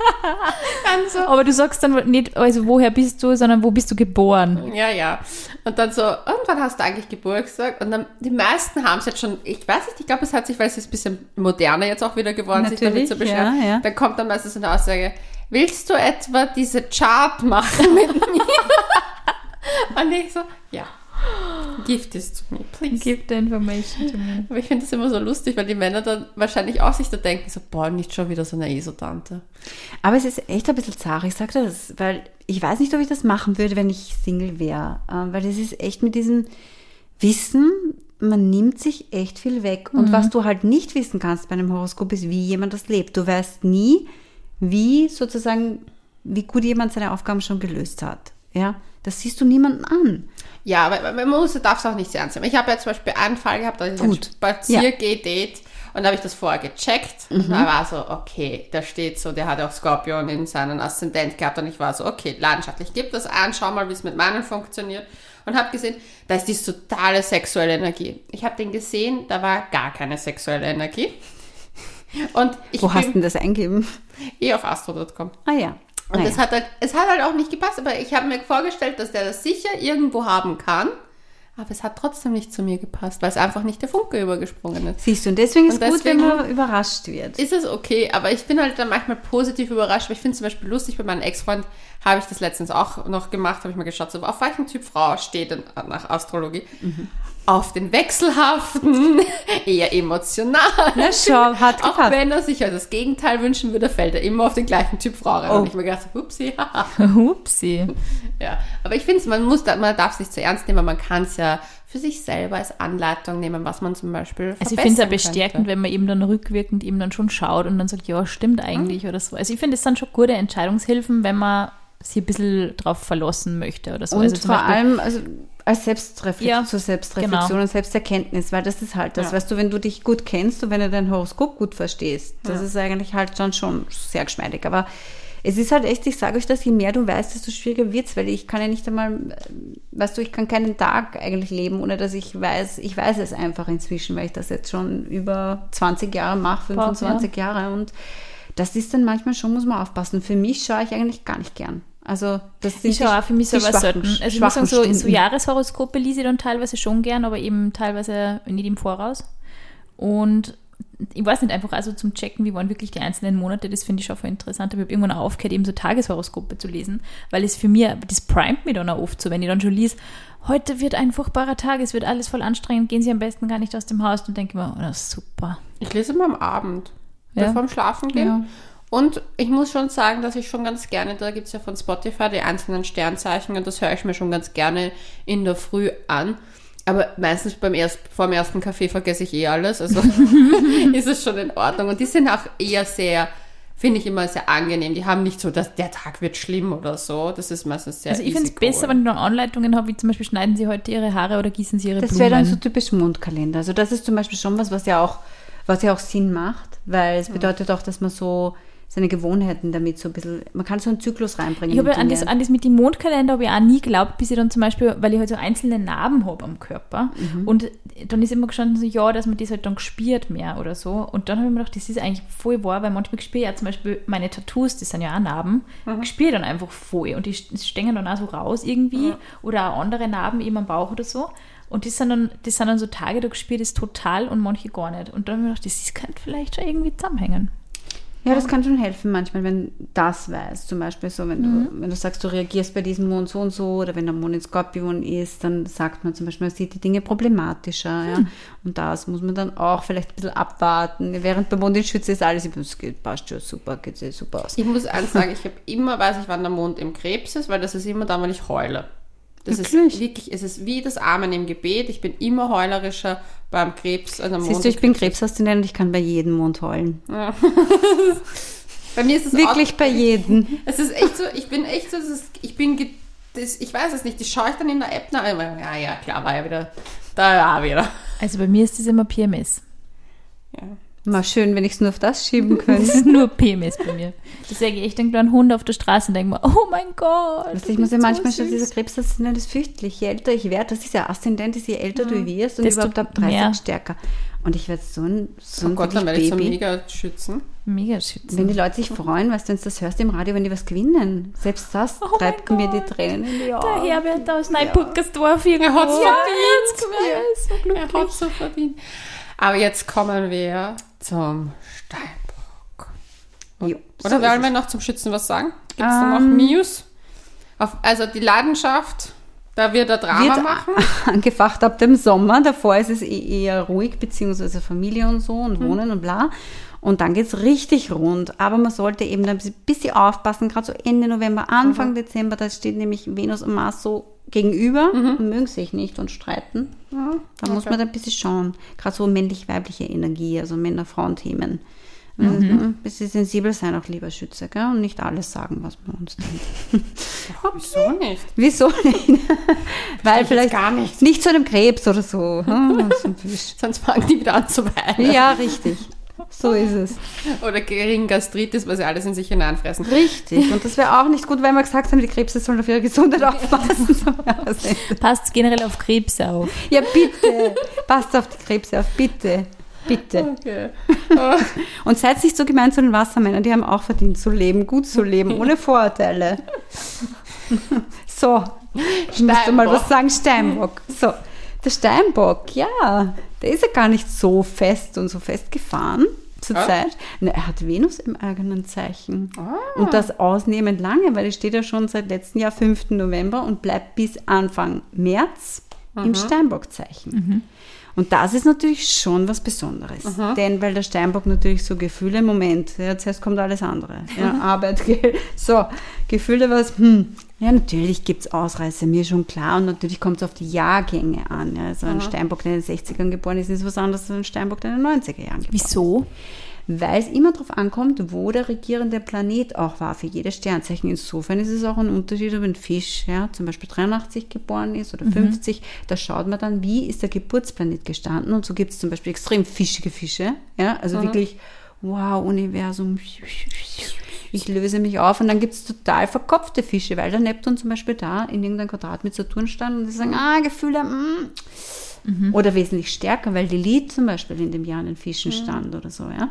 S1: [LAUGHS] dann so,
S2: Aber du sagst dann nicht, also woher bist du, sondern wo bist du geboren?
S1: ja, ja. Und dann so, und wann hast du eigentlich Geburtstag? Und dann, die meisten haben es jetzt schon, ich weiß nicht, ich glaube, es hat sich, weil es ist ein bisschen moderner jetzt auch wieder geworden, sich damit zu
S3: Natürlich,
S1: beschweren.
S3: ja, ja.
S1: Dann kommt dann meistens eine Aussage, willst du etwa diese Chart machen mit mir? [LAUGHS] und ich so, ja. Gift is to me, please.
S2: Give the information to me.
S1: Aber ich finde das immer so lustig, weil die Männer dann wahrscheinlich auch sich da denken, so, boah, nicht schon wieder so eine ESO-Tante.
S3: Aber es ist echt ein bisschen zart, ich sage das, weil ich weiß nicht, ob ich das machen würde, wenn ich Single wäre. Äh, Weil es ist echt mit diesem Wissen, man nimmt sich echt viel weg. Und was du halt nicht wissen kannst bei einem Horoskop ist, wie jemand das lebt. Du weißt nie, wie sozusagen, wie gut jemand seine Aufgaben schon gelöst hat. Ja, das siehst du niemanden an.
S1: Ja, aber man muss, darf es auch nicht sehr ernst nehmen. Ich habe ja zum Beispiel einen Fall gehabt, dass ich ein
S3: Gut.
S1: Spaziergeh-Date und da habe ich das vorher gecheckt und
S3: Mhm.
S1: da war so, okay, da steht so, der hat auch Skorpion in seinen Aszendent gehabt und ich war so, okay, leidenschaftlich, gib das an, schau mal, wie es mit meinen funktioniert und habe gesehen, da ist diese totale sexuelle Energie. Ich habe den gesehen, da war gar keine sexuelle Energie. [LAUGHS] Und ich
S3: Wo hast du
S1: bin
S3: denn das eingeben?
S1: eh auf astro.com.
S3: Ah ja.
S1: Und
S3: Ah,
S1: es
S3: ja.
S1: hat halt, es hat halt auch nicht gepasst, aber ich habe mir vorgestellt, dass der das sicher irgendwo haben kann. Aber es hat trotzdem nicht zu mir gepasst, weil es einfach nicht der Funke übergesprungen ist.
S3: Siehst du, und deswegen ist
S1: Und
S3: gut, wenn man überrascht wird.
S1: Ist es okay, aber ich bin halt dann manchmal positiv überrascht, weil ich finde zum Beispiel lustig, bei meinem Ex-Freund habe ich das letztens auch noch gemacht, habe ich mal geschaut, so, auf welchen Typ Frau steht denn nach Astrologie? Auf den wechselhaften, [LAUGHS] eher emotional.
S3: Na schau, hat
S1: Auch
S3: gepasst.
S1: wenn er sich halt das Gegenteil wünschen würde, fällt er immer auf den gleichen Typ Frau rein.
S3: Oh.
S1: Und ich mir gedacht, upsie, haha. [LAUGHS]
S2: Hupsi.
S1: Ja, aber ich finde, man muss, da, man darf es nicht zu ernst nehmen, man kann es ja für sich selber als Anleitung nehmen, was man zum Beispiel
S2: Also ich finde es ja bestärkend,
S1: könnte.
S2: wenn man eben dann rückwirkend eben dann schon schaut und dann sagt, ja, stimmt eigentlich oder so. Also ich finde, es sind schon gute Entscheidungshilfen, wenn man sich ein bisschen drauf verlassen möchte oder so.
S3: Und
S2: also
S3: vor allem also als Selbstreflexion,
S2: Ja,
S3: zur Selbstreflexion
S2: genau.
S3: und Selbsterkenntnis, weil das ist halt das,
S1: Ja.
S3: weißt du, wenn du dich gut kennst und wenn du dein Horoskop gut verstehst, das
S1: Ja.
S3: ist eigentlich halt dann schon sehr geschmeidig. Aber es ist halt echt, ich sage euch das, je mehr du weißt, desto schwieriger wird's, weil ich kann ja nicht einmal, weißt du, ich kann keinen Tag eigentlich leben, ohne dass ich weiß, ich weiß es einfach inzwischen, weil ich das jetzt schon über 20 Jahre mache,
S2: Boah,
S3: 25 Jahre und das ist dann manchmal schon, muss man aufpassen. Für mich schaue ich eigentlich gar nicht gern. Also das sind
S2: Ich schaue auch für mich selber selten. Also ich muss sagen, so, so. Jahreshoroskope lese ich dann teilweise schon gern, aber eben teilweise nicht im Voraus. Und ich weiß nicht, einfach also zum Checken, wie waren wirklich die einzelnen Monate, das finde ich schon voll interessant. Aber ich habe irgendwann auch aufgehört, eben so Tageshoroskope zu lesen, weil es für mich, das primet mich dann auch oft so, wenn ich dann schon lese, heute wird ein furchtbarer Tag, es wird alles voll anstrengend, gehen Sie am besten gar nicht aus dem Haus und denke mir, oh, das ist super.
S1: Ich lese immer am Abend,
S2: Ja.
S1: bevor ich schlafen gehe.
S3: Ja.
S1: Und ich muss schon sagen, dass ich schon ganz gerne, da gibt es ja von Spotify die einzelnen Sternzeichen und das höre ich mir schon ganz gerne in der Früh an. Aber meistens beim erst, vor dem ersten Kaffee vergesse ich eh alles. Also [LAUGHS] ist es schon in Ordnung. Und die sind auch eher sehr, finde ich immer sehr angenehm. Die haben nicht so, dass der Tag wird schlimm oder so. Das ist meistens sehr
S2: Also ich finde es besser, wenn ich dann Anleitungen habe, wie zum Beispiel schneiden Sie heute Ihre Haare oder gießen Sie Ihre
S3: Das
S2: Blumen.
S3: wäre dann so typisch Mondkalender. Also das ist zum Beispiel schon was, was ja auch, was ja auch Sinn macht, weil es bedeutet auch, dass man so seine Gewohnheiten damit so ein bisschen, man kann so einen Zyklus reinbringen.
S2: Ich habe ja an das, an das mit dem Mondkalender habe ich auch nie geglaubt, bis ich dann zum Beispiel, weil ich halt so einzelne Narben habe am Körper
S3: Mhm.
S2: und dann ist immer gestanden so, ja, dass man das halt dann gespürt mehr oder so und dann habe ich mir gedacht, das ist eigentlich voll wahr, weil manchmal ich ja zum Beispiel meine Tattoos, das sind ja auch Narben,
S3: Mhm.
S2: ich spüre dann einfach voll und die stehen dann auch so raus irgendwie oder auch andere Narben eben am Bauch oder so und das sind dann, das sind dann so Tage, da ich das total und manche gar nicht und dann habe ich mir gedacht, das ist- könnte vielleicht schon irgendwie zusammenhängen.
S3: Ja, das kann schon helfen manchmal, wenn das weiß. Zum Beispiel so, wenn du, wenn du sagst, du reagierst bei diesem Mond so und so oder wenn der Mond in Skorpion ist, dann sagt man zum Beispiel, man sieht die Dinge problematischer. Ja? Und das muss man dann auch vielleicht ein bisschen abwarten. Während beim Mond in Schütze ist alles, es geht, passt schon super, geht super aus.
S1: Ich muss eins sagen, ich habe immer, weiß ich, wann der Mond im Krebs ist, weil das ist immer dann, wenn ich heule. Das
S3: Wirklich?
S1: ist wirklich, es ist wie das Amen im Gebet. Ich bin immer heulerischer beim Krebs als am Mond.
S3: Siehst du, ich bin Krebsaszendent und ich kann bei jedem Mond heulen. [LAUGHS]
S1: Bei mir ist es
S3: Wirklich
S1: auch,
S3: bei jedem. [LAUGHS]
S1: Es ist echt so, ich bin echt so, ist, ich bin, das, ich weiß es nicht, die schaue ich dann in der App nach. Ja, ja, klar, war ja wieder, da war wieder.
S2: Also bei mir ist das immer PMS.
S1: Ja.
S3: Mal schön, wenn ich es nur auf das schieben [LAUGHS]
S2: Das
S3: könnte.
S2: ist nur PMS bei mir. Deswegen, ich denke an Hund auf der Straße und denke mir, oh mein Gott.
S3: Du ich muss ja
S2: bist
S3: manchmal
S2: so
S3: schon,
S2: süß.
S3: dieser Krebsaszendent ist fürchterlich. Je älter ich werde, das ist ja Aszendent, ist je älter du wirst und
S2: Desto
S3: überhaupt ab 30
S2: mehr.
S3: stärker. Und ich werde so ein, so
S1: Oh
S3: ein
S1: Gott, dann werde ich so mega schützen.
S2: Mega schützen.
S3: Wenn die Leute sich freuen, weißt du, wenn du das hörst im Radio, wenn die was gewinnen. Selbst das
S2: Oh
S3: treibt mir die. Tränen in die Augen.
S2: Der Herbert aus Neuburgersdorf irgendwo.
S1: Er hat's
S2: ja,
S1: verdient.
S2: er hat's so
S1: Er
S2: glücklich.
S1: hat so verdient. Aber jetzt kommen wir zum Steinbock.
S3: Jo,
S1: Oder wollen wir noch zum Schützen was sagen? Gibt es da noch News? Auf, also die Leidenschaft, da wird er Drama
S3: wird
S1: machen. [LAUGHS]
S3: angefacht ab dem Sommer. Davor ist es eh- eher ruhig, beziehungsweise Familie und so und Wohnen und bla. Und dann geht's richtig rund. Aber man sollte eben ein bisschen aufpassen, gerade so Ende November, Anfang Dezember, da steht nämlich Venus und Mars so gegenüber und mögen sich nicht und streiten. Da muss
S1: okay.
S3: man da ein bisschen schauen. Gerade so männlich-weibliche Energie, also Männer-Frauen-Themen. Also, ein bisschen sensibel sein auch lieber Schütze, gell? Und nicht alles sagen, was man uns denkt.
S1: Wieso nicht?
S3: Wieso nicht? [LAUGHS] Weil vielleicht
S1: gar nichts.
S3: nicht zu einem Krebs oder so. Fisch. [LAUGHS]
S1: Sonst fangen die wieder an zu weinen.
S3: ja, richtig. So ist es.
S1: Oder geringen Gastritis, weil sie alles in sich hineinfressen.
S3: Richtig. Und das wäre auch nicht gut, weil wir gesagt haben, die Krebse sollen auf ihre Gesundheit aufpassen. [LAUGHS]
S2: Passt generell auf Krebse auf.
S3: Ja, bitte. Passt auf die Krebse auf, bitte. Bitte.
S1: Okay. [LAUGHS]
S3: Und seid nicht so gemein zu den Wassermännern, die haben auch verdient zu leben, gut zu leben, ohne Vorurteile. [LAUGHS] So, ich müsste mal was sagen, Steinbock. So, der Steinbock, ja, der ist ja gar nicht so fest und so festgefahren zur
S1: Ah.
S3: Er hat Venus im eigenen Zeichen.
S1: Ah.
S3: Und das ausnehmend lange, weil es steht ja schon seit letztem Jahr 5. November und bleibt bis Anfang März im Steinbock-Zeichen. Und das ist natürlich schon was Besonderes. Denn weil der Steinbock natürlich so Gefühle, Moment, ja, zuerst kommt alles andere. Ja, Arbeit. [LAUGHS] So, Gefühle was, hm, ja, natürlich gibt es Ausreißer, mir schon klar. Und natürlich kommt es auf die Jahrgänge an. Ja. Also ein Steinbock, der in den 60ern geboren ist, ist was anderes als ein Steinbock, der in den 90er Jahren geboren ist.
S2: Wieso?
S3: Weil es immer darauf ankommt, wo der regierende Planet auch war für jedes Sternzeichen. Insofern ist es auch ein Unterschied, ob ein Fisch ja, zum Beispiel 83 geboren ist oder 50. Da schaut man dann, wie ist der Geburtsplanet gestanden. Und so gibt es zum Beispiel extrem fischige Fische. Ja, also wirklich, wow, Universum. Ich löse mich auf. Und dann gibt es total verkopfte Fische, weil der Neptun zum Beispiel da in irgendeinem Quadrat mit Saturn stand und die sagen, ah, Gefühle, mm, oder wesentlich stärker, weil die Lied zum Beispiel in dem Jahr in den Fischen stand oder so, ja.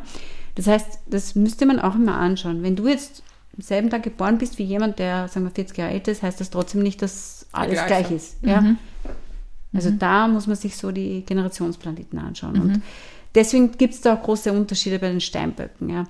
S3: Das heißt, das müsste man auch immer anschauen. Wenn du jetzt am selben Tag geboren bist wie jemand, der, sagen wir, 40 Jahre älter ist, heißt das trotzdem nicht, dass alles gleich ist. Ja? Also da muss man sich so die Generationsplaneten anschauen. Und deswegen gibt es da auch große Unterschiede bei den Steinböcken, ja.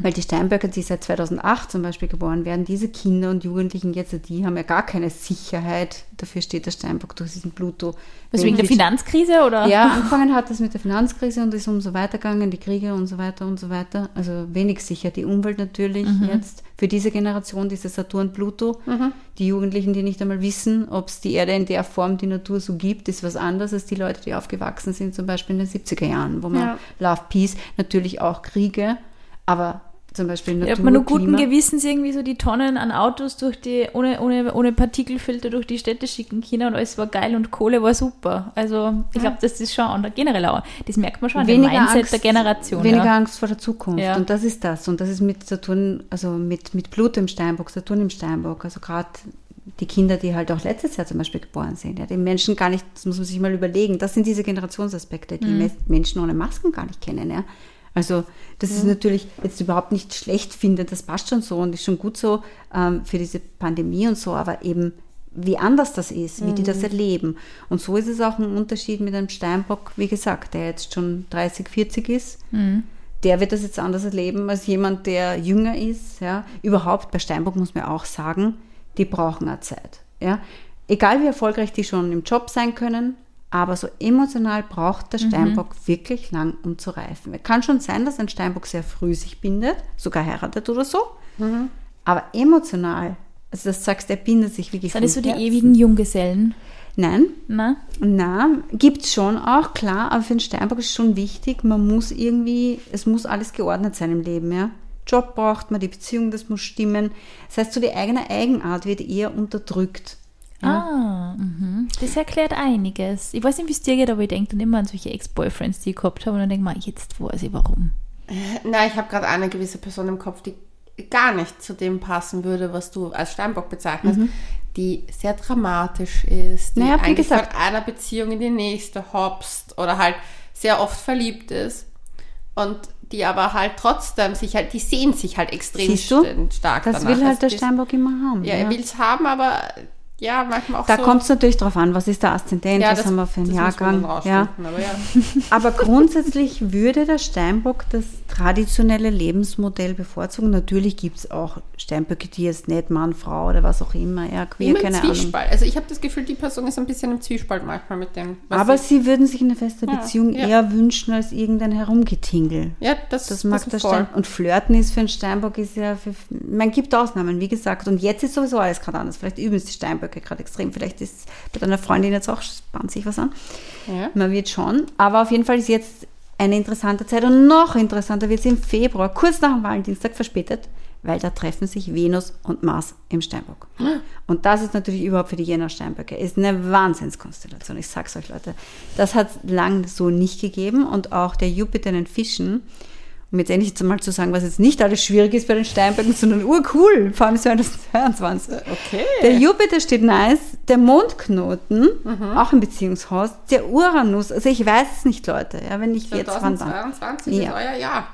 S3: Weil die Steinböcke, die seit 2008 zum Beispiel geboren werden, diese Kinder und Jugendlichen jetzt, die haben ja gar keine Sicherheit. Dafür steht der Steinbock durch diesen Pluto.
S2: Was wegen der Finanzkrise oder?
S3: ja, angefangen hat das mit der Finanzkrise und ist umso weitergegangen, die Kriege und so weiter und so weiter. Also wenig sicher. Die Umwelt natürlich jetzt. Für diese Generation, diese Saturn-Pluto. Die Jugendlichen, die nicht einmal wissen, ob es die Erde in der Form, die Natur so gibt, ist was anderes als die Leute, die aufgewachsen sind, zum Beispiel in den 70er Jahren, wo man
S1: Ja.
S3: Love, Peace, natürlich auch Kriege, aber zum Beispiel Natur,
S2: hat man nur guten
S3: Klima.
S2: Gewissens irgendwie so die Tonnen an Autos durch die, ohne, ohne, ohne Partikelfilter durch die Städte schicken China und alles war geil und Kohle war super. Also ich glaube, das ist schon generell auch. Das merkt man schon
S3: weniger
S2: Mindset
S3: Angst,
S2: der Generation.
S3: Weniger
S2: ja.
S3: Angst vor der Zukunft.
S2: Ja.
S3: Und das ist das. Und das ist mit Saturn, also mit, mit Pluto im Steinbock, Saturn im Steinbock. Also gerade die Kinder, die halt auch letztes Jahr zum Beispiel geboren sind. Ja, die Menschen gar nicht, das muss man sich mal überlegen. Das sind diese Generationsaspekte, die
S2: Mhm.
S3: Menschen ohne Masken gar nicht kennen. Ja. Also das ist natürlich jetzt überhaupt nicht schlecht finde, das passt schon so und ist schon gut so ähm, für diese Pandemie und so, aber eben wie anders das ist, wie die das erleben. Und so ist es auch ein Unterschied mit einem Steinbock, wie gesagt, der jetzt schon 30, 40 ist. Der wird das jetzt anders erleben als jemand, der jünger ist. Ja. Überhaupt bei Steinbock muss man auch sagen, die brauchen eine Zeit. Ja. Egal wie erfolgreich die schon im Job sein können, aber so emotional braucht der Steinbock wirklich lang, um zu reifen. Es kann schon sein, dass ein Steinbock sehr früh sich bindet, sogar heiratet oder so, aber emotional, also das sagst, er bindet sich wirklich
S2: Sind das so die
S3: Herzen.
S2: ewigen Junggesellen?
S3: Nein,
S2: Na?
S3: na, gibt's schon auch, klar, aber für den Steinbock ist schon wichtig, man muss irgendwie, es muss alles geordnet sein im Leben, ja. Job braucht man, die Beziehung, das muss stimmen. Das heißt, so die eigene Eigenart wird eher unterdrückt.
S2: Ah, mhm. das erklärt einiges. Ich weiß nicht, wie es dir geht, aber ich denke dann immer an solche Ex-Boyfriends, die ich gehabt habe und dann denke ich mir, jetzt weiß ich warum.
S1: Na, ich habe gerade eine gewisse Person im Kopf, die gar nicht zu dem passen würde, was du als Steinbock bezeichnest, die sehr dramatisch ist, die
S3: Naja,
S1: eigentlich
S3: gesagt.
S1: von einer Beziehung in die nächste hopst oder halt sehr oft verliebt ist und die aber halt trotzdem sich halt, die sehnt sich halt extrem stark
S3: Das
S1: danach.
S3: will halt
S1: Also
S3: der Steinbock immer haben.
S1: Ja, er will es haben, aber ja, manchmal auch
S3: Da
S1: so.
S3: kommt es natürlich drauf an, was ist der Aszendent,
S1: ja,
S3: was haben wir für einen
S1: das
S3: Jahrgang. Ja.
S1: Aber ja. [LAUGHS] [LAUGHS]
S3: Aber grundsätzlich würde der Steinbock das traditionelle Lebensmodell bevorzugen. Natürlich gibt es auch Steinböcke, die jetzt nicht Mann, Frau oder was auch immer, ja, queer,
S1: Immer im
S3: keine Ahnung.
S1: Zwiespalt. Also ich habe das Gefühl, die Person ist ein bisschen im Zwiespalt manchmal mit dem.
S3: Aber
S1: sie,
S3: würden sich eine feste Beziehung
S1: ja.
S3: eher wünschen als irgendein Herumgetingel.
S1: ja, das,
S3: Das mag der
S1: voll.
S3: Stein. Und Flirten ist für einen Steinbock ist ja, für, man gibt Ausnahmen, wie gesagt. Und jetzt ist sowieso alles gerade anders. Vielleicht üben es die Steinböcke gerade extrem. Vielleicht ist bei deiner Freundin jetzt auch, spannt sich was an.
S1: Ja.
S3: Man wird schon. Aber auf jeden Fall ist jetzt eine interessante Zeit und noch interessanter wird es im Februar, kurz nach dem Valentinstag verspätet, weil da treffen sich Venus und Mars im Steinbock. Und das ist natürlich überhaupt für die Jänner Steinböcke, ist eine Wahnsinnskonstellation. Ich sag's euch, Leute. Das hat es lang so nicht gegeben und auch der Jupiter in den Fischen, um jetzt endlich mal zu sagen, was jetzt nicht alles schwierig ist bei den Steinböcken, sondern urcool, vor allem 2022.
S1: Okay.
S3: Der Jupiter steht nice, der Mondknoten, auch im Beziehungshaus, der Uranus, also ich weiß es nicht, Leute, ja, wenn ich jetzt wann dann.
S1: 2022
S3: Ja.
S1: ist euer Jahr.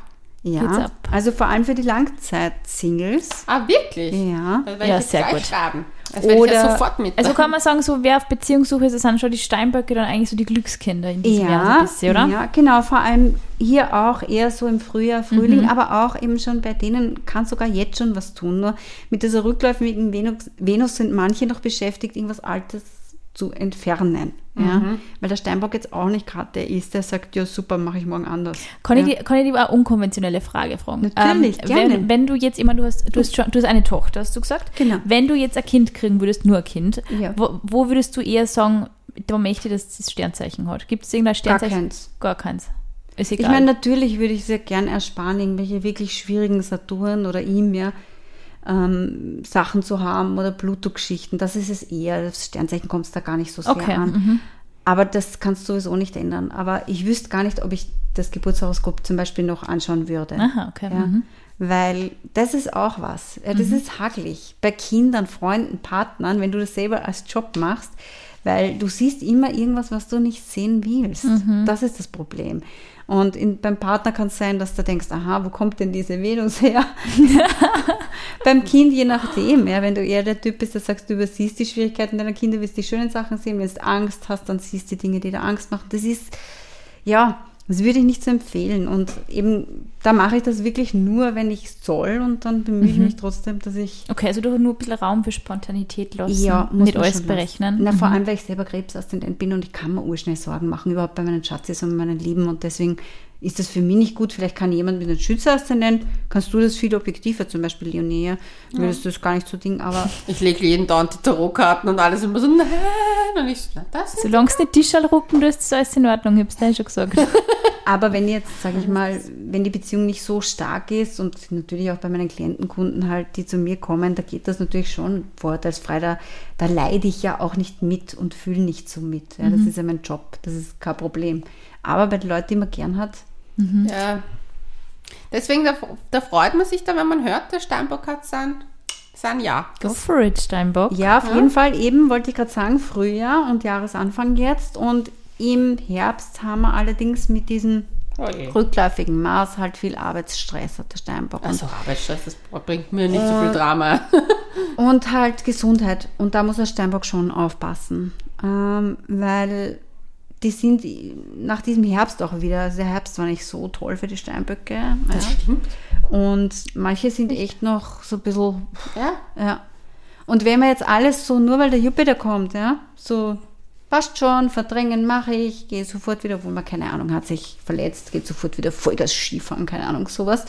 S3: Ja, also vor allem für die Langzeit-Singles.
S1: Ah, wirklich?
S3: Ja.
S2: Ja,
S1: jetzt
S2: sehr gut.
S1: schreiben. Ich
S3: Oder-
S1: ja sofort mit.
S2: Also kann man [LAUGHS] sagen, so wer auf Beziehungssuche ist, das sind schon die Steinböcke dann eigentlich so die Glückskinder in diesem Jahr so ein bisschen, oder?
S3: ja, genau, vor allem hier auch eher so im Frühjahr, Frühling,
S2: Mhm.
S3: aber auch eben schon bei denen kann sogar jetzt schon was tun. Nur mit dieser rückläufigen Venus, Venus sind manche noch beschäftigt, irgendwas Altes zu entfernen. Ja?
S2: Mhm.
S3: Weil der Steinbock jetzt auch nicht gerade der ist, der sagt, ja super, mache ich morgen anders.
S2: Kann,
S3: ja.
S2: ich, die- kann ich dir eine unkonventionelle Frage fragen?
S3: Natürlich, gerne.
S2: Wenn, wenn du jetzt immer, du hast, du, hast schon, du hast eine Tochter, hast du gesagt?
S3: Genau.
S2: Wenn du jetzt ein Kind kriegen würdest, nur ein Kind,
S3: Ja.
S2: wo, wo würdest du eher sagen, da möchte ich, dass das Sternzeichen hat? Gibt es irgendein
S3: Gar
S2: Sternzeichen?
S3: keins.
S2: Gar keins. Ist
S3: Ich
S2: egal.
S3: meine, natürlich würde ich sehr gern ersparen, irgendwelche wirklich schwierigen Saturn oder ihm ja ähm, Sachen zu haben oder Pluto-Geschichten. Das ist es eher. Das Sternzeichen kommt es da gar nicht so sehr
S2: Okay,
S3: an.
S2: mhm.
S3: Aber das kannst du sowieso nicht ändern. Aber ich wüsste gar nicht, ob ich das Geburtshoroskop zum Beispiel noch anschauen würde.
S2: Aha, okay.
S3: Ja,
S2: Mhm.
S3: Weil das ist auch was. Ja, Das ist hagelig. Bei Kindern, Freunden, Partnern, wenn du das selber als Job machst, weil du siehst immer irgendwas, was du nicht sehen willst.
S2: Mhm.
S3: Das ist das Problem. Und in, beim Partner kann es sein, dass du denkst, aha, wo kommt denn diese Venus her? [LAUGHS] beim Kind je nachdem, ja, wenn du eher der Typ bist, der sagst, du übersiehst die Schwierigkeiten deiner Kinder, willst die schönen Sachen sehen, wenn du Angst hast, dann siehst du die Dinge, die dir Angst machen. Das ist, ja, das würde ich nicht so empfehlen. Und eben, da mache ich das wirklich nur, wenn ich soll und dann bemühe ich mich trotzdem, dass ich
S2: Okay, also du nur ein bisschen Raum für Spontanität lassen,
S3: ja, muss
S2: nicht alles berechnen.
S3: Na,
S2: Mhm.
S3: vor allem, weil ich selber Krebsaszendent bin und ich kann mir urschnell Sorgen machen, überhaupt bei meinen Schatzis und meinen Lieben. Und deswegen ist das für mich nicht gut. Vielleicht kann jemand mit einem Schütze-Aszendent, kannst du das viel objektiver, zum Beispiel Leonea, würdest du das gar nicht so Ding, aber [LAUGHS]
S1: Ich lege jeden Tag die Tarotkarten und alles immer so, nein. Und ich so, na, das ist
S2: Solange es nicht Tischal rucken tust, ist alles in Ordnung, ich hab's dir schon gesagt. [LAUGHS]
S3: Aber wenn jetzt, sage ich mal, wenn die Beziehung nicht so stark ist und natürlich auch bei meinen Klientenkunden halt, die zu mir kommen, da geht das natürlich schon vorurteilsfrei. Da, da leide ich ja auch nicht mit und fühle nicht so mit. Ja, Das ist ja mein Job, das ist kein Problem. Aber bei den Leuten, die man gern hat,
S1: Ja. Deswegen, da, da freut man sich dann, wenn man hört, der Steinbock hat sein, sein Ja.
S2: Go for it, Steinbock.
S3: ja, auf jeden Fall eben, wollte ich gerade sagen, Frühjahr und Jahresanfang jetzt. Und im Herbst haben wir allerdings mit diesem rückläufigen Mars halt viel Arbeitsstress, hat der Steinbock. Und
S1: Also Arbeitsstress, das bringt mir nicht so viel Drama.
S3: Und halt Gesundheit. Und da muss der Steinbock schon aufpassen. Ähm, weil die sind nach diesem Herbst auch wieder, also der Herbst war nicht so toll für die Steinböcke. Ja.
S1: stimmt.
S3: Und manche sind echt noch so ein bisschen,
S1: Ja.
S3: ja. Und wenn man jetzt alles so, nur weil der Jupiter kommt, ja, so passt schon, verdrängen mache ich, gehe sofort wieder, obwohl man keine Ahnung hat, sich verletzt, geht sofort wieder Vollgas Skifahren, keine Ahnung, sowas.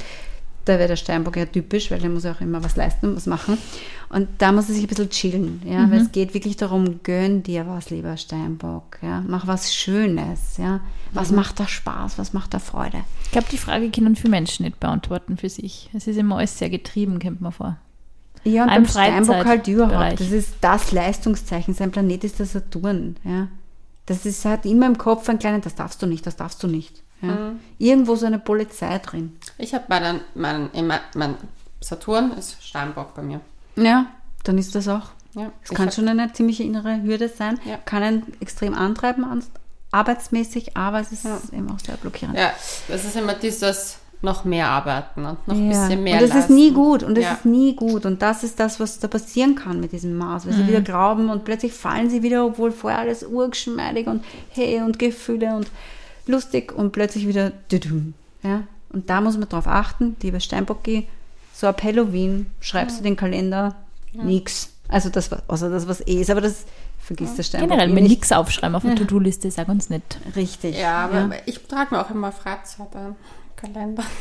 S3: Da wäre der Steinbock ja typisch, weil der muss ja auch immer was leisten und was machen. Und da muss er sich ein bisschen chillen, ja, weil es geht wirklich darum, gönn dir was, lieber Steinbock, ja, mach was Schönes, ja. Was macht da Spaß, was macht da Freude?
S2: Ich glaube, die Frage können viele Menschen nicht beantworten für sich. Es ist immer alles sehr getrieben, kommt man vor.
S3: Ja, und
S2: Ein
S3: beim Steinbock halt überhaupt. Das ist das Leistungszeichen. Sein Planet ist der Saturn. Ja. Das ist, hat immer im Kopf einen kleinen, das darfst du nicht, das darfst du nicht. Ja. Irgendwo so eine Polizei drin.
S1: Ich habe meinen, meinen, mein, Saturn ist Steinbock bei mir.
S3: Ja, dann ist das auch.
S1: Ja.
S3: Es kann schon eine ziemliche innere Hürde sein,
S1: Ja.
S3: kann einen extrem antreiben, an- arbeitsmäßig, aber es ist
S1: Ja.
S3: eben auch sehr blockierend.
S1: Ja, das ist immer dieses noch mehr arbeiten und noch ein bisschen mehr
S3: und das ist
S1: leisten.
S3: nie gut und das ist nie gut und das ist das, was da passieren kann mit diesem Mars, weil sie wieder glauben und plötzlich fallen sie wieder, obwohl vorher alles urgeschmeidig und hey und Gefühle und lustig und plötzlich wieder ja und da muss man drauf achten, liebe Steinbocki, so ab Halloween schreibst du den Kalender, nix, also das war, außer das was eh ist, aber das vergisst der Steinbock
S2: Generell, wenn
S3: nicht.
S2: nichts aufschreiben auf der To-Do-Liste, sag uns nicht.
S3: Richtig.
S1: Ja, aber ich trage mir auch immer Freizeit ein. Kalender. [LAUGHS]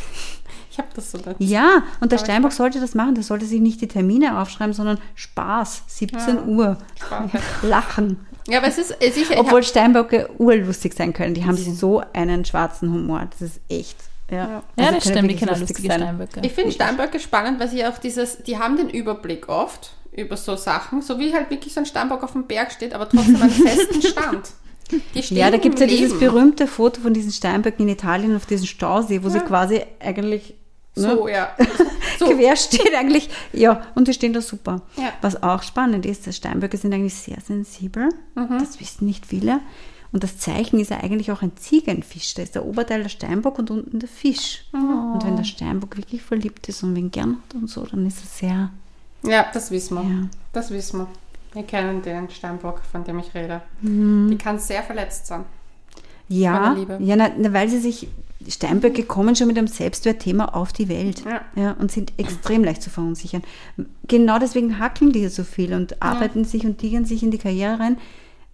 S1: Ich habe das so dazu.
S3: Ja, und der Steinbock sollte das machen. Der sollte sich nicht die Termine aufschreiben, sondern Spaß. 17
S1: Ja.
S3: Uhr.
S1: Spaß. [LAUGHS]
S3: Lachen.
S1: Ja, aber es ist es ist- ich
S3: Obwohl Steinböcke urlustig sein können. Die haben
S1: Sie
S3: so einen schwarzen Humor. Das ist echt. Ja,
S1: Ja.
S2: Ja,
S3: Also
S2: das
S3: können
S2: stimmt, die kennen
S3: lustig
S2: lustige
S3: sein.
S2: Steinböcke.
S1: Ich finde Steinböcke spannend, weil sie auch dieses, die haben den Überblick oft über so Sachen, so wie halt wirklich so ein Steinbock auf dem Berg steht, aber trotzdem einen festen Stand. Die stehen
S3: Ja, da gibt es ja dieses berühmte Foto von diesen Steinböcken in Italien auf diesem Stausee, wo sie
S1: Ja.
S3: quasi eigentlich ne, [LAUGHS]
S1: So, ja. So.
S3: quer stehen eigentlich. Ja, und die stehen da super.
S1: Ja.
S3: Was auch spannend ist, dass Steinböcke sind eigentlich sehr sensibel.
S1: Mhm.
S3: Das wissen nicht viele. Und das Zeichen ist ja eigentlich auch ein Ziegenfisch. Da ist der Oberteil der Steinbock und unten der Fisch.
S1: Mhm.
S3: Und wenn der Steinbock wirklich verliebt ist und wen gern hat und so, dann ist er sehr.
S1: Ja, das wissen wir.
S3: Ja.
S1: Das wissen wir. Wir kennen den Steinbock, von dem ich rede.
S3: Mhm.
S1: Die kann sehr verletzt sein.
S3: Ja, ja na, na, weil sie sich. Steinböcke kommen schon mit einem Selbstwertthema auf die Welt
S1: Ja.
S3: Ja, und sind extrem leicht zu verunsichern. Genau deswegen hackeln die ja so viel und arbeiten sich und tigern sich in die Karriere rein,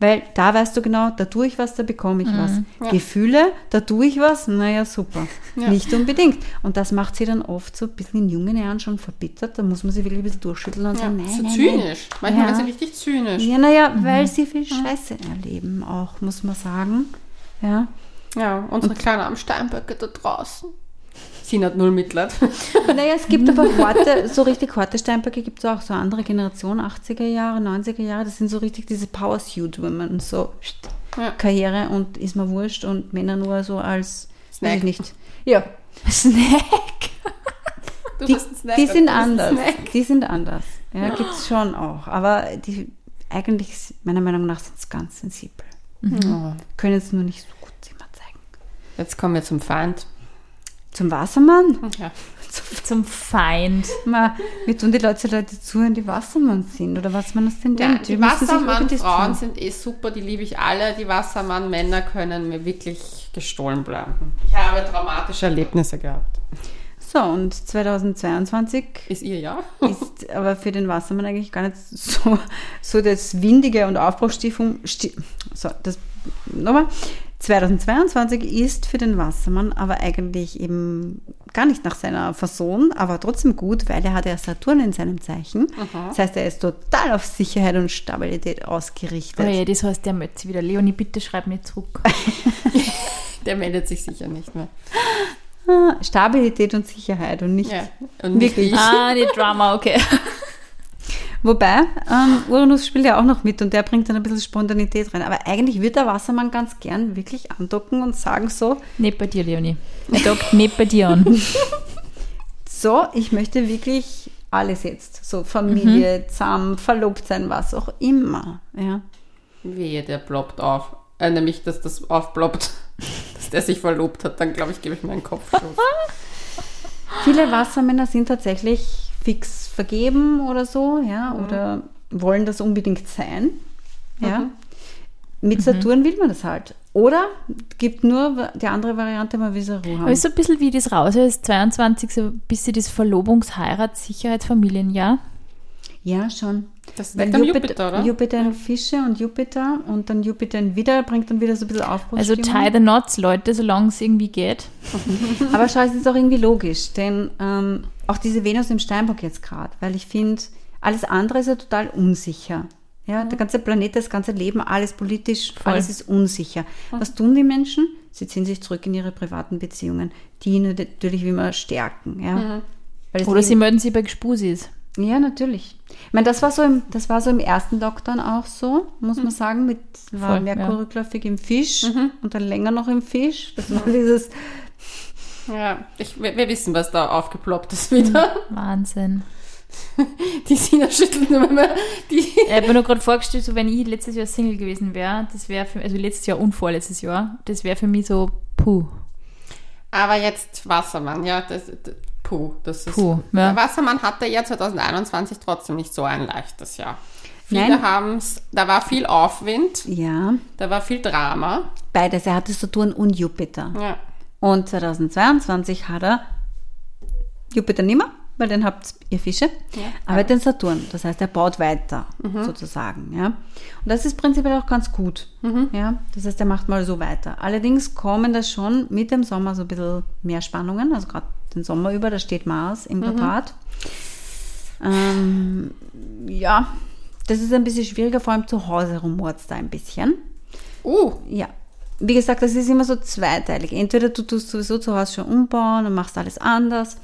S3: weil da weißt du genau, da tue ich was, da bekomme ich was.
S1: Mhm. Ja.
S3: Gefühle, da tue ich was, naja, super.
S1: Ja.
S3: Nicht unbedingt. Und das macht sie dann oft so ein bisschen in jungen Jahren schon verbittert. Da muss man sie wirklich ein bisschen durchschütteln und
S1: Ja,
S3: sagen, nein,
S1: so
S3: nein,
S1: zynisch. Manchmal
S3: Ja.
S1: ist sie richtig zynisch.
S3: Nein. Ja, naja, weil sie viel Scheiße erleben auch, muss man sagen. Ja.
S1: Ja, unsere kleinen armen Steinböcke da draußen. Sie hat null Mitleid. [LAUGHS]
S3: Naja, es gibt aber [LAUGHS] harte, so richtig harte Steinböcke gibt es auch, so andere Generation, 80er Jahre, 90er Jahre, das sind so richtig diese Power-Suit-Women, so pst,
S1: Ja.
S3: Karriere und ist mir wurscht und Männer nur so als,
S1: Snack.
S3: weiß ich nicht. Ja, [LAUGHS]
S2: Snack.
S1: Du
S3: die,
S1: bist ein Snack,
S3: die sind anders,
S1: Snack.
S3: die sind anders, ja, gibt es schon auch, aber die, eigentlich, meiner Meinung nach, sind es ganz sensibel,
S1: Oh.
S3: können es nur nicht so.
S1: Jetzt kommen wir zum Feind.
S3: Zum Wassermann?
S1: Ja.
S2: Zum Feind.
S3: Ma, wir tun die Leute, Leute zuhören, die Wassermann sind oder was man das denn
S1: Ja,
S3: denkt.
S1: die
S3: sich irgendwie
S1: Wassermann-Frauen sind eh super, die liebe ich alle. Die Wassermann-Männer können mir wirklich gestohlen bleiben. Ich habe traumatische Erlebnisse gehabt.
S3: So, und 2022
S1: Ist ihr ja?
S3: ist aber für den Wassermann eigentlich gar nicht so, so das windige und Aufbruchstiefung. Sti so, das nochmal. 2022 ist für den Wassermann aber eigentlich eben gar nicht nach seiner Fasson, aber trotzdem gut, weil er hat ja Saturn in seinem Zeichen. Das heißt, er ist total auf Sicherheit und Stabilität ausgerichtet.
S2: Oh ja, das heißt, der möchte wieder. Leonie, bitte schreib mir zurück. [LAUGHS]
S1: Der meldet sich sicher nicht mehr.
S3: Ah, Stabilität und Sicherheit und nicht.
S1: Ja. Und nicht
S3: Wirklich.
S1: ich. [LAUGHS]
S2: ah, die Drama, okay.
S3: Wobei, ähm, Uranus spielt ja auch noch mit und der bringt dann ein bisschen Spontanität rein. Aber eigentlich wird der Wassermann ganz gern wirklich andocken und sagen so,
S2: Nicht bei dir, Leonie. Er dockt nicht bei dir an. [LAUGHS]
S3: so, ich möchte wirklich alles jetzt. So Familie,
S1: Mhm.
S3: zusammen, verlobt sein, was auch immer. Ja.
S1: Wehe, der ploppt auf. Äh, nämlich, dass das aufploppt. [LAUGHS] Dass der sich verlobt hat. Dann, glaube ich, gebe ich mir einen Kopfschuss. [LAUGHS]
S3: Viele Wassermänner sind tatsächlich fix vergeben oder so, ja,
S1: Mhm.
S3: oder wollen das unbedingt sein. Ja.
S1: Mhm.
S3: Mit Saturn will man das halt. Oder gibt nur die andere Variante, man will so Ruhe
S2: Aber
S3: haben.
S2: ist so ein bisschen wie das raus ist, 22, so ein bisschen das Verlobungs-, Heirats-, Sicherheitsfamilienjahr.
S3: Ja, schon.
S1: Das
S3: Weil
S1: liegt am
S3: Jupiter,
S1: Jupiter, oder?
S3: Jupiter in Fische und Jupiter und dann Jupiter in Widder bringt dann wieder so ein bisschen Aufbruch.
S2: Also tie the knots, Leute, solange es irgendwie geht. [LAUGHS]
S3: Aber schau, es ist auch irgendwie logisch, denn ähm, auch diese Venus im Steinbock jetzt gerade, weil ich finde, alles andere ist ja total unsicher. Ja, der ganze Planet, das ganze Leben, alles politisch,
S2: Voll.
S3: alles ist unsicher. Was tun die Menschen? Sie ziehen sich zurück in ihre privaten Beziehungen, die natürlich wie immer stärken. Ja. Es
S2: Oder sie melden sich bei Gespusis.
S3: Ja, natürlich. Ich meine, das war so im, das war so im ersten Lockdown auch so, muss man sagen, mit war
S2: Voll,
S3: Merkur
S2: ja.
S3: rückläufig im Fisch und dann länger noch im Fisch. Das war [LAUGHS] dieses,
S1: Ja, ich, wir, wir wissen, was da aufgeploppt ist wieder.
S2: Wahnsinn. [LAUGHS]
S1: Die Sina schüttelt nur mehr die.
S2: Ich habe mir nur gerade vorgestellt, so wenn ich letztes Jahr Single gewesen wäre, das wäre für also letztes Jahr und vorletztes Jahr, das wäre für mich so puh.
S1: Aber jetzt Wassermann, ja, das, das puh, das ist.
S2: Puh, ja.
S1: Der Wassermann hatte ja 2021 trotzdem nicht so ein leichtes Jahr. Viele
S3: Nein.
S1: haben es, da war viel Aufwind,
S3: ja,
S1: da war viel Drama.
S3: beides. Er hatte Saturn und Jupiter.
S1: Ja.
S3: Und 2022 hat er Jupiter nicht mehr, weil den habt ihr Fische, aber den Saturn. Das heißt, er baut weiter, sozusagen. Ja. Und das ist prinzipiell auch ganz gut. Ja. Das heißt, er macht mal so weiter. Allerdings kommen da schon mit dem Sommer so ein bisschen mehr Spannungen, also gerade den Sommer über, da steht Mars im Quadrat. Ähm, ja, Das ist ein bisschen schwieriger, vor allem zu Hause rumort da ein bisschen.
S1: Uh,
S3: Ja. Wie gesagt, das ist immer so zweiteilig. Entweder du tust sowieso zu Hause schon umbauen und machst alles anders.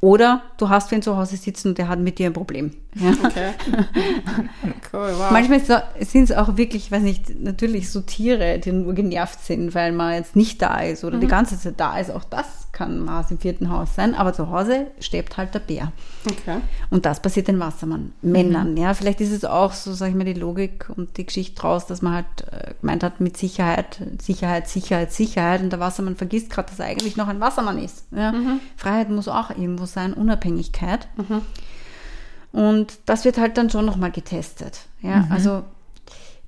S3: Oder du hast wen zu Hause sitzen und der hat mit dir ein Problem. Ja.
S1: okay. [LAUGHS] cool, wow.
S3: Manchmal sind es auch wirklich, ich weiß nicht, natürlich so Tiere, die nur genervt sind, weil man jetzt nicht da ist oder die ganze Zeit da ist. Auch das kann Mars im vierten Haus sein. Aber zu Hause steht halt der Bär.
S1: okay.
S3: Und das passiert den Wassermann-Männern. Ja, vielleicht ist es auch so, sag ich mal, die Logik und die Geschichte draus, dass man halt äh, gemeint hat mit Sicherheit, Sicherheit, Sicherheit, Sicherheit. Und der Wassermann vergisst gerade, dass er eigentlich noch ein Wassermann ist. Ja? Freiheit muss auch irgendwo sein, Unabhängigkeit. Und das wird halt dann schon nochmal getestet. Ja, also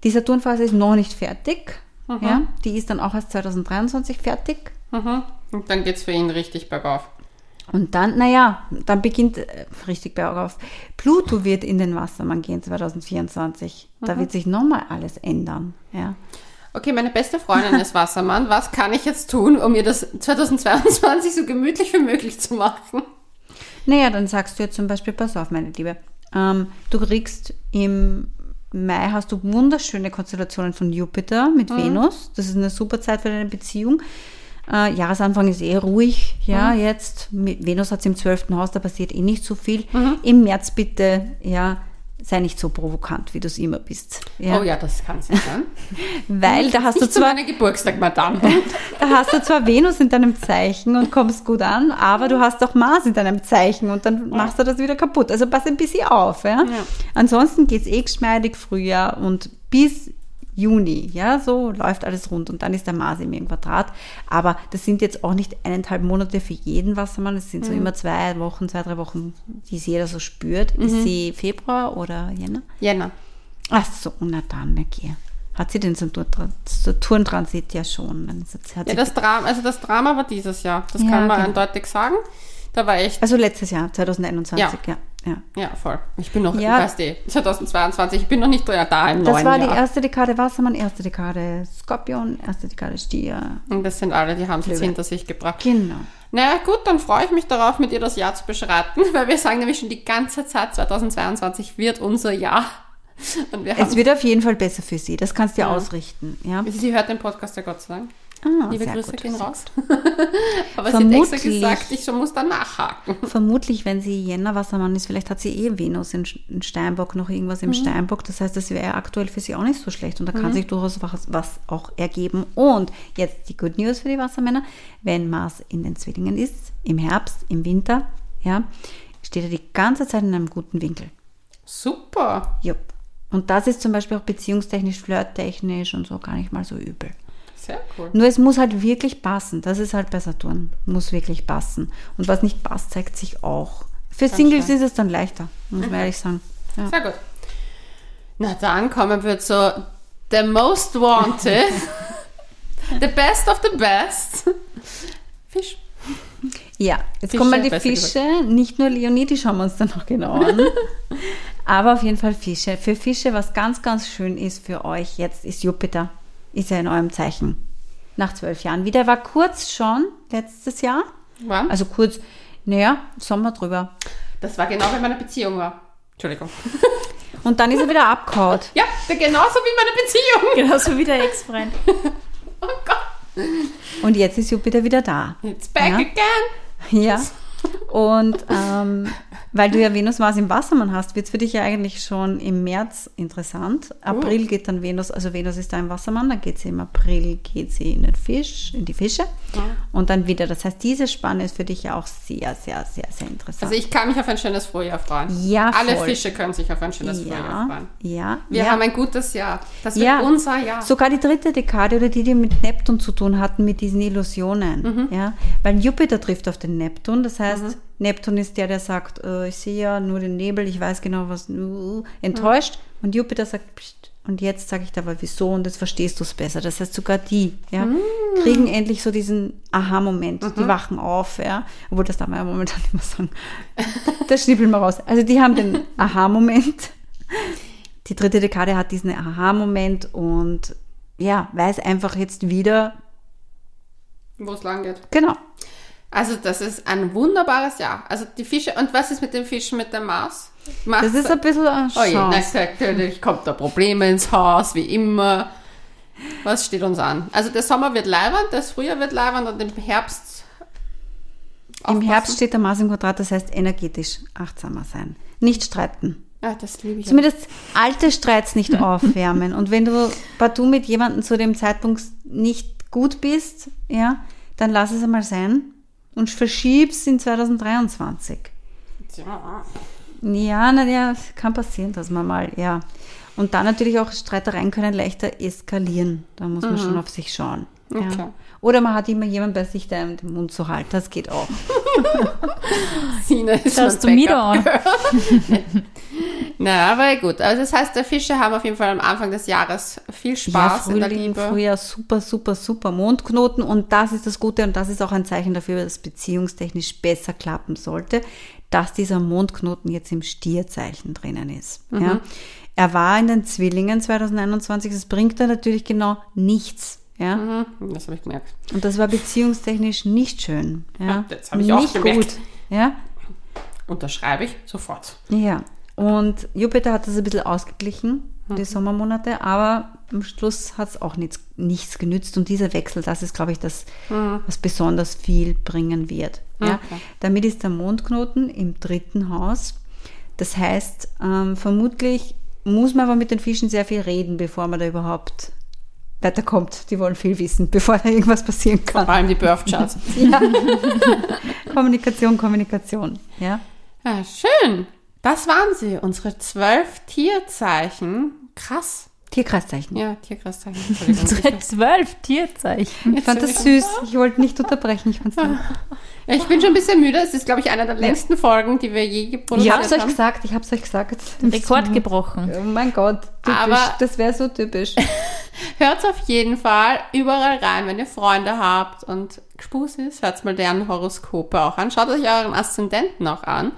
S3: die Saturnphase ist noch nicht fertig. Ja, die ist dann auch erst 2023 fertig.
S1: Mhm. Und dann geht's für ihn richtig bergauf.
S3: Und dann, naja, dann beginnt äh, richtig bergauf. Pluto wird in den Wassermann gehen 2024. Da wird sich nochmal alles ändern. Ja.
S1: Okay, meine beste Freundin ist Wassermann. Was kann ich jetzt tun, um ihr das 2022 so gemütlich wie möglich zu machen?
S3: Naja, dann sagst du jetzt zum Beispiel, pass auf, meine Liebe, ähm, du kriegst im Mai hast du wunderschöne Konstellationen von Jupiter mit Venus. Das ist eine super Zeit für deine Beziehung. Äh, Jahresanfang ist eh ruhig, ja, jetzt. Mit Venus hat es im 12. Haus, da passiert eh nicht so viel. Im März bitte, ja, sei nicht so provokant, wie du es immer bist. Ja.
S1: Oh ja, das kann sie sein. [LAUGHS]
S3: Weil da hast du
S1: Nicht zu
S3: zwar
S1: meinem Geburtstag, Madame. [LAUGHS]
S3: da hast du zwar Venus in deinem Zeichen und kommst gut an, aber du hast auch Mars in deinem Zeichen und dann machst du das wieder kaputt. Also pass ein bisschen auf. Ja?
S1: Ja.
S3: Ansonsten geht's eh geschmeidig Frühjahr und bis Juni, ja, so läuft alles rund und dann ist der Mars im Quadrat. Aber das sind jetzt auch nicht eineinhalb Monate für jeden Wassermann, es sind so immer zwei Wochen, zwei, drei Wochen, die es jeder so spürt. Ist sie Februar oder Jänner?
S1: Jänner.
S3: Ach so, na dann, okay. Hat sie den Saturn- Saturn-Transit ja schon.
S1: Ja, das Drama, also das Drama war dieses Jahr. Das
S3: Ja,
S1: kann man
S3: genau.
S1: eindeutig sagen. Da war echt,
S3: also letztes Jahr, 2021, ja. ja.
S1: Ja, voll. Ich bin noch,
S3: Ja.
S1: ich weiß die, 2022, ich bin noch nicht da im
S3: Das
S1: neuen
S3: war die
S1: Jahr.
S3: erste Dekade Wassermann, erste Dekade Skorpion, erste Dekade Stier.
S1: Und das sind alle, die haben es jetzt hinter sich gebracht.
S3: Genau.
S1: Naja, gut, dann freue ich mich darauf, mit dir das Jahr zu beschreiten, [LAUGHS] weil wir sagen nämlich schon die ganze Zeit, 2022 wird unser Jahr. Wir
S3: Es wird auf jeden Fall besser für sie. Das kannst du ja, ausrichten. Ja.
S1: sie hört den Podcast ja Gott sei Dank.
S3: Ah,
S1: Liebe Grüße
S3: gut.
S1: gehen raus. [LAUGHS] Aber sie hat extra
S3: Vermutlich-
S1: gesagt, ich muss da nachhaken. [LAUGHS]
S3: Vermutlich, wenn sie Jänner Wassermann ist, vielleicht hat sie eh Venus in, in Steinbock, noch irgendwas im Steinbock. Das heißt, das wäre aktuell für sie auch nicht so schlecht. Und da kann sich durchaus was, was auch ergeben. Und jetzt die Good News für die Wassermänner. Wenn Mars in den Zwillingen ist, im Herbst, im Winter, ja, steht er die ganze Zeit in einem guten Winkel.
S1: Super.
S3: Jupp. Und das ist zum Beispiel auch beziehungstechnisch, flirttechnisch und so gar nicht mal so übel.
S1: Sehr cool.
S3: Nur es muss halt wirklich passen. Das ist halt bei Saturn. Muss wirklich passen. Und was nicht passt, zeigt sich auch. Für Singles
S1: stark.
S3: ist es dann leichter, muss man ehrlich sagen. Ja.
S1: Sehr gut. Na dann kommen wir zu The Most Wanted. [LAUGHS] the Best of the Best. Fisch.
S3: Ja, jetzt
S1: Fische,
S3: kommen die Fische. Nicht nur Leonie, die schauen wir uns dann noch genau an. [LAUGHS] Aber auf jeden Fall Fische. Für Fische, was ganz, ganz schön ist für euch jetzt, ist Jupiter. Ist ja in eurem Zeichen. Nach zwölf Jahren. Wieder war kurz schon letztes Jahr.
S1: Wann?
S3: Also kurz, naja, Sommer drüber.
S1: das war genau, wenn meine Beziehung war. Entschuldigung. [LAUGHS]
S3: Und dann ist er wieder abgehaut.
S1: Ja, genauso wie meine Beziehung. [LAUGHS]
S2: Genauso wie der Ex-Freund. [LAUGHS]
S1: Oh Gott.
S3: Und jetzt ist Jupiter wieder da.
S1: It's back
S3: Ja.
S1: again.
S3: Ja. Und ähm, weil du ja Venus Mars im Wassermann hast, wird es für dich ja eigentlich schon im März interessant. April geht dann Venus, also Venus ist da im Wassermann, dann geht sie im April, geht sie in den Fisch, in die Fische und dann wieder. Das heißt, diese Spanne ist für dich ja auch sehr, sehr, sehr, sehr interessant.
S1: Also ich kann mich auf ein schönes Frühjahr freuen.
S3: Ja,
S1: Alle
S3: voll.
S1: Fische können sich auf ein schönes Frühjahr
S3: ja,
S1: freuen.
S3: ja,
S1: Wir
S3: ja.
S1: haben ein gutes Jahr. Das wird
S3: Ja.
S1: unser Jahr.
S3: Sogar die dritte Dekade oder die, die mit Neptun zu tun hatten, mit diesen Illusionen. Ja? Weil Jupiter trifft auf den Neptun. Das heißt, Neptun ist der, der sagt, äh, ich sehe ja nur den Nebel, ich weiß genau, was uh, enttäuscht. Und Jupiter sagt, Psst, und jetzt sage ich dir aber wieso und jetzt verstehst du es besser. Das heißt, sogar die ja, kriegen endlich so diesen Aha-Moment. Die wachen auf, ja. Obwohl, das darf man ja momentan [LAUGHS] immer sagen. Das schnippeln wir raus. Also die haben den [LAUGHS] Aha-Moment die dritte Dekade hat diesen Aha-Moment und ja, weiß einfach jetzt wieder,
S1: Wo es lang geht.
S3: genau.
S1: Also das ist ein wunderbares Jahr. Also die Fische, und was ist mit den Fischen mit dem Mars? Mach's-
S3: Das ist ein bisschen eine
S1: Oh je, na,
S3: Chance.
S1: natürlich kommt da Probleme ins Haus, wie immer. Was steht uns an? Also der Sommer wird leibend, das Frühjahr wird leibend und im Herbst.
S3: Im
S1: aufpassen.
S3: Herbst steht der Mars im Quadrat, das heißt energetisch achtsamer sein. Nicht streiten.
S1: Ja, das liebe ich.
S3: Zumindest alte Streits nicht [LAUGHS] aufwärmen. Und wenn du partout mit jemandem zu dem Zeitpunkt nicht gut bist, ja, dann lass es einmal sein und verschieb's in 2023.
S1: Ja.
S3: Ja, na ja, kann passieren, dass man mal, ja. Und dann natürlich auch Streitereien können leichter eskalieren. Da muss man schon auf sich schauen. Ja. Oder man hat immer jemanden bei sich, der den Mund so hält. Das geht auch. [LAUGHS]
S1: Sina ist
S2: Schaust du
S1: mein
S2: mir an? [LAUGHS]
S1: Na, aber gut. Also das heißt, der Fische haben auf jeden Fall am Anfang des Jahres viel Spaß
S3: ja,
S1: in der
S3: Frühling,
S1: Liebe.
S3: Frühjahr, super, super, super Mondknoten. Und das ist das Gute und das ist auch ein Zeichen dafür, dass es beziehungstechnisch besser klappen sollte, dass dieser Mondknoten jetzt im Stierzeichen drinnen ist. Ja. Er war in den Zwillingen 2021, das bringt da natürlich genau nichts. Ja.
S1: Mhm, das habe ich gemerkt.
S3: Und das war beziehungstechnisch nicht schön. Ja.
S1: Ja, das habe ich auch
S3: nicht
S1: gemerkt.
S3: gut. Ja.
S1: Unterschreibe ich sofort.
S3: Ja, und Jupiter hat das ein bisschen ausgeglichen,
S1: Mhm.
S3: die Sommermonate, aber am Schluss hat es auch nichts, nichts genützt. Und dieser Wechsel, das ist, glaube ich, das, was besonders viel bringen wird. Ja?
S1: Mhm. Okay.
S3: Damit ist der Mondknoten im dritten Haus. Das heißt, ähm, vermutlich muss man aber mit den Fischen sehr viel reden, bevor man da überhaupt weiterkommt. Die wollen viel wissen, bevor da irgendwas passieren kann.
S1: Vor allem die Birth-Charts. [LAUGHS]
S3: Ja. Kommunikation, Kommunikation. Ja.
S1: Ja, schön. Das waren sie, unsere zwölf Tierzeichen. Krass.
S3: Tierkreiszeichen.
S1: Ja, Tierkreiszeichen. [LAUGHS] [LAUGHS]
S2: Zwölf Tierzeichen.
S3: Ich fand das süß. Ich wollte nicht unterbrechen. Ich fand's nett.
S1: Ja, ich bin schon ein bisschen müde. Es ist, glaube ich, eine der längsten Folgen, die wir je
S3: Ich
S1: produziert
S3: hab's euch
S1: haben.
S3: gesagt, ich hab's euch gesagt.
S2: Rekord gebrochen.
S3: Oh mein Gott, typisch.
S1: Aber-
S3: das wäre so typisch. [LAUGHS]
S1: Hört's auf jeden Fall überall rein, wenn ihr Freunde habt und Spus ist. Hört's mal deren Horoskope auch an. Schaut euch euren Aszendenten auch an.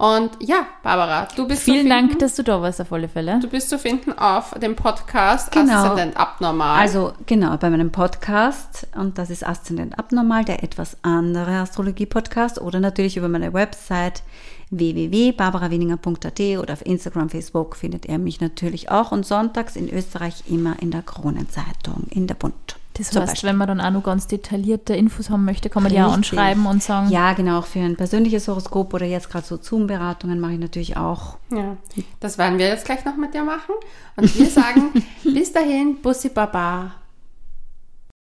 S1: Und ja, Barbara, du bist
S2: Vielen
S1: zu finden,
S2: Dank, dass du da warst, auf alle Fälle.
S1: Du bist zu finden auf dem Podcast
S3: Genau.
S1: Aszendent Abnormal.
S3: Also genau, bei meinem Podcast, und das ist Aszendent Abnormal, der etwas andere Astrologie-Podcast, oder natürlich über meine Website www.barbarawieninger.at oder auf Instagram, Facebook findet ihr mich natürlich auch und sonntags in Österreich immer in der Kronenzeitung, in der Bund.
S2: Das
S3: Zum
S2: heißt,
S3: Beispiel.
S2: wenn man dann auch noch ganz detaillierte Infos haben möchte, kann man die auch
S3: Richtig.
S2: anschreiben und sagen,
S3: Ja, genau, auch für ein persönliches Horoskop oder jetzt gerade so Zoom-Beratungen mache ich natürlich auch.
S1: Ja, das werden wir jetzt gleich noch mit dir machen. Und wir sagen [LAUGHS] bis dahin, Bussi Baba.